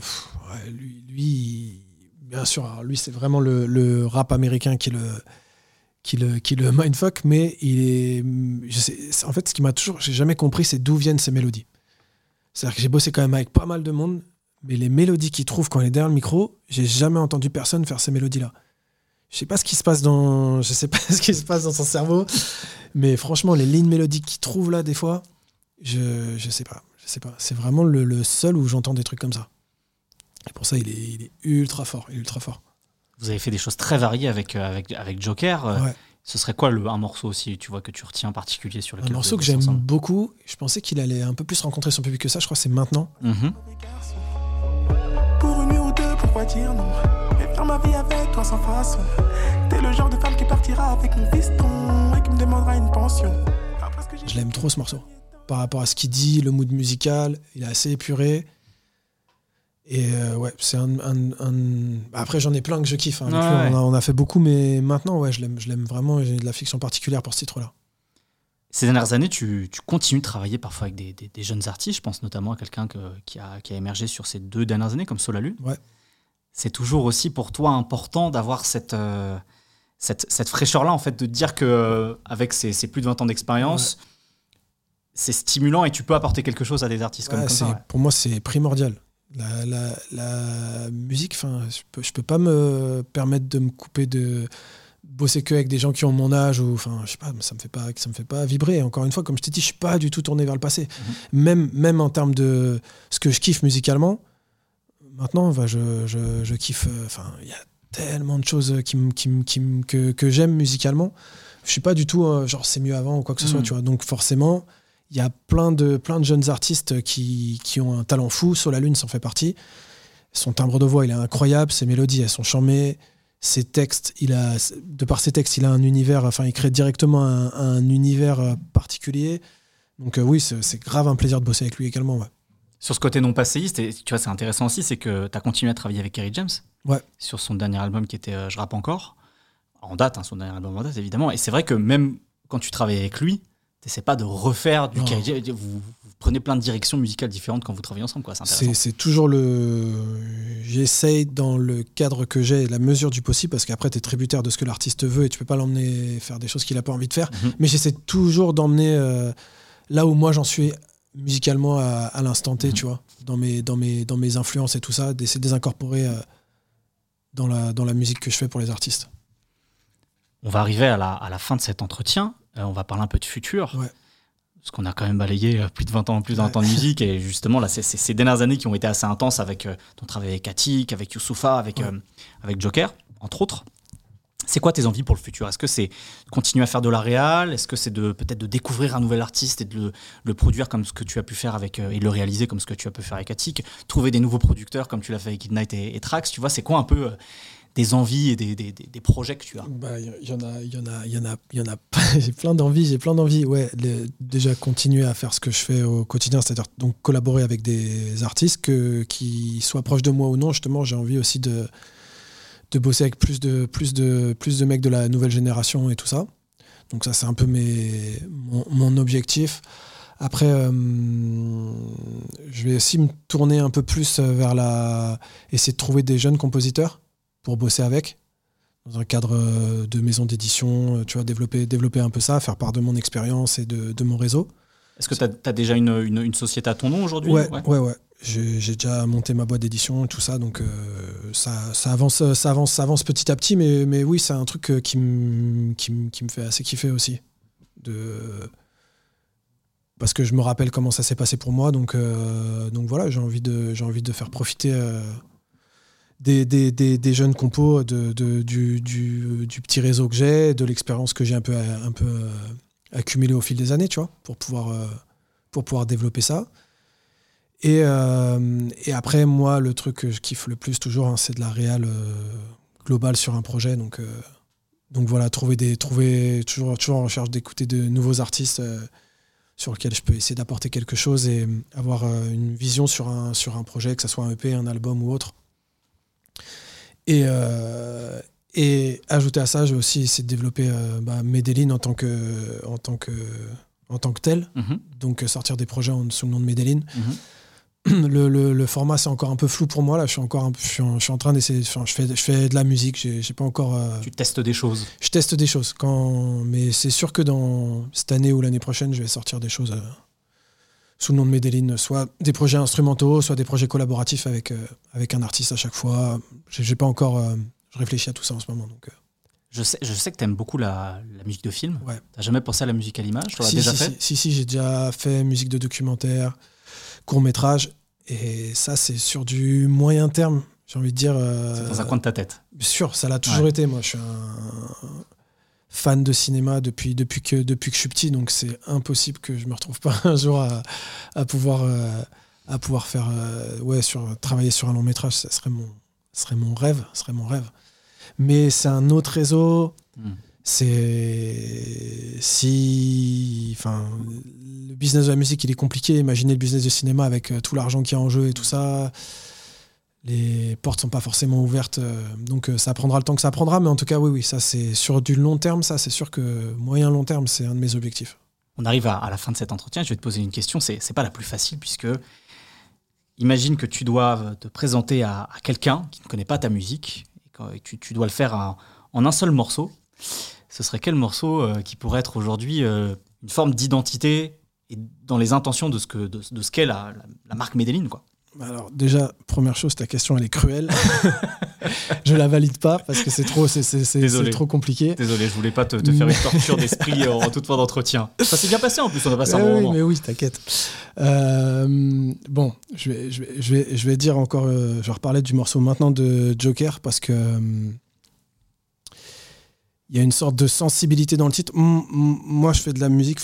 lui, bien sûr, lui, c'est vraiment le, rap américain qui le, qui le, qui le mindfuck, mais il est. en fait, ce qui m'a toujours. J'ai jamais compris, c'est d'où viennent ces mélodies. C'est-à-dire que j'ai bossé quand même avec pas mal de monde, mais les mélodies qu'il trouve quand il est derrière le micro, j'ai jamais entendu personne faire ces mélodies-là. Je sais pas ce qui se passe dans, je sais pas ce qui se passe dans son cerveau, mais franchement, les lignes mélodiques qu'il trouve là, des fois, je, je sais pas, je sais pas. C'est vraiment le, le seul où j'entends des trucs comme ça. Et pour ça, il est, il est ultra fort, ultra fort. Vous avez fait des choses très variées avec, euh, avec, avec Joker. euh, Ouais. Ce serait quoi le, un morceau aussi, tu vois, que tu retiens en particulier sur Un lequel morceau que j'aime beaucoup. Je pensais qu'il allait un peu plus rencontrer son public que ça. Je crois que c'est maintenant. Mhm. Dire non Et faire ma vie avec toi sans façon. T'es le genre de femme qui partira avec mon piston et qui me demandera une pension. Après ce que j'ai Je l'aime trop ce morceau. Par rapport à ce qu'il dit, le mood musical, il est assez épuré. Et euh, ouais, c'est un, un- un- Après, j'en ai plein que je kiffe. hein, Ouais, ouais. On, a, on a fait beaucoup, mais maintenant, ouais, je l'aime, vraiment. et J'ai de la fiction particulière pour ce titre-là. Ces dernières années, tu, tu continues de travailler parfois avec des, des- des jeunes artistes. Je pense notamment à quelqu'un que- qui, a, qui a émergé sur ces deux dernières années, comme Solalu. Ouais. C'est toujours aussi pour toi important d'avoir cette, euh, cette, cette fraîcheur-là, en fait, de te dire que euh, avec ces, ces plus de 20 ans d'expérience, c'est stimulant et tu peux apporter quelque chose à des artistes comme, Ouais, comme ça. ouais. Pour moi, c'est primordial. La, la- la musique, enfin, je peux, je peux pas me permettre de me couper de bosser que avec des gens qui ont mon âge ou enfin je sais pas ça me fait pas ça me fait pas vibrer encore une fois comme je t'ai dit je suis pas du tout tourné vers le passé même même en termes de ce que je kiffe musicalement maintenant bah, je, je, je kiffe euh, enfin il y a tellement de choses qui qui qui que, que j'aime musicalement je suis pas du tout euh, genre c'est mieux avant ou quoi que ce soit tu vois donc forcément il y a plein de, plein de jeunes artistes qui, qui ont un talent fou. Solalune s'en fait partie. Son timbre de voix, il est incroyable. Ses mélodies, elles sont charmées. Ses textes, il a, de par ses textes, il a un univers, enfin, il crée directement un, un univers euh, particulier. Donc, euh, oui, c'est c'est grave un plaisir de bosser avec lui également. Ouais. Sur ce côté non passéiste, et tu vois, c'est intéressant aussi, c'est que tu as continué à travailler avec Kerry James Ouais. sur son dernier album qui était euh, Je rappe encore. En date, hein, son dernier album en date, évidemment. Et c'est vrai que même quand tu travailles avec lui, tu pas de refaire du. Kerry James. Vous, vous prenez plein de directions musicales différentes quand vous travaillez ensemble. quoi. C'est toujours le. J'essaye dans le cadre que j'ai, la mesure du possible, parce qu'après, tu es tributaire de ce que l'artiste veut et tu peux pas l'emmener faire des choses qu'il a pas envie de faire. Mhm. Mais j'essaie toujours d'emmener euh, là où moi j'en suis musicalement à, à l'instant T, Mhm. tu vois, dans mes, dans, mes, dans mes influences et tout ça, d'essayer de les incorporer euh, dans, la, dans la musique que je fais pour les artistes. On va arriver à la, à la fin de cet entretien. Euh, on va parler un peu de futur. Ouais. Parce qu'on a quand même balayé euh, plus de 20 ans, plus de 20 Ouais. ans de musique. Et justement, là, c'est ces dernières années qui ont été assez intenses avec euh, ton travail avec Attic, avec Youssoufa, avec, Ouais. euh, avec Joker, entre autres. C'est quoi tes envies pour le futur? Est-ce que c'est continuer à faire de la réal? Est-ce que c'est de peut-être de découvrir un nouvel artiste et de le, produire comme ce que tu as pu faire avec euh, et de le réaliser comme ce que tu as pu faire avec Attic? Trouver des nouveaux producteurs comme tu l'as fait avec Midnight et, Trax Tu vois, c'est quoi un peu euh, des envies et des, projets que tu as? Bah, Il y, y en a, il a, il a, y a. j'ai plein d'envie, j'ai plein d'envie. Ouais, déjà continuer à faire ce que je fais au quotidien, c'est-à-dire donc collaborer avec des artistes qui soient proches de moi ou non. Justement, j'ai envie aussi de de bosser avec plus de plus de plus de mecs de la nouvelle génération et tout ça. Donc ça, c'est un peu mes mon, mon objectif. Après, euh, je vais aussi me tourner un peu plus vers la essayer de trouver des jeunes compositeurs pour bosser avec dans un cadre euh, de maison d'édition, euh, tu vois, développer, développer un peu ça, faire part de mon expérience et de, de mon réseau. Est-ce que tu as, déjà une, une- une société à ton nom aujourd'hui? Ouais, ouais, ouais. J'ai déjà monté ma boîte d'édition, tout ça, donc euh, ça, ça, avance, ça, avance, ça avance petit à petit, mais, mais oui, c'est un truc euh, qui me qui qui fait assez kiffer aussi. De... Parce que je me rappelle comment ça s'est passé pour moi, donc, euh, donc voilà, j'ai envie, de- envie de faire profiter des, des, des, jeunes compos, de, de- du, du, du petit réseau que j'ai, de l'expérience que j'ai un peu, un peu accumulée au fil des années, tu vois, pour pouvoir, pour pouvoir développer ça. Et, euh, et après, moi, le truc que je kiffe le plus toujours, hein, c'est de la réal euh, globale sur un projet. Donc, euh, donc voilà, trouver des, trouver toujours, toujours en recherche d'écouter de nouveaux artistes sur lesquels je peux essayer d'apporter quelque chose et avoir une vision sur un, sur un projet, que ce soit un EP, un album ou autre. Et, et ajouter à ça, j'ai aussi essayé de développer bah, Medellin en tant que, en tant que, en tant que tel. Mhm. Donc sortir des projets sous le nom de Medellin. Mhm. Le, le- le format c'est encore un peu flou pour moi là. Je suis encore, un je suis en, je suis en train d'essayer. enfin, je fais, je fais de la musique. J'ai pas encore. euh, Tu testes des choses. je teste des choses. Quand, mais c'est sûr que dans cette année ou l'année prochaine, je vais sortir des choses euh, sous le nom de Medellin, soit des projets instrumentaux, soit des projets collaboratifs avec, euh, avec un artiste à chaque fois. J'ai pas encore. je réfléchis à tout ça en ce moment. Donc, Je sais, je sais que tu aimes beaucoup la, la musique de film. Ouais. T'as jamais pensé à la musique à l'image? Tu si, déjà si, fait? si, si, si, j'ai déjà fait musique de documentaire, court métrage, et ça c'est sur du moyen terme. J'ai envie de dire. euh, C'est dans un coin de ta tête. Sûr, ça l'a toujours Ouais. été. Moi, je suis un fan de cinéma depuis, depuis, que, depuis que je suis petit, donc c'est impossible que je me retrouve pas un jour à, à pouvoir, euh, à pouvoir faire, euh, ouais, sur, travailler sur un long métrage. Ça serait mon, ça serait mon rêve. ça serait mon rêve. Mais c'est un autre réseau. Hmm. C'est si, enfin, le business de la musique, il est compliqué. Imaginez le business du cinéma avec euh, tout l'argent qu'il y a en jeu et tout ça les portes sont pas forcément ouvertes, euh, donc euh, ça prendra le temps que ça prendra, mais en tout cas, oui, oui, ça c'est sur du long terme, ça c'est sûr que moyen long terme, c'est un de mes objectifs. On arrive à, la fin de cet entretien. Je vais te poser une question. C'est c'est pas la plus facile puisque imagine que tu dois te présenter à, quelqu'un qui ne connaît pas ta musique et que tu, tu dois le faire en un seul morceau. Ce serait quel morceau euh, qui pourrait être aujourd'hui euh, une forme d'identité et dans les intentions de ce que de, de ce qu'est la, la- la marque Medellin quoi? Alors déjà, première chose, ta question elle est cruelle. je la valide pas parce que c'est trop, c'est, trop compliqué. Désolé, je voulais pas te, te faire une torture d'esprit en toute fin d'entretien. Ça s'est bien passé en plus. On a passé un Ouais, bon oui, moment. mais oui, t'inquiète. Euh, bon, je vais, je, vais, je, vais, je vais dire encore, euh, je vais reparler du morceau maintenant de Joker parce que euh, il y a une sorte de sensibilité dans le titre. Moi, je fais de la musique,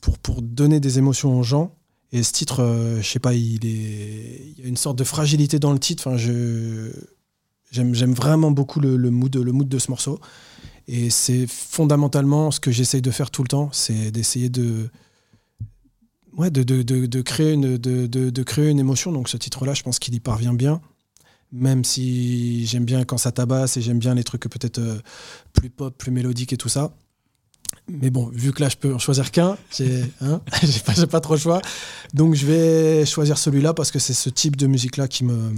pour pour donner des émotions aux gens. Et ce titre, euh, je sais pas, il est, il y a une sorte de fragilité dans le titre. Enfin, je j'aime vraiment beaucoup le, mood le mood de ce morceau. Et c'est fondamentalement ce que j'essaye de faire tout le temps, c'est d'essayer de ouais, de, de, de, créer une, de créer une émotion. Donc ce titre-là, je pense qu'il y parvient bien. Même si j'aime bien quand ça tabasse et j'aime bien les trucs peut-être euh, plus pop, plus mélodiques et tout ça. Mais bon, vu que là, je peux en choisir qu'un, j'ai hein, j'ai pas, trop le choix. Donc je vais choisir celui-là parce que c'est ce type de musique-là qui, me,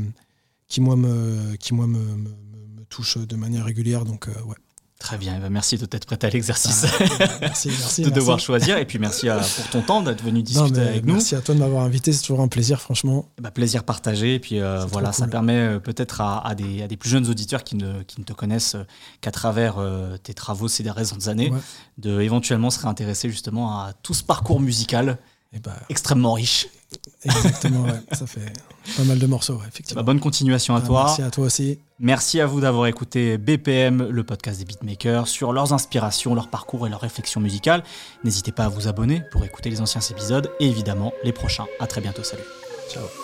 qui, moi, me, qui, moi, me, me, me- me touche de manière régulière. Donc euh, ouais. Très bien, eh ben, merci de t'être prêté à l'exercice Merci, merci. de merci. devoir choisir. Et puis merci à- pour ton temps d'être venu discuter avec nous. merci à toi de m'avoir invité, c'est toujours un plaisir, franchement. Eh ben, plaisir partagé. Et puis euh, voilà, ça cool. permet euh, peut-être à, à des, à des plus jeunes auditeurs qui ne, qui ne te connaissent euh, qu'à travers euh, tes travaux ces dernières années, Ouais. de éventuellement se réintéresser justement à tout ce parcours musical Et bah, extrêmement riche. Exactement, ouais, ça fait pas mal de morceaux, ouais, effectivement. bonne continuation à Ah, toi. Merci à toi aussi. Merci à vous d'avoir écouté BPM, le podcast des beatmakers, sur leurs inspirations, leur parcours et leurs réflexions musicales. N'hésitez pas à vous abonner pour écouter les anciens épisodes et évidemment les prochains. À très bientôt, salut. Ciao.